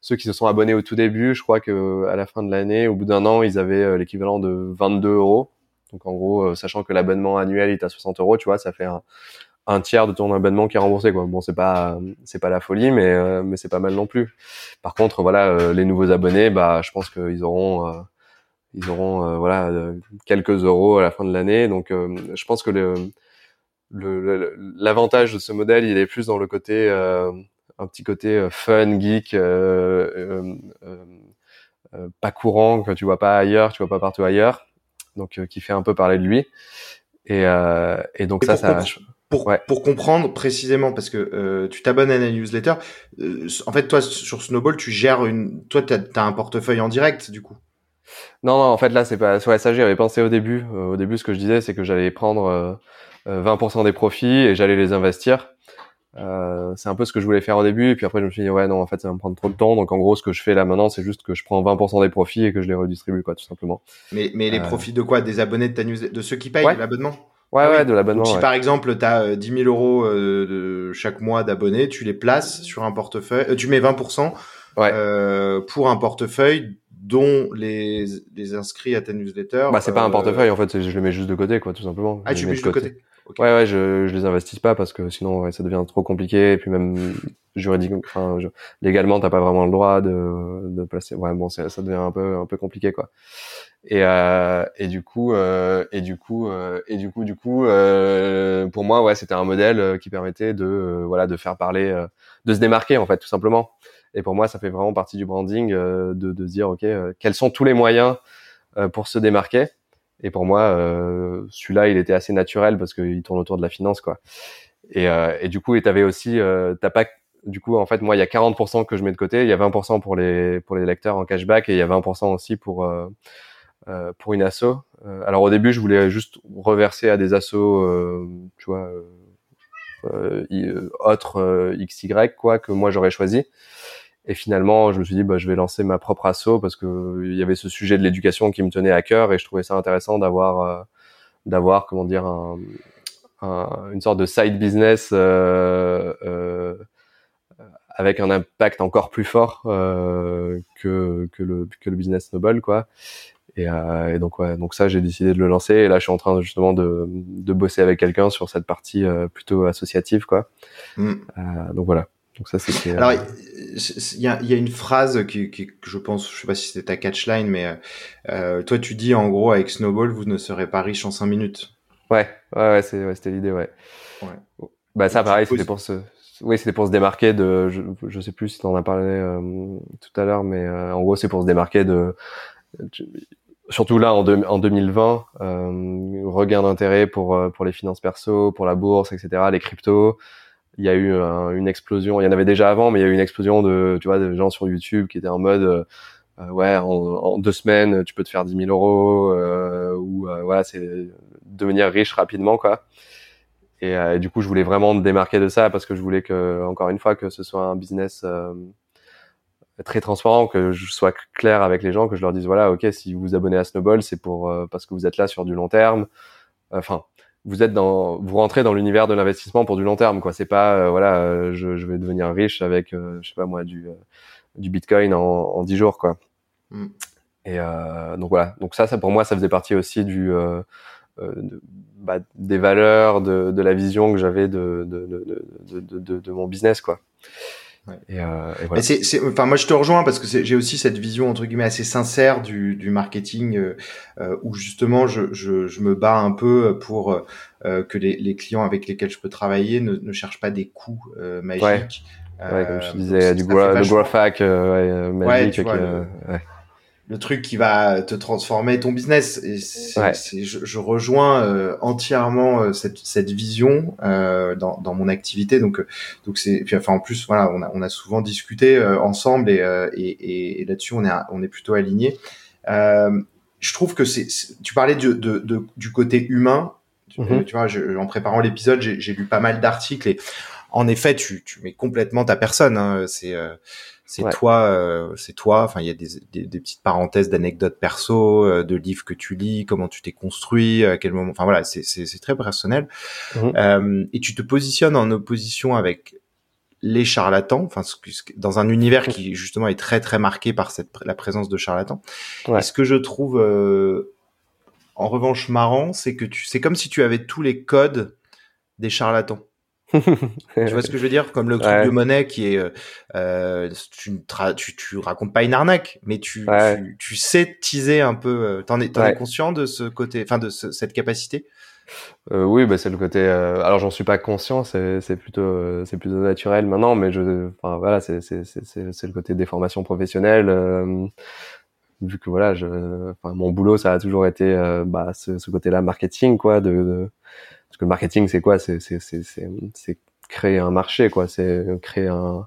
ceux qui se sont abonnés au tout début, je crois que à la fin de l'année, au bout d'un an, ils avaient l'équivalent de 22 euros. Donc en gros, sachant que l'abonnement annuel est à 60 euros, tu vois, ça fait un, tiers de ton abonnement qui est remboursé quoi. Bon, c'est pas c'est pas la folie mais euh, mais c'est pas mal non plus. Par contre, voilà, euh, les nouveaux abonnés, bah je pense qu'ils auront euh, ils auront voilà quelques euros à la fin de l'année. Donc je pense que le l'avantage de ce modèle, il est plus dans le côté un petit côté fun, geek, pas courant que tu vois pas ailleurs, tu vois pas partout ailleurs, donc qui fait un peu parler de lui. Et, et donc ça, ça, pour, pour comprendre précisément, parce que euh, tu t'abonnes à la newsletter, euh, en fait, toi, sur Snowball, tu gères une... Toi, tu as, un portefeuille en direct, du coup Non, non, en fait, là, c'est pas... Ouais, ça, j'y avais pensé au début. Euh, au début, ce que je disais, c'est que j'allais prendre 20% des profits et j'allais les investir. c'est un peu ce que je voulais faire au début, et puis après, je me suis dit, ouais, non, en fait, ça va me prendre trop de temps. Donc, en gros, ce que je fais là maintenant, c'est juste que je prends 20% des profits et que je les redistribue, quoi, tout simplement. Mais, mais les profits de quoi? Des abonnés de ta newsletter De ceux qui payent l'abonnement? Ouais, ah ouais, de l'abonnement. Si par exemple, tu as 10 000 euros euh, de chaque mois d'abonnés, tu les places sur un portefeuille, euh, tu mets 20% euh, pour un portefeuille dont les, les inscrits à ta newsletter. Bah, c'est pas un portefeuille, en fait, je les mets juste de côté, quoi, tout simplement. Ah, tu mets juste de côté. Ouais, ouais, je, je les investis pas parce que sinon, ouais, ça devient trop compliqué. Et puis même juridiquement, enfin, je, légalement, t'as pas vraiment le droit de, de placer. Ouais, bon, ça devient un peu, un peu compliqué, quoi. Et, euh, et du coup, euh, et du coup, euh, et du coup, du coup, euh, pour moi, ouais, c'était un modèle euh, qui permettait de, euh, voilà, de faire parler, de se démarquer en fait, tout simplement. Et pour moi, ça fait vraiment partie du branding de, de se dire, ok, quels sont tous les moyens pour se démarquer. Et pour moi, celui-là, il était assez naturel parce qu'il tourne autour de la finance, quoi. Et, et du coup, et t'avais aussi, t'as pas du coup, en fait, moi, il y a 40% que je mets de côté, il y a 20% pour les pour les lecteurs en cashback et il y a 20% aussi pour euh, pour une asso. Euh, alors au début, je voulais juste reverser à des assos, euh, tu vois, autres XY quoi que moi j'aurais choisi. Et finalement, je me suis dit, bah, je vais lancer ma propre asso parce que il y avait ce sujet de l'éducation qui me tenait à cœur et je trouvais ça intéressant d'avoir, d'avoir, comment dire, un, une sorte de side business euh, euh, avec un impact encore plus fort euh, que, que, le, que le business snowball, quoi. Et, euh, et, donc ouais, donc ça j'ai décidé de le lancer. Et là je suis en train justement de, de bosser avec quelqu'un sur cette partie euh, plutôt associative quoi. Mm. Euh, donc voilà. Donc ça c'est. Alors il y a, y a, une phrase qui, qui, que je pense, je sais pas si c'était ta catchline, mais euh, toi tu dis en gros avec Snowball vous ne serez pas riche en 5 minutes. Ouais, ouais, ouais c'était ouais, l'idée, ouais. ouais. Bah ça pareil, c'était pour se, oui, c'était pour se démarquer de, je, je sais plus si tu en as parlé euh, tout à l'heure, mais euh, en gros c'est pour se démarquer de surtout là en, en 2020, euh, regain d'intérêt pour euh, pour les finances perso, pour la bourse, etc., les cryptos. Il y a eu une explosion. Il y en avait déjà avant, mais il y a eu une explosion de tu vois de gens sur YouTube qui étaient en mode euh, ouais en, deux semaines tu peux te faire 10 000 euros ou voilà c'est devenir riche rapidement quoi. Et, et, du coup je voulais vraiment me démarquer de ça parce que je voulais que encore une fois que ce soit un business très transparent, que je sois clair avec les gens, que je leur dise voilà, ok, si vous vous abonnez à Snowball, c'est pour euh, parce que vous êtes là sur du long terme. Enfin, vous êtes dans, vous rentrez dans l'univers de l'investissement pour du long terme, quoi. C'est pas euh, voilà, euh, je, je, vais devenir riche avec, je sais pas moi, du du Bitcoin en, en 10 jours, quoi. Mm. Et donc voilà, donc ça, ça pour moi, ça faisait partie aussi du de, bah, des valeurs, de, de la vision que j'avais de de, de, de, de, de mon business, quoi. Et, euh, et voilà. c'est, c'est, enfin, moi, je te rejoins parce que j'ai aussi cette vision entre guillemets assez sincère du, du marketing euh, euh, où justement je, je, je, me bats un peu pour euh, que les, les, clients avec lesquels je peux travailler ne, ne cherchent pas des coûts euh, magiques. Ouais. ouais comme je disais, du growth growth hack magique. Ouais, le truc qui va te transformer ton business. Et c'est, je, je, rejoins euh, entièrement euh, cette, cette vision euh, dans, dans mon activité. Donc, donc c'est, puis enfin en plus, voilà, on a, on a souvent discuté ensemble et, et, et, là-dessus on est, on est plutôt alignés. je trouve que c'est, tu parlais de, de, de, du côté humain. Tu vois, je, en préparant l'épisode, j'ai, j'ai lu pas mal d'articles et en effet, tu, tu mets complètement ta personne. Hein, c'est c'est toi, euh, c'est toi. Enfin, il y a des, des, des petites parenthèses d'anecdotes perso, euh, de livres que tu lis, comment tu t'es construit, à quel moment. Enfin voilà, c'est très personnel. Mhm. Euh, et tu te positionnes en opposition avec les charlatans, enfin dans un univers qui justement est très très marqué par cette la présence de charlatans. Et ce que je trouve euh, en revanche marrant, c'est que tu c'est comme si tu avais tous les codes des charlatans. tu vois ce que je veux dire? Comme le truc de monnaie qui est, euh, euh tu, tu, tu, racontes pas une arnaque, mais tu, tu, sais teaser un peu. Euh, t'en es, es conscient de ce côté, enfin de cette capacité? Euh, oui, bah, c'est le côté. Euh, alors, j'en suis pas conscient, c'est, c'est plutôt, euh, c'est plutôt naturel maintenant, mais je, enfin, voilà, c'est, c'est, c'est, c'est le côté des formations professionnelles. Euh, vu que voilà, je, enfin, mon boulot, ça a toujours été, bah, ce, ce, côté-là, marketing, quoi. De, de, parce que le marketing, c'est quoi? C'est, c'est, créer un marché, quoi. C'est créer un,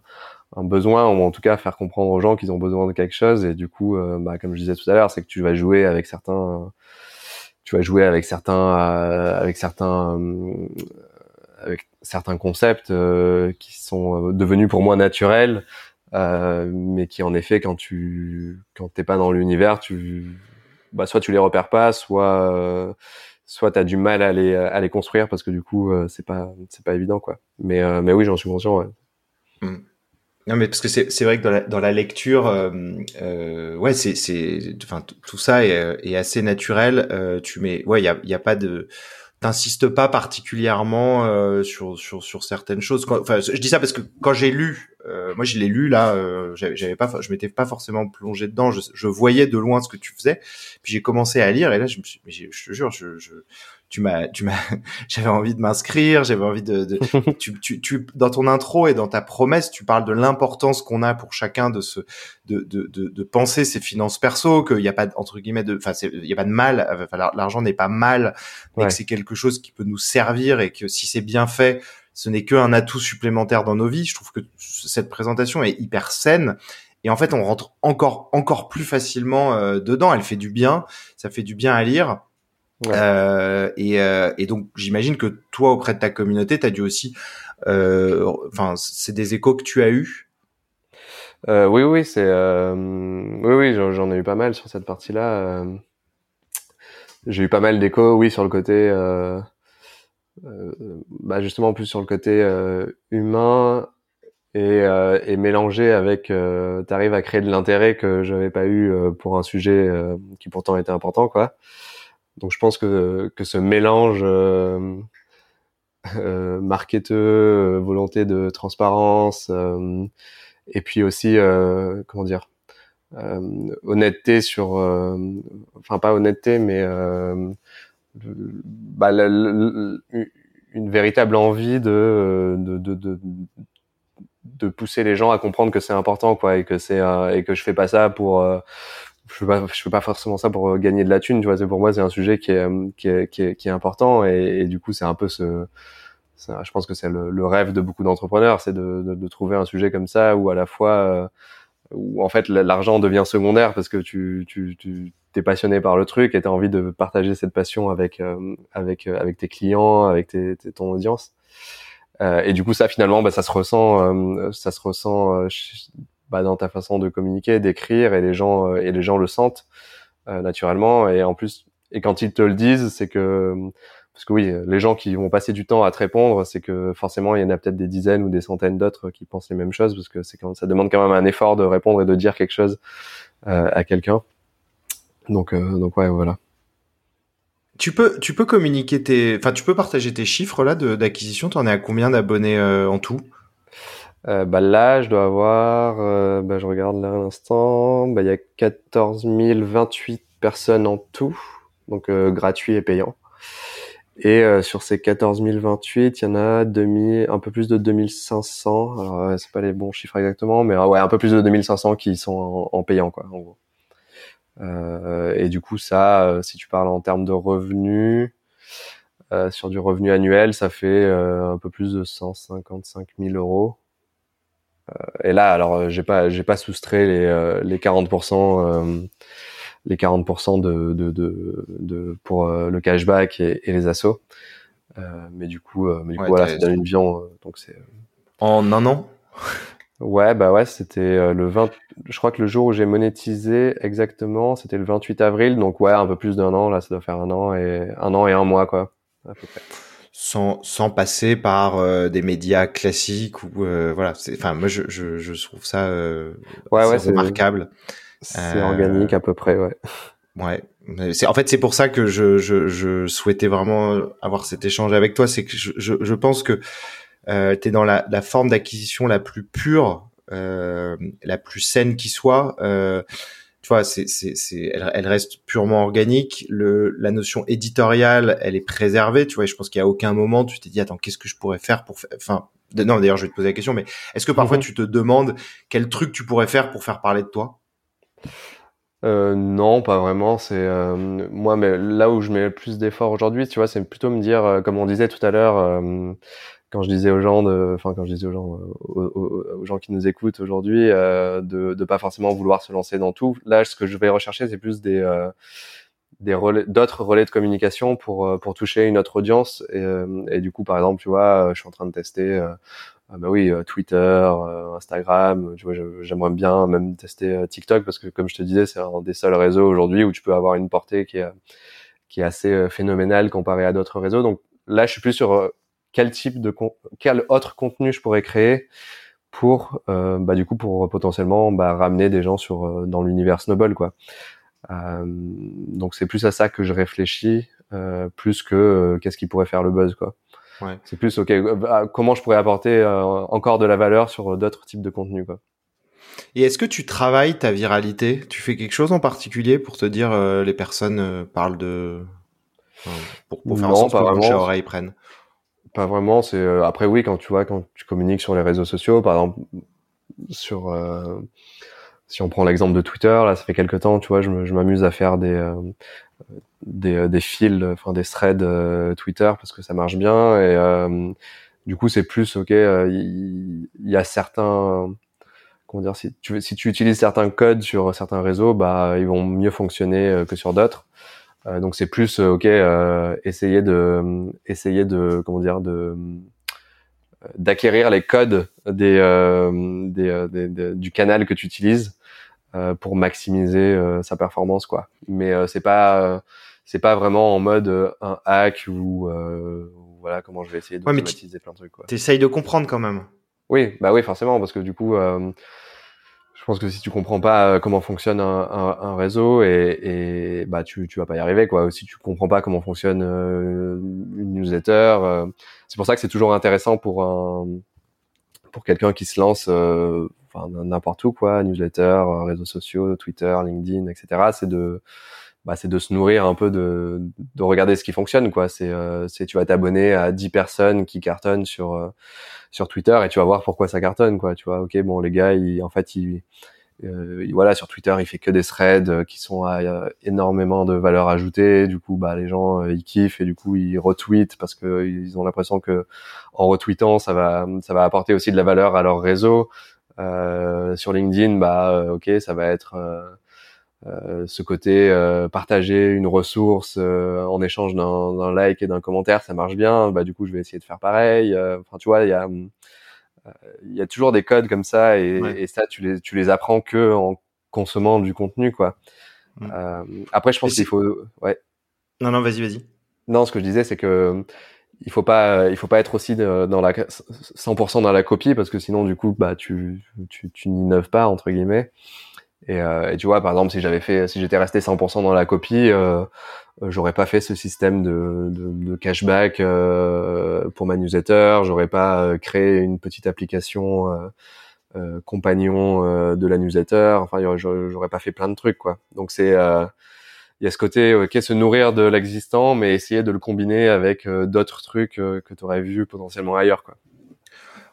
un besoin ou en tout cas faire comprendre aux gens qu'ils ont besoin de quelque chose. Et du coup, bah, comme je disais tout à l'heure, c'est que tu vas jouer avec certains tu vas jouer avec certains euh, avec certains euh, avec certains concepts euh, qui sont devenus pour moi naturels mais qui en effet quand tu quand t'es pas dans l'univers tu bah soit tu les repères pas soit soit tu as du mal à les à les construire parce que du coup c'est pas c'est pas évident quoi mais mais oui j'en suis conscient. Mmh. Non, mais parce que c'est vrai que dans la dans la lecture, euh, euh, ouais, c'est enfin tout ça est, euh, est assez naturel. Euh, tu mets, ouais, il y a y a pas de t'insistes pas particulièrement euh, sur sur sur certaines choses. enfin, je dis ça parce que quand j'ai lu, euh, moi je l'ai lu là, euh, j'avais pas, je m'étais pas forcément plongé dedans. Je, je, voyais de loin ce que tu faisais. Puis j'ai commencé à lire et là je me suis, je, je te jure, je, je tu m'as, tu m'as, j'avais envie de m'inscrire, j'avais envie de, de tu, tu, tu, dans ton intro et dans ta promesse, tu parles de l'importance qu'on a pour chacun de se, de, de, de, de penser ses finances perso, qu'il n'y a pas entre guillemets de, enfin, il y a pas de mal, enfin, l'argent n'est pas mal, mais que c'est quelque chose qui peut nous servir et que si c'est bien fait, ce n'est qu'un atout supplémentaire dans nos vies. Je trouve que cette présentation est hyper saine et en fait on rentre encore encore plus facilement euh, dedans. Elle fait du bien, ça fait du bien à lire. Euh, et, euh, et, donc j'imagine que toi auprès de ta communauté, tu as dû aussi, euh, enfin c'est des échos que tu as eu. Euh, oui oui c'est oui oui j'en ai eu pas mal sur cette partie-là. J'ai eu pas mal d'échos oui sur le côté bah justement plus sur le côté humain et, et mélangé avec t'arrives à créer de l'intérêt que j'avais pas eu pour un sujet qui pourtant était important quoi. Donc je pense que, que ce mélange euh, euh, marketeux, euh, volonté de transparence, euh, et puis aussi, euh, comment dire, honnêteté sur, enfin pas honnêteté, mais bah, une véritable envie de, de, de, de de pousser les gens à comprendre que c'est important quoi et que c'est et que je fais pas ça pour je fais pas je pas forcément ça pour euh, gagner de la thune tu vois. C'est pour moi c'est un sujet qui est euh, qui est, qui est, important et, du coup c'est un peu ce je pense que c'est le, rêve de beaucoup d'entrepreneurs c'est de, de, de, trouver un sujet comme ça où à la fois euh, où en fait l'argent devient secondaire parce que tu tu tu t'es passionné par le truc et t'as envie de partager cette passion avec avec avec tes clients avec tes, ton audience euh, et du coup ça finalement bah, ça se ressent ça se ressent bah, dans ta façon de communiquer, d'écrire, et les gens euh, et les gens le sentent euh, naturellement. Et en plus, et quand ils te le disent, c'est que parce que oui, les gens qui vont passer du temps à te répondre, c'est que forcément il y en a peut-être des dizaines ou des centaines d'autres qui pensent les mêmes choses, parce que c'est quand ça demande quand même un effort de répondre et de dire quelque chose euh, à quelqu'un. Donc euh, donc ouais voilà. Tu peux tu peux communiquer tes, enfin tu peux partager tes chiffres là d'acquisition. Tu en es à combien d'abonnés en tout? Euh, bah là, je dois avoir, euh, bah, je regarde là à l'instant, bah, il y a 14 028 personnes en tout, donc euh, gratuit et payant. Et euh, sur ces 14 028, il y en a 2000, un peu plus de 2500. Alors c'est pas les bons chiffres exactement, mais ouais, un peu plus de 2500 qui sont en, payant quoi, en gros. Et du coup, ça, si tu parles en termes de revenus, sur du revenu annuel, ça fait un peu plus de 155 000 euros euh, et là, alors euh, j'ai pas j'ai pas soustrait les euh, les 40% les 40% de, de, de, de, pour le cashback et, les assos. mais du coup, mais du coup voilà, ça donne une viande. donc c'est en un an? Ouais, bah ouais, c'était le 20. Je crois que le jour où j'ai monétisé exactement, c'était le 28 avril. Donc ouais, un peu plus d'un an. Là, ça doit faire un an et un an et un mois quoi, à peu près. sans sans passer par euh, des médias classiques ou euh, voilà c'est enfin moi je, je, je trouve ça euh, ouais, ouais, remarquable c'est organique à peu près ouais ouais c'est en fait c'est pour ça que je, je, je souhaitais vraiment avoir cet échange avec toi c'est que je, je, je pense que euh, tu es dans la, la forme d'acquisition la plus pure la plus saine qui soit tu vois, c'est, c'est, c'est, elle, elle, reste purement organique. Le, la notion éditoriale, elle est préservée. Tu vois, je pense qu'il y a aucun moment tu t'es dit attends, qu'est-ce que je pourrais faire pour, faire... enfin, non, d'ailleurs, je vais te poser la question, mais est-ce que parfois mhm. tu te demandes quel truc tu pourrais faire pour faire parler de toi? Euh, non, pas vraiment. C'est euh, moi, mais là où je mets le plus d'efforts aujourd'hui, tu vois, c'est plutôt me dire, euh, comme on disait tout à l'heure, euh, quand je disais aux gens, de, enfin quand je disais aux gens, euh, aux, gens qui nous écoutent aujourd'hui, euh, de ne pas forcément vouloir se lancer dans tout. Là, ce que je vais rechercher, c'est plus des euh, des relais, d'autres relais de communication pour pour toucher une autre audience. Et, et, du coup, par exemple, tu vois, je suis en train de tester. Ah bah oui, Twitter, Instagram, tu vois, j'aimerais bien même tester TikTok parce que comme je te disais, c'est un des seuls réseaux aujourd'hui où tu peux avoir une portée qui est qui est assez phénoménale comparée à d'autres réseaux. Donc là, je suis plus sur quel type de quel autre contenu je pourrais créer pour euh, bah du coup pour potentiellement bah, ramener des gens sur euh, dans l'univers Snowball quoi. Euh, donc c'est plus à ça que je réfléchis euh, plus que euh, qu'est-ce qui pourrait faire le buzz quoi. Ouais. C'est plus ok bah, comment je pourrais apporter encore de la valeur sur d'autres types de contenus quoi. Et est-ce que tu travailles ta viralité? Tu fais quelque chose en particulier pour te dire les personnes parlent de pour, pour faire en sorte que le oreille prenne pas vraiment. C'est euh, après oui quand tu vois quand tu communiques sur les réseaux sociaux, par exemple sur euh, si on prend l'exemple de Twitter, là ça fait quelques temps, tu vois, je m'amuse à faire des euh, des, des fils, enfin des threads Twitter parce que ça marche bien et du coup c'est plus ok, il y, a certains comment dire si tu si tu utilises certains codes sur certains réseaux, bah ils vont mieux fonctionner que sur d'autres. Euh, donc c'est plus euh, ok, euh, essayer de essayer de comment dire de d'acquérir les codes des, des, du canal que tu utilises pour maximiser sa performance quoi. Mais c'est pas c'est pas vraiment en mode un hack ou voilà comment je vais essayer de ouais, plein de trucs quoi. T'essayes de comprendre quand même. Oui, bah oui, forcément, parce que du coup, je pense que si tu comprends pas euh, comment fonctionne un, un, un réseau et, et, bah tu tu vas pas y arriver quoi. Si tu comprends pas comment fonctionne euh, une newsletter, euh, c'est pour ça que c'est toujours intéressant pour un pour quelqu'un qui se lance enfin n'importe où quoi, newsletter, réseaux sociaux, Twitter, LinkedIn, etc. C'est de bah, c'est de se nourrir un peu de, de regarder ce qui fonctionne quoi. C'est c'est tu vas t'abonner à 10 personnes qui cartonnent sur sur Twitter et tu vas voir pourquoi ça cartonne quoi. Tu vois ok bon les gars ils, en fait ils euh, voilà sur Twitter il fait que des threads euh, qui sont à euh, énormément de valeur ajoutée. Du coup bah les gens euh, ils kiffent et du coup ils retweetent parce que ils ont l'impression que en retweetant ça va ça va apporter aussi de la valeur à leur réseau. Sur LinkedIn bah ok ça va être euh, ce côté euh, partager une ressource euh, en échange d'un like et d'un commentaire, ça marche bien. Bah du coup, je vais essayer de faire pareil. Enfin, tu vois, il y a il y a toujours des codes comme ça et, et, ça, tu les tu les apprends que en consommant du contenu, quoi. après, je pense qu'il faut, ouais. Non, non, vas-y, vas-y. Non, ce que je disais, c'est que il faut pas il faut pas être aussi dans la 100% dans la copie parce que sinon du coup bah tu tu, tu n'innoves pas entre guillemets et, euh, tu vois, par exemple, si j'avais fait, si j'étais resté 100% dans la copie, euh, j'aurais pas fait ce système de, de, de cashback euh, pour ma newsletter. J'aurais pas euh, créé une petite application euh, euh, compagnon de la newsletter. Enfin, j'aurais pas fait plein de trucs, quoi. Donc c'est il y a ce côté, ok, se nourrir de l'existant, mais essayer de le combiner avec d'autres trucs que tu aurais vu potentiellement ailleurs, quoi.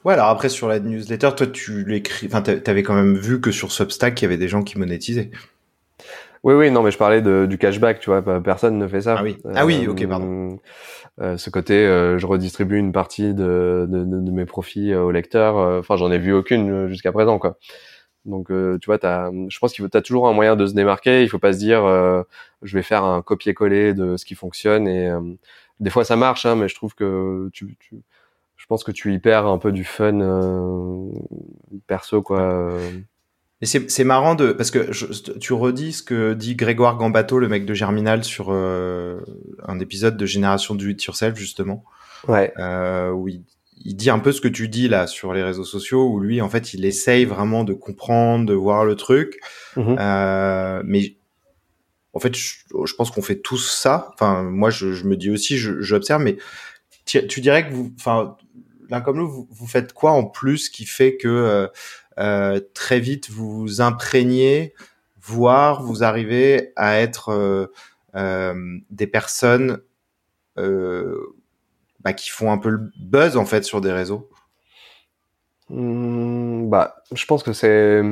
Ouais, alors après sur la newsletter, toi tu l'écris, enfin t'avais quand même vu que sur Substack il y avait des gens qui monétisaient. Oui, oui, non, mais je parlais de, du cashback, tu vois, personne ne fait ça. Ah oui, ah oui, ok, pardon. Euh, ce côté, euh, je redistribue une partie de, de, de mes profits euh, aux lecteurs. Euh, enfin, j'en ai vu aucune jusqu'à présent, quoi. Donc, tu vois, as, je pense qu'il faut, as toujours un moyen de se démarquer. Il faut pas se dire, je vais faire un copier-coller de ce qui fonctionne. Et des fois, ça marche, hein, mais je trouve que tu, tu pense que tu y perds un peu du fun euh, perso quoi. Et c'est marrant de parce que tu redis ce que dit Grégoire Gambato, le mec de Germinal, sur euh, un épisode de Génération du 8 Yourself justement. Ouais. Euh, où il, dit un peu ce que tu dis là sur les réseaux sociaux, où lui, en fait, il essaye vraiment de comprendre, de voir le truc. Mhm. Euh, mais en fait, je, pense qu'on fait tous ça. Enfin, moi, je, me dis aussi, j'observe, mais tu, dirais que vous, enfin, l'un comme l'autre, vous, faites quoi en plus qui fait que euh, euh, très vite vous vous imprégnez, voire vous arrivez à être euh, des personnes bah, qui font un peu le buzz en fait sur des réseaux? Mmh, Bah, je pense que c'est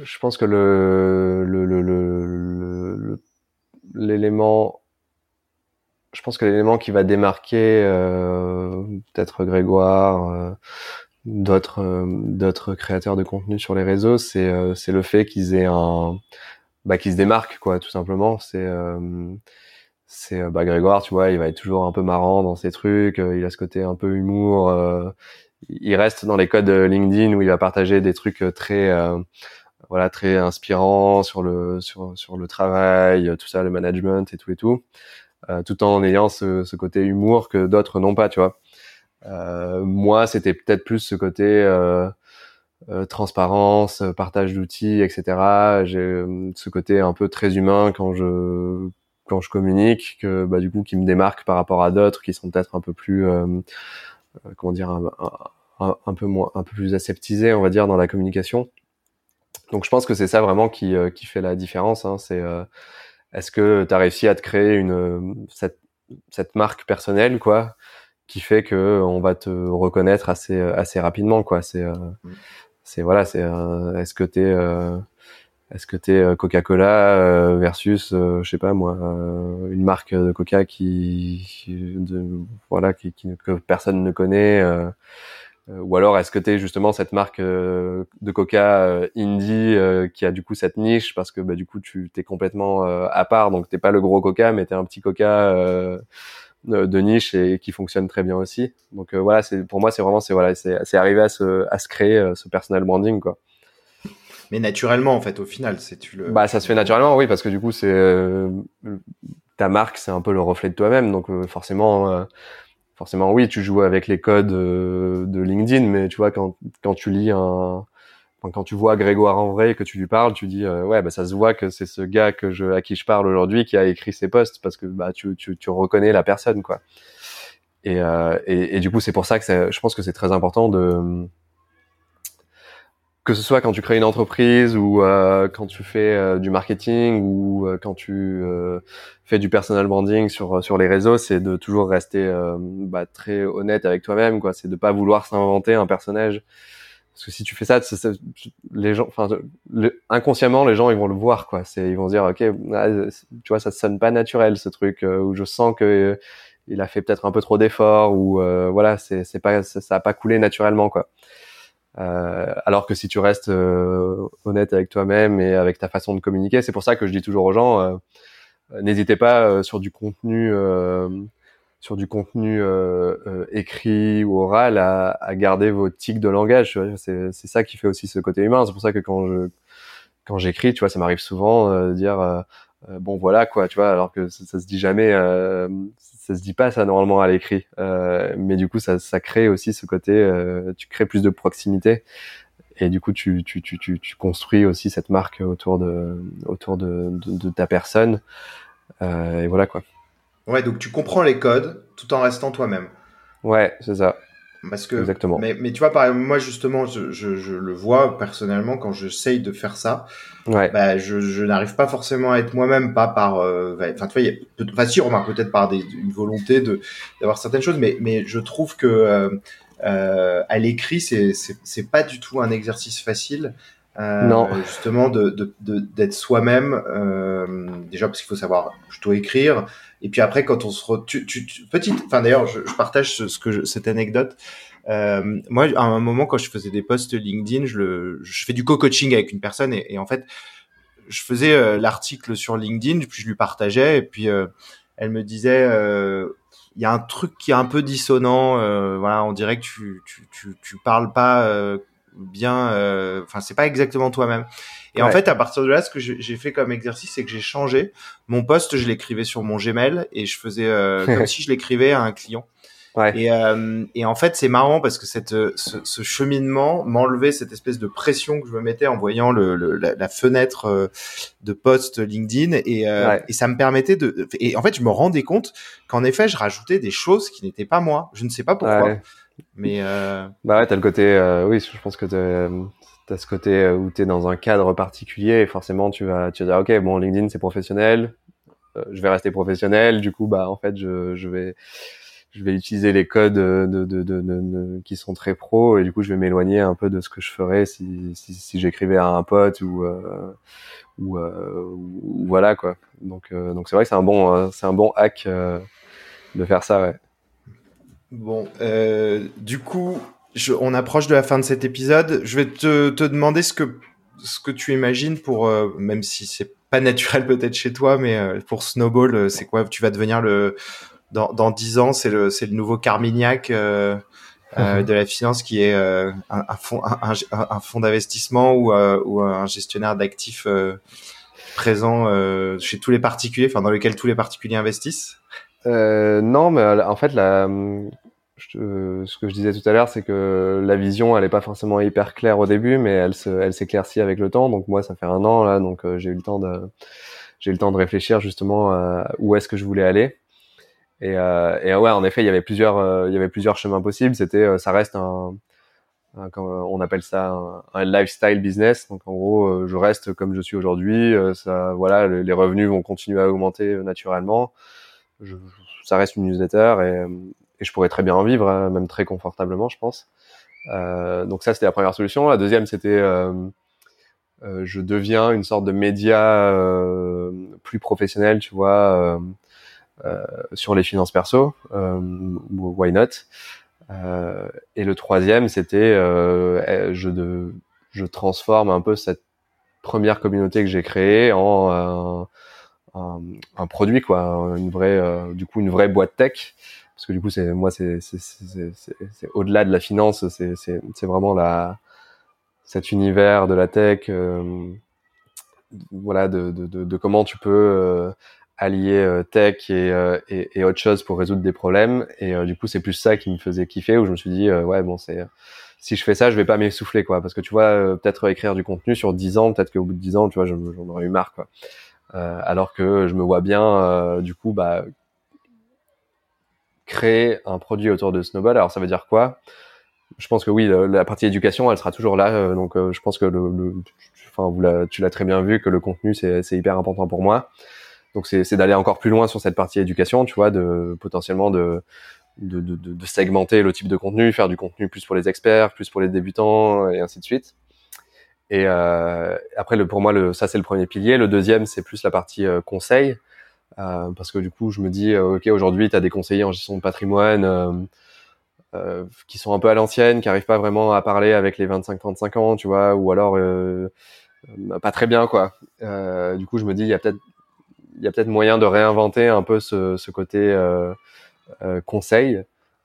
je pense que le, l'élément, je pense que l'élément qui va démarquer euh, peut-être Grégoire, euh, d'autres euh, créateurs de contenu sur les réseaux, c'est c'est le fait qu'ils aient un, bah qu'ils se démarquent quoi, tout simplement. C'est c'est bah Grégoire, tu vois, il va être toujours un peu marrant dans ses trucs, il a ce côté un peu humour. il reste dans les codes LinkedIn où il va partager des trucs très voilà très inspirant sur le sur sur le travail, tout ça, le management et tout et tout, euh, tout en ayant ce, ce côté humour que d'autres n'ont pas, tu vois. Euh, moi, c'était peut-être plus ce côté euh, euh transparence, partage d'outils, etc. J'ai euh, ce côté un peu très humain quand je quand je communique, que bah du coup qui me démarque par rapport à d'autres qui sont peut-être un peu plus comment dire un, peu moins un peu plus aseptisés, on va dire, dans la communication. Donc je pense que c'est ça vraiment qui, euh, qui fait la différence. Hein. C'est euh, est-ce que tu as réussi à te créer une euh, cette, cette marque personnelle quoi qui fait que on va te reconnaître assez assez rapidement quoi? C'est mmh. c'est voilà c'est est-ce que t'es est-ce que t'es Coca-Cola versus je sais pas moi une marque de Coca qui, de, voilà qui, qui, que personne ne connaît euh, ou alors est-ce que tu es justement cette marque euh, de Coca euh, indie qui a du coup cette niche parce que bah, du coup tu t'es complètement à part donc t'es pas le gros Coca mais t'es un petit Coca de niche et qui fonctionne très bien aussi. Donc voilà, c'est pour moi c'est vraiment c'est voilà, c'est arrivé à se à se créer ce personal branding quoi. Mais naturellement en fait au final, c'est tu le Bah ça se fait naturellement oui parce que du coup c'est ta marque, c'est un peu le reflet de toi-même donc forcément forcément oui, tu joues avec les codes euh, de LinkedIn, mais tu vois quand quand tu lis un quand tu vois Grégoire en vrai et que tu lui parles, tu dis euh, ouais bah ça se voit que c'est ce gars que je à qui je parle aujourd'hui qui a écrit ces posts parce que bah tu tu, tu reconnais la personne quoi. Et, euh, et, et, du coup c'est pour ça que je pense que c'est très important de que ce soit quand tu crées une entreprise ou euh, quand tu fais euh, du marketing ou euh, quand tu fais du personal branding sur sur les réseaux, c'est de toujours rester bah, très honnête avec toi-même, quoi. C'est de pas vouloir s'inventer un personnage, parce que si tu fais ça, les gens, enfin, inconsciemment, les gens ils vont le voir, quoi. C'est ils vont dire, ok, ah, tu vois, ça sonne pas naturel ce truc, où je sens que il a fait peut-être un peu trop d'efforts ou voilà, c'est pas ça, ça a pas coulé naturellement, quoi. Euh, alors que si tu restes euh, honnête avec toi-même et avec ta façon de communiquer, c'est pour ça que je dis toujours aux gens, euh, n'hésitez pas sur du contenu, sur du contenu écrit ou oral à, à, garder vos tics de langage. C'est ça qui fait aussi ce côté humain. C'est pour ça que quand je quand j'écris, tu vois, ça m'arrive souvent de dire bon voilà quoi, tu vois, alors que ça, ça se dit jamais ça se dit pas ça normalement à l'écrit, euh, mais du coup ça, ça crée aussi ce côté, euh, tu crées plus de proximité et du coup tu, tu, tu, tu, tu construis aussi cette marque autour de autour de, de, ta personne euh, et voilà quoi. Ouais, donc tu comprends les codes tout en restant toi-même. Ouais, c'est ça. Parce que, Exactement. Mais, mais tu vois, par exemple, moi justement, je, je, je le vois personnellement quand j'essaye de faire ça. Ouais. Bah, je, je n'arrive pas forcément à être moi-même, pas par. Euh, enfin, tu vois, y a, enfin, si, remarque peut-être par des, une volonté de d'avoir certaines choses, mais mais je trouve que euh, euh, à l'écrit, c'est c'est pas du tout un exercice facile. Euh, non. Justement, de d'être de, d'être soi-même. Euh, déjà parce qu'il faut savoir plutôt écrire et puis après, quand on se re... tu, tu, petite, enfin d'ailleurs, je, partage ce, que cette anecdote. Euh, moi, à un moment, quand je faisais des posts LinkedIn, je, le, je fais du co-coaching avec une personne et, en fait, je faisais euh, l'article sur LinkedIn, puis je lui partageais et puis euh, elle me disait, il y a un truc qui est un peu dissonant. voilà, on dirait que tu tu tu, tu parles pas bien. Enfin, c'est pas exactement toi-même. Et en fait, à partir de là, ce que j'ai fait comme exercice, c'est que j'ai changé mon poste. Je l'écrivais sur mon Gmail et je faisais comme si je l'écrivais à un client. Et, euh, et, en fait, c'est marrant parce que cette, ce, ce cheminement m'enlevait cette espèce de pression que je me mettais en voyant le, le la, la, fenêtre euh, de post LinkedIn et, euh, et, ça me permettait de. Et en fait, je me rendais compte qu'en effet, je rajoutais des choses qui n'étaient pas moi. Je ne sais pas pourquoi. Mais euh... bah ouais, t'as le côté. Euh, oui, je pense que t'as as ce côté où t'es dans un cadre particulier et forcément tu vas tu vas dire ok bon LinkedIn c'est professionnel, je vais rester professionnel. Du coup bah en fait je je vais je vais utiliser les codes de, de, de, de, qui sont très pro et du coup je vais m'éloigner un peu de ce que je ferais si, si, si j'écrivais à un pote ou euh, ou, euh, ou, voilà quoi donc euh, donc c'est vrai que c'est un bon euh, c'est un bon hack euh, de faire ça ouais bon du coup je, on approche de la fin de cet épisode je vais te, te demander ce que ce que tu imagines pour même si c'est pas naturel peut-être chez toi mais pour Snowball c'est quoi? Tu vas devenir le dans, dans 10 ans, c'est le, c'est le nouveau Carmignac euh, euh, mhm. de la finance qui est euh, un, un, fonds, un, un fonds d'investissement ou, ou un gestionnaire d'actifs présent chez tous les particuliers, enfin dans lequel tous les particuliers investissent. Non, mais en fait, la, je, ce que je disais tout à l'heure, c'est que la vision, elle est pas forcément hyper claire au début, mais elle se, elle s'éclaircit avec le temps. Donc moi, ça fait un an là, donc j'ai eu le temps de, j'ai eu le temps de réfléchir justement à où est-ce que je voulais aller. Et, euh, et ouais, en effet, il y avait plusieurs, euh, il y avait plusieurs chemins possibles. C'était, euh, ça reste un, un, on appelle ça un, un, lifestyle business. Donc en gros, euh, je reste comme je suis aujourd'hui. ça, voilà, les, revenus vont continuer à augmenter naturellement. Je, ça reste une newsletter et, et, je pourrais très bien en vivre, hein, même très confortablement, je pense. Euh, donc ça, c'était la première solution. La deuxième, c'était euh, je deviens une sorte de média plus professionnel, tu vois, euh, sur les finances perso, euh, why not euh, Et le troisième, c'était eh, je, je transforme un peu cette première communauté que j'ai créée en un, produit quoi, une vraie, du coup une vraie boîte tech parce que du coup c'est moi c'est au-delà de la finance c'est c'est vraiment la cet univers de la tech euh, voilà de, de, comment tu peux euh, allier euh, tech et, euh, et, et, autre chose pour résoudre des problèmes. Et euh, du coup, c'est plus ça qui me faisait kiffer, où je me suis dit, ouais, bon, c'est si je fais ça, je vais pas m'essouffler, quoi. Parce que tu vois, peut-être écrire du contenu sur 10 ans, peut-être qu'au bout de 10 ans, tu vois, j'en aurais eu marre, quoi. Alors que je me vois bien, du coup, bah, créer un produit autour de Snowball. Alors, ça veut dire quoi? Je pense que oui, la partie éducation, elle sera toujours là. donc, je pense que le, le enfin, tu l'as très bien vu que le contenu, c'est hyper important pour moi. Donc c'est d'aller encore plus loin sur cette partie éducation, tu vois, de potentiellement de de, de, de, segmenter le type de contenu, faire du contenu plus pour les experts, plus pour les débutants et ainsi de suite. Et euh, après, le, pour moi, le, ça c'est le premier pilier. Le deuxième, c'est plus la partie euh, conseil, euh, parce que du coup, je me dis, euh, ok, aujourd'hui, tu as des conseillers en gestion de patrimoine euh, euh, qui sont un peu à l'ancienne, qui arrivent pas vraiment à parler avec les 25-35 ans, tu vois, ou alors pas très bien, quoi. du coup, je me dis, il y a peut-être il y a peut-être moyen de réinventer un peu ce, ce côté euh, euh, conseil,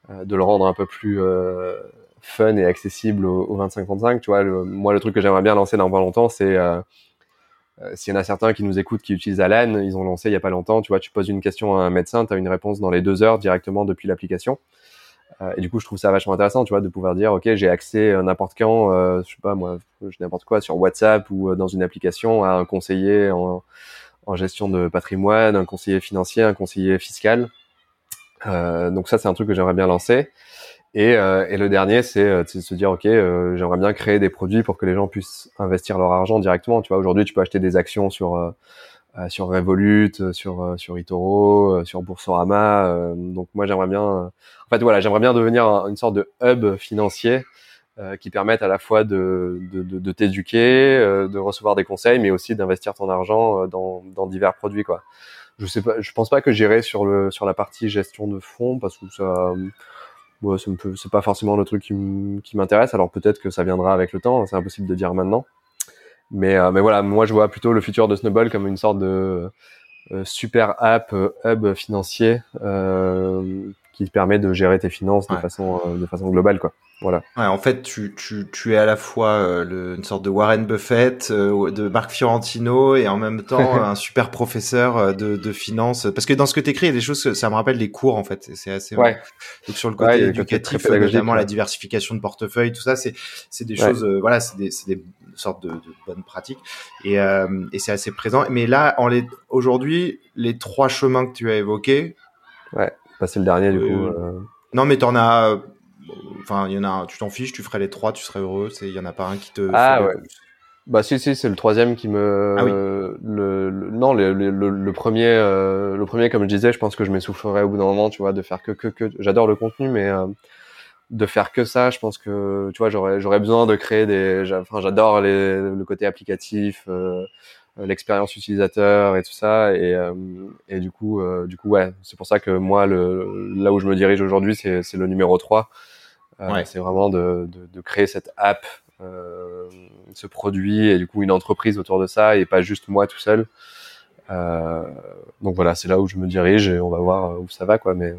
euh, de le rendre un peu plus euh, fun et accessible au, au 25-35. Tu vois, moi, le truc que j'aimerais bien lancer dans pas longtemps, c'est s'il y en a certains qui nous écoutent, qui utilisent Alan, ils ont lancé il y a pas longtemps. Tu vois, tu poses une question à un médecin, tu as une réponse dans les deux heures directement depuis l'application. et du coup, je trouve ça vachement intéressant, tu vois, de pouvoir dire, ok, j'ai accès n'importe quand, euh, je sais pas moi, n'importe quoi sur WhatsApp ou dans une application à un conseiller en, en gestion de patrimoine, un conseiller financier, un conseiller fiscal. Euh, donc ça, c'est un truc que j'aimerais bien lancer. Et, euh, et le dernier, c'est euh, de se dire, ok, euh, j'aimerais bien créer des produits pour que les gens puissent investir leur argent directement. Tu vois, aujourd'hui, tu peux acheter des actions sur euh, sur Revolut, sur sur Itoro, sur Boursorama. donc moi, j'aimerais bien, en fait, voilà, j'aimerais bien devenir une sorte de hub financier euh, qui permettent à la fois de, de, de, de t'éduquer, euh, de recevoir des conseils, mais aussi d'investir ton argent euh, dans, dans, divers produits. Quoi. Je sais pas, je pense pas que j'irai sur le sur la partie gestion de fonds parce que ça, me c'est pas forcément le truc qui m'intéresse. Alors peut-être que ça viendra avec le temps, c'est impossible de dire maintenant. Mais mais voilà, moi je vois plutôt le futur de Snowball comme une sorte de super app hub financier qui te permet de gérer tes finances de façon de façon globale quoi. Voilà. Ouais, en fait, tu, tu, tu es à la fois euh, le, une sorte de Warren Buffett, euh, de Marc Fiorentino, et en même temps un super professeur euh, de, de finance. Parce que dans ce que tu écris, il y a des choses, ça me rappelle les cours, en fait. C'est assez. Ouais. Donc sur le côté éducatif, notamment la diversification de portefeuille, tout ça, c'est c'est des choses, voilà, c'est des, c'est des sortes de, de, bonnes pratiques, et, et c'est assez présent. Mais là, en les, aujourd'hui, les trois chemins que tu as évoqués. Ouais. C'est le dernier du coup. Non, mais t'en as Enfin, il y en a, tu t'en fiches, tu ferais les trois, tu serais heureux. Il y en a pas un qui te. Ah ouais. Bah si si c'est le troisième qui me ah, oui. le, non le, le, le, premier euh, le premier comme je disais je pense que je m'essoufflerais au bout d'un moment tu vois de faire que que que j'adore le contenu mais euh, de faire que ça je pense que tu vois j'aurais j'aurais besoin de créer des enfin j'adore le côté applicatif euh, l'expérience utilisateur et tout ça. Et euh, et du coup euh, du coup ouais c'est pour ça que moi le là où je me dirige aujourd'hui c'est c'est le numéro 3 euh, c'est vraiment de, de, de, créer cette app, euh, ce produit et du coup une entreprise autour de ça et pas juste moi tout seul. Euh, donc voilà, c'est là où je me dirige et on va voir où ça va quoi. Mais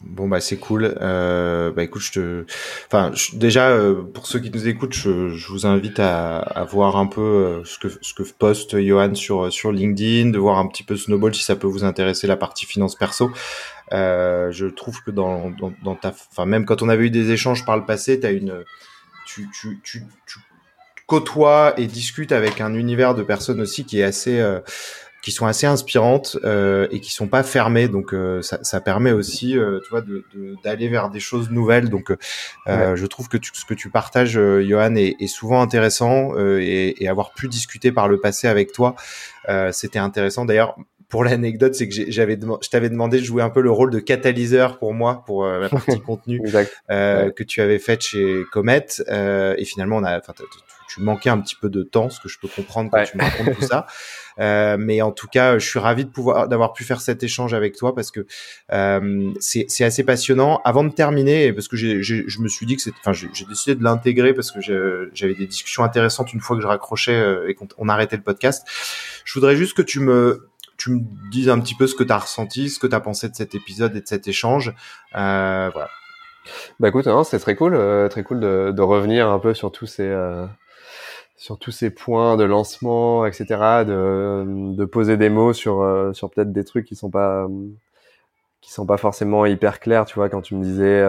bon bah c'est cool. Euh, bah écoute, je te, enfin déjà euh, pour ceux qui nous écoutent, je, vous invite à, voir un peu euh, ce que ce que poste Johan sur sur LinkedIn, de voir un petit peu Snowball si ça peut vous intéresser la partie finance perso. Euh, je trouve que dans, dans, ta, enfin même quand on avait eu des échanges par le passé, as une, tu, tu, tu, tu côtoies et discutes avec un univers de personnes aussi qui est assez euh, qui sont assez inspirantes euh, et qui sont pas fermées. Donc euh, ça, ça, permet aussi euh, tu vois d'aller de, vers des choses nouvelles. Donc euh, je trouve que tu, ce que tu partages Johan est, est souvent intéressant et, et, avoir pu discuter par le passé avec toi c'était intéressant. D'ailleurs pour l'anecdote, c'est que j'avais, je t'avais demandé de jouer un peu le rôle de catalyseur pour moi, pour euh, la partie contenu euh, que tu avais faite chez Comet. Euh, et finalement, on a, enfin, tu manquais un petit peu de temps, ce que je peux comprendre quand tu me racontes tout ça. Euh, mais en tout cas, je suis ravi de pouvoir d'avoir pu faire cet échange avec toi parce que euh, c'est assez passionnant. Avant de terminer, parce que j'ai je me suis dit que enfin, j'ai décidé de l'intégrer parce que j'avais des discussions intéressantes une fois que je raccrochais euh, et qu'on arrêtait le podcast. Je voudrais juste que tu me tu me dises un petit peu ce que tu as ressenti, ce que tu as pensé de cet épisode et de cet échange. Euh, voilà. Bah écoute, c'est très cool, euh, très cool de, de, revenir un peu sur tous ces euh, sur tous ces points de lancement, etc. De, de poser des mots sur euh, sur peut-être des trucs qui sont pas qui sont pas forcément hyper clairs. Tu vois, quand tu me disais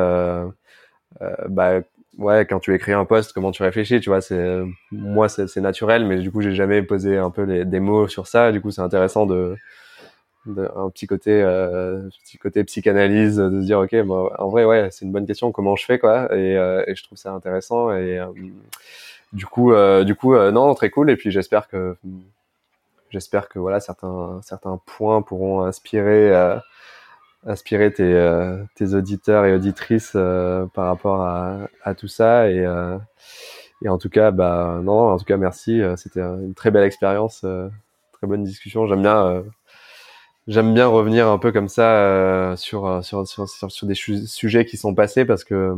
bah ouais, quand tu écris un post, comment tu réfléchis, tu vois, c'est moi c'est naturel, mais du coup j'ai jamais posé un peu les, des mots sur ça. Du coup c'est intéressant de, de, un petit côté euh, petit côté psychanalyse de se dire ok, bon, en vrai ouais c'est une bonne question, comment je fais quoi, et, euh, et je trouve ça intéressant et euh, du coup euh, du coup non très cool. Et puis j'espère que j'espère que voilà certains certains points pourront inspirer inspirer tes, euh, tes auditeurs et auditrices euh, par rapport à, à, tout ça. Et, euh, et en tout cas bah non en tout cas merci. C'était une très belle expérience très bonne discussion. J'aime bien j'aime bien revenir un peu comme ça sur, sur, sur, sur, des sujets qui sont passés parce que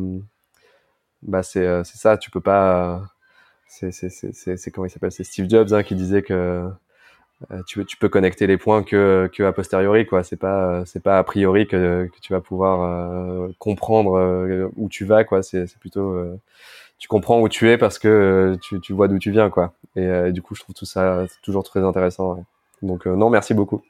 bah c'est c'est ça. Tu peux pas c'est c'est c'est comment il s'appelle? C'est Steve Jobs hein, qui disait que euh, tu, tu peux connecter les points que, que a posteriori quoi. C'est pas c'est pas a priori que, que tu vas pouvoir euh, comprendre euh, où tu vas quoi. C'est c'est plutôt tu comprends où tu es parce que tu, tu vois d'où tu viens quoi. Et, du coup je trouve tout ça toujours très intéressant donc non merci beaucoup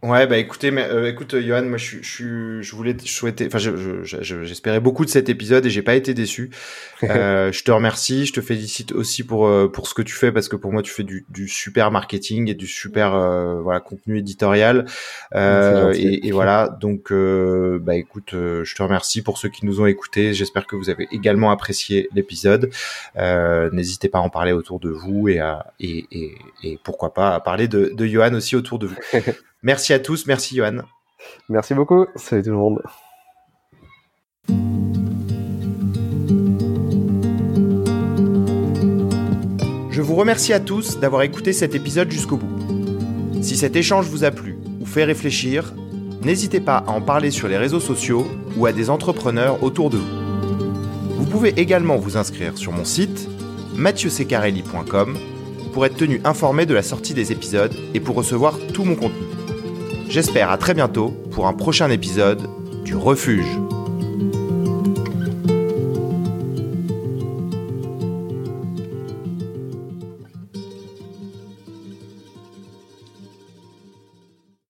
Ouais, bah écoutez, mais, euh, écoute, Johan, moi je, je, je voulais souhaiter, enfin, j'espérais je, beaucoup de cet épisode et j'ai pas été déçu. euh, je te remercie, je te félicite aussi pour euh, pour ce que tu fais parce que pour moi tu fais du, du super marketing et du super euh, voilà contenu éditorial. Euh, et, et, voilà, donc bah écoute, je te remercie pour ceux qui nous ont écoutés. J'espère que vous avez également apprécié l'épisode. N'hésitez pas à en parler autour de vous et à et, et, et pourquoi pas à parler de, de Johan aussi autour de vous. Merci à tous, merci Johan. Merci beaucoup, salut tout le monde. Je vous remercie à tous d'avoir écouté cet épisode jusqu'au bout. Si cet échange vous a plu ou fait réfléchir, n'hésitez pas à en parler sur les réseaux sociaux ou à des entrepreneurs autour de vous. Vous pouvez également vous inscrire sur mon site mathieusecarelli.com pour être tenu informé de la sortie des épisodes et pour recevoir tout mon contenu. J'espère à très bientôt pour un prochain épisode du Refuge.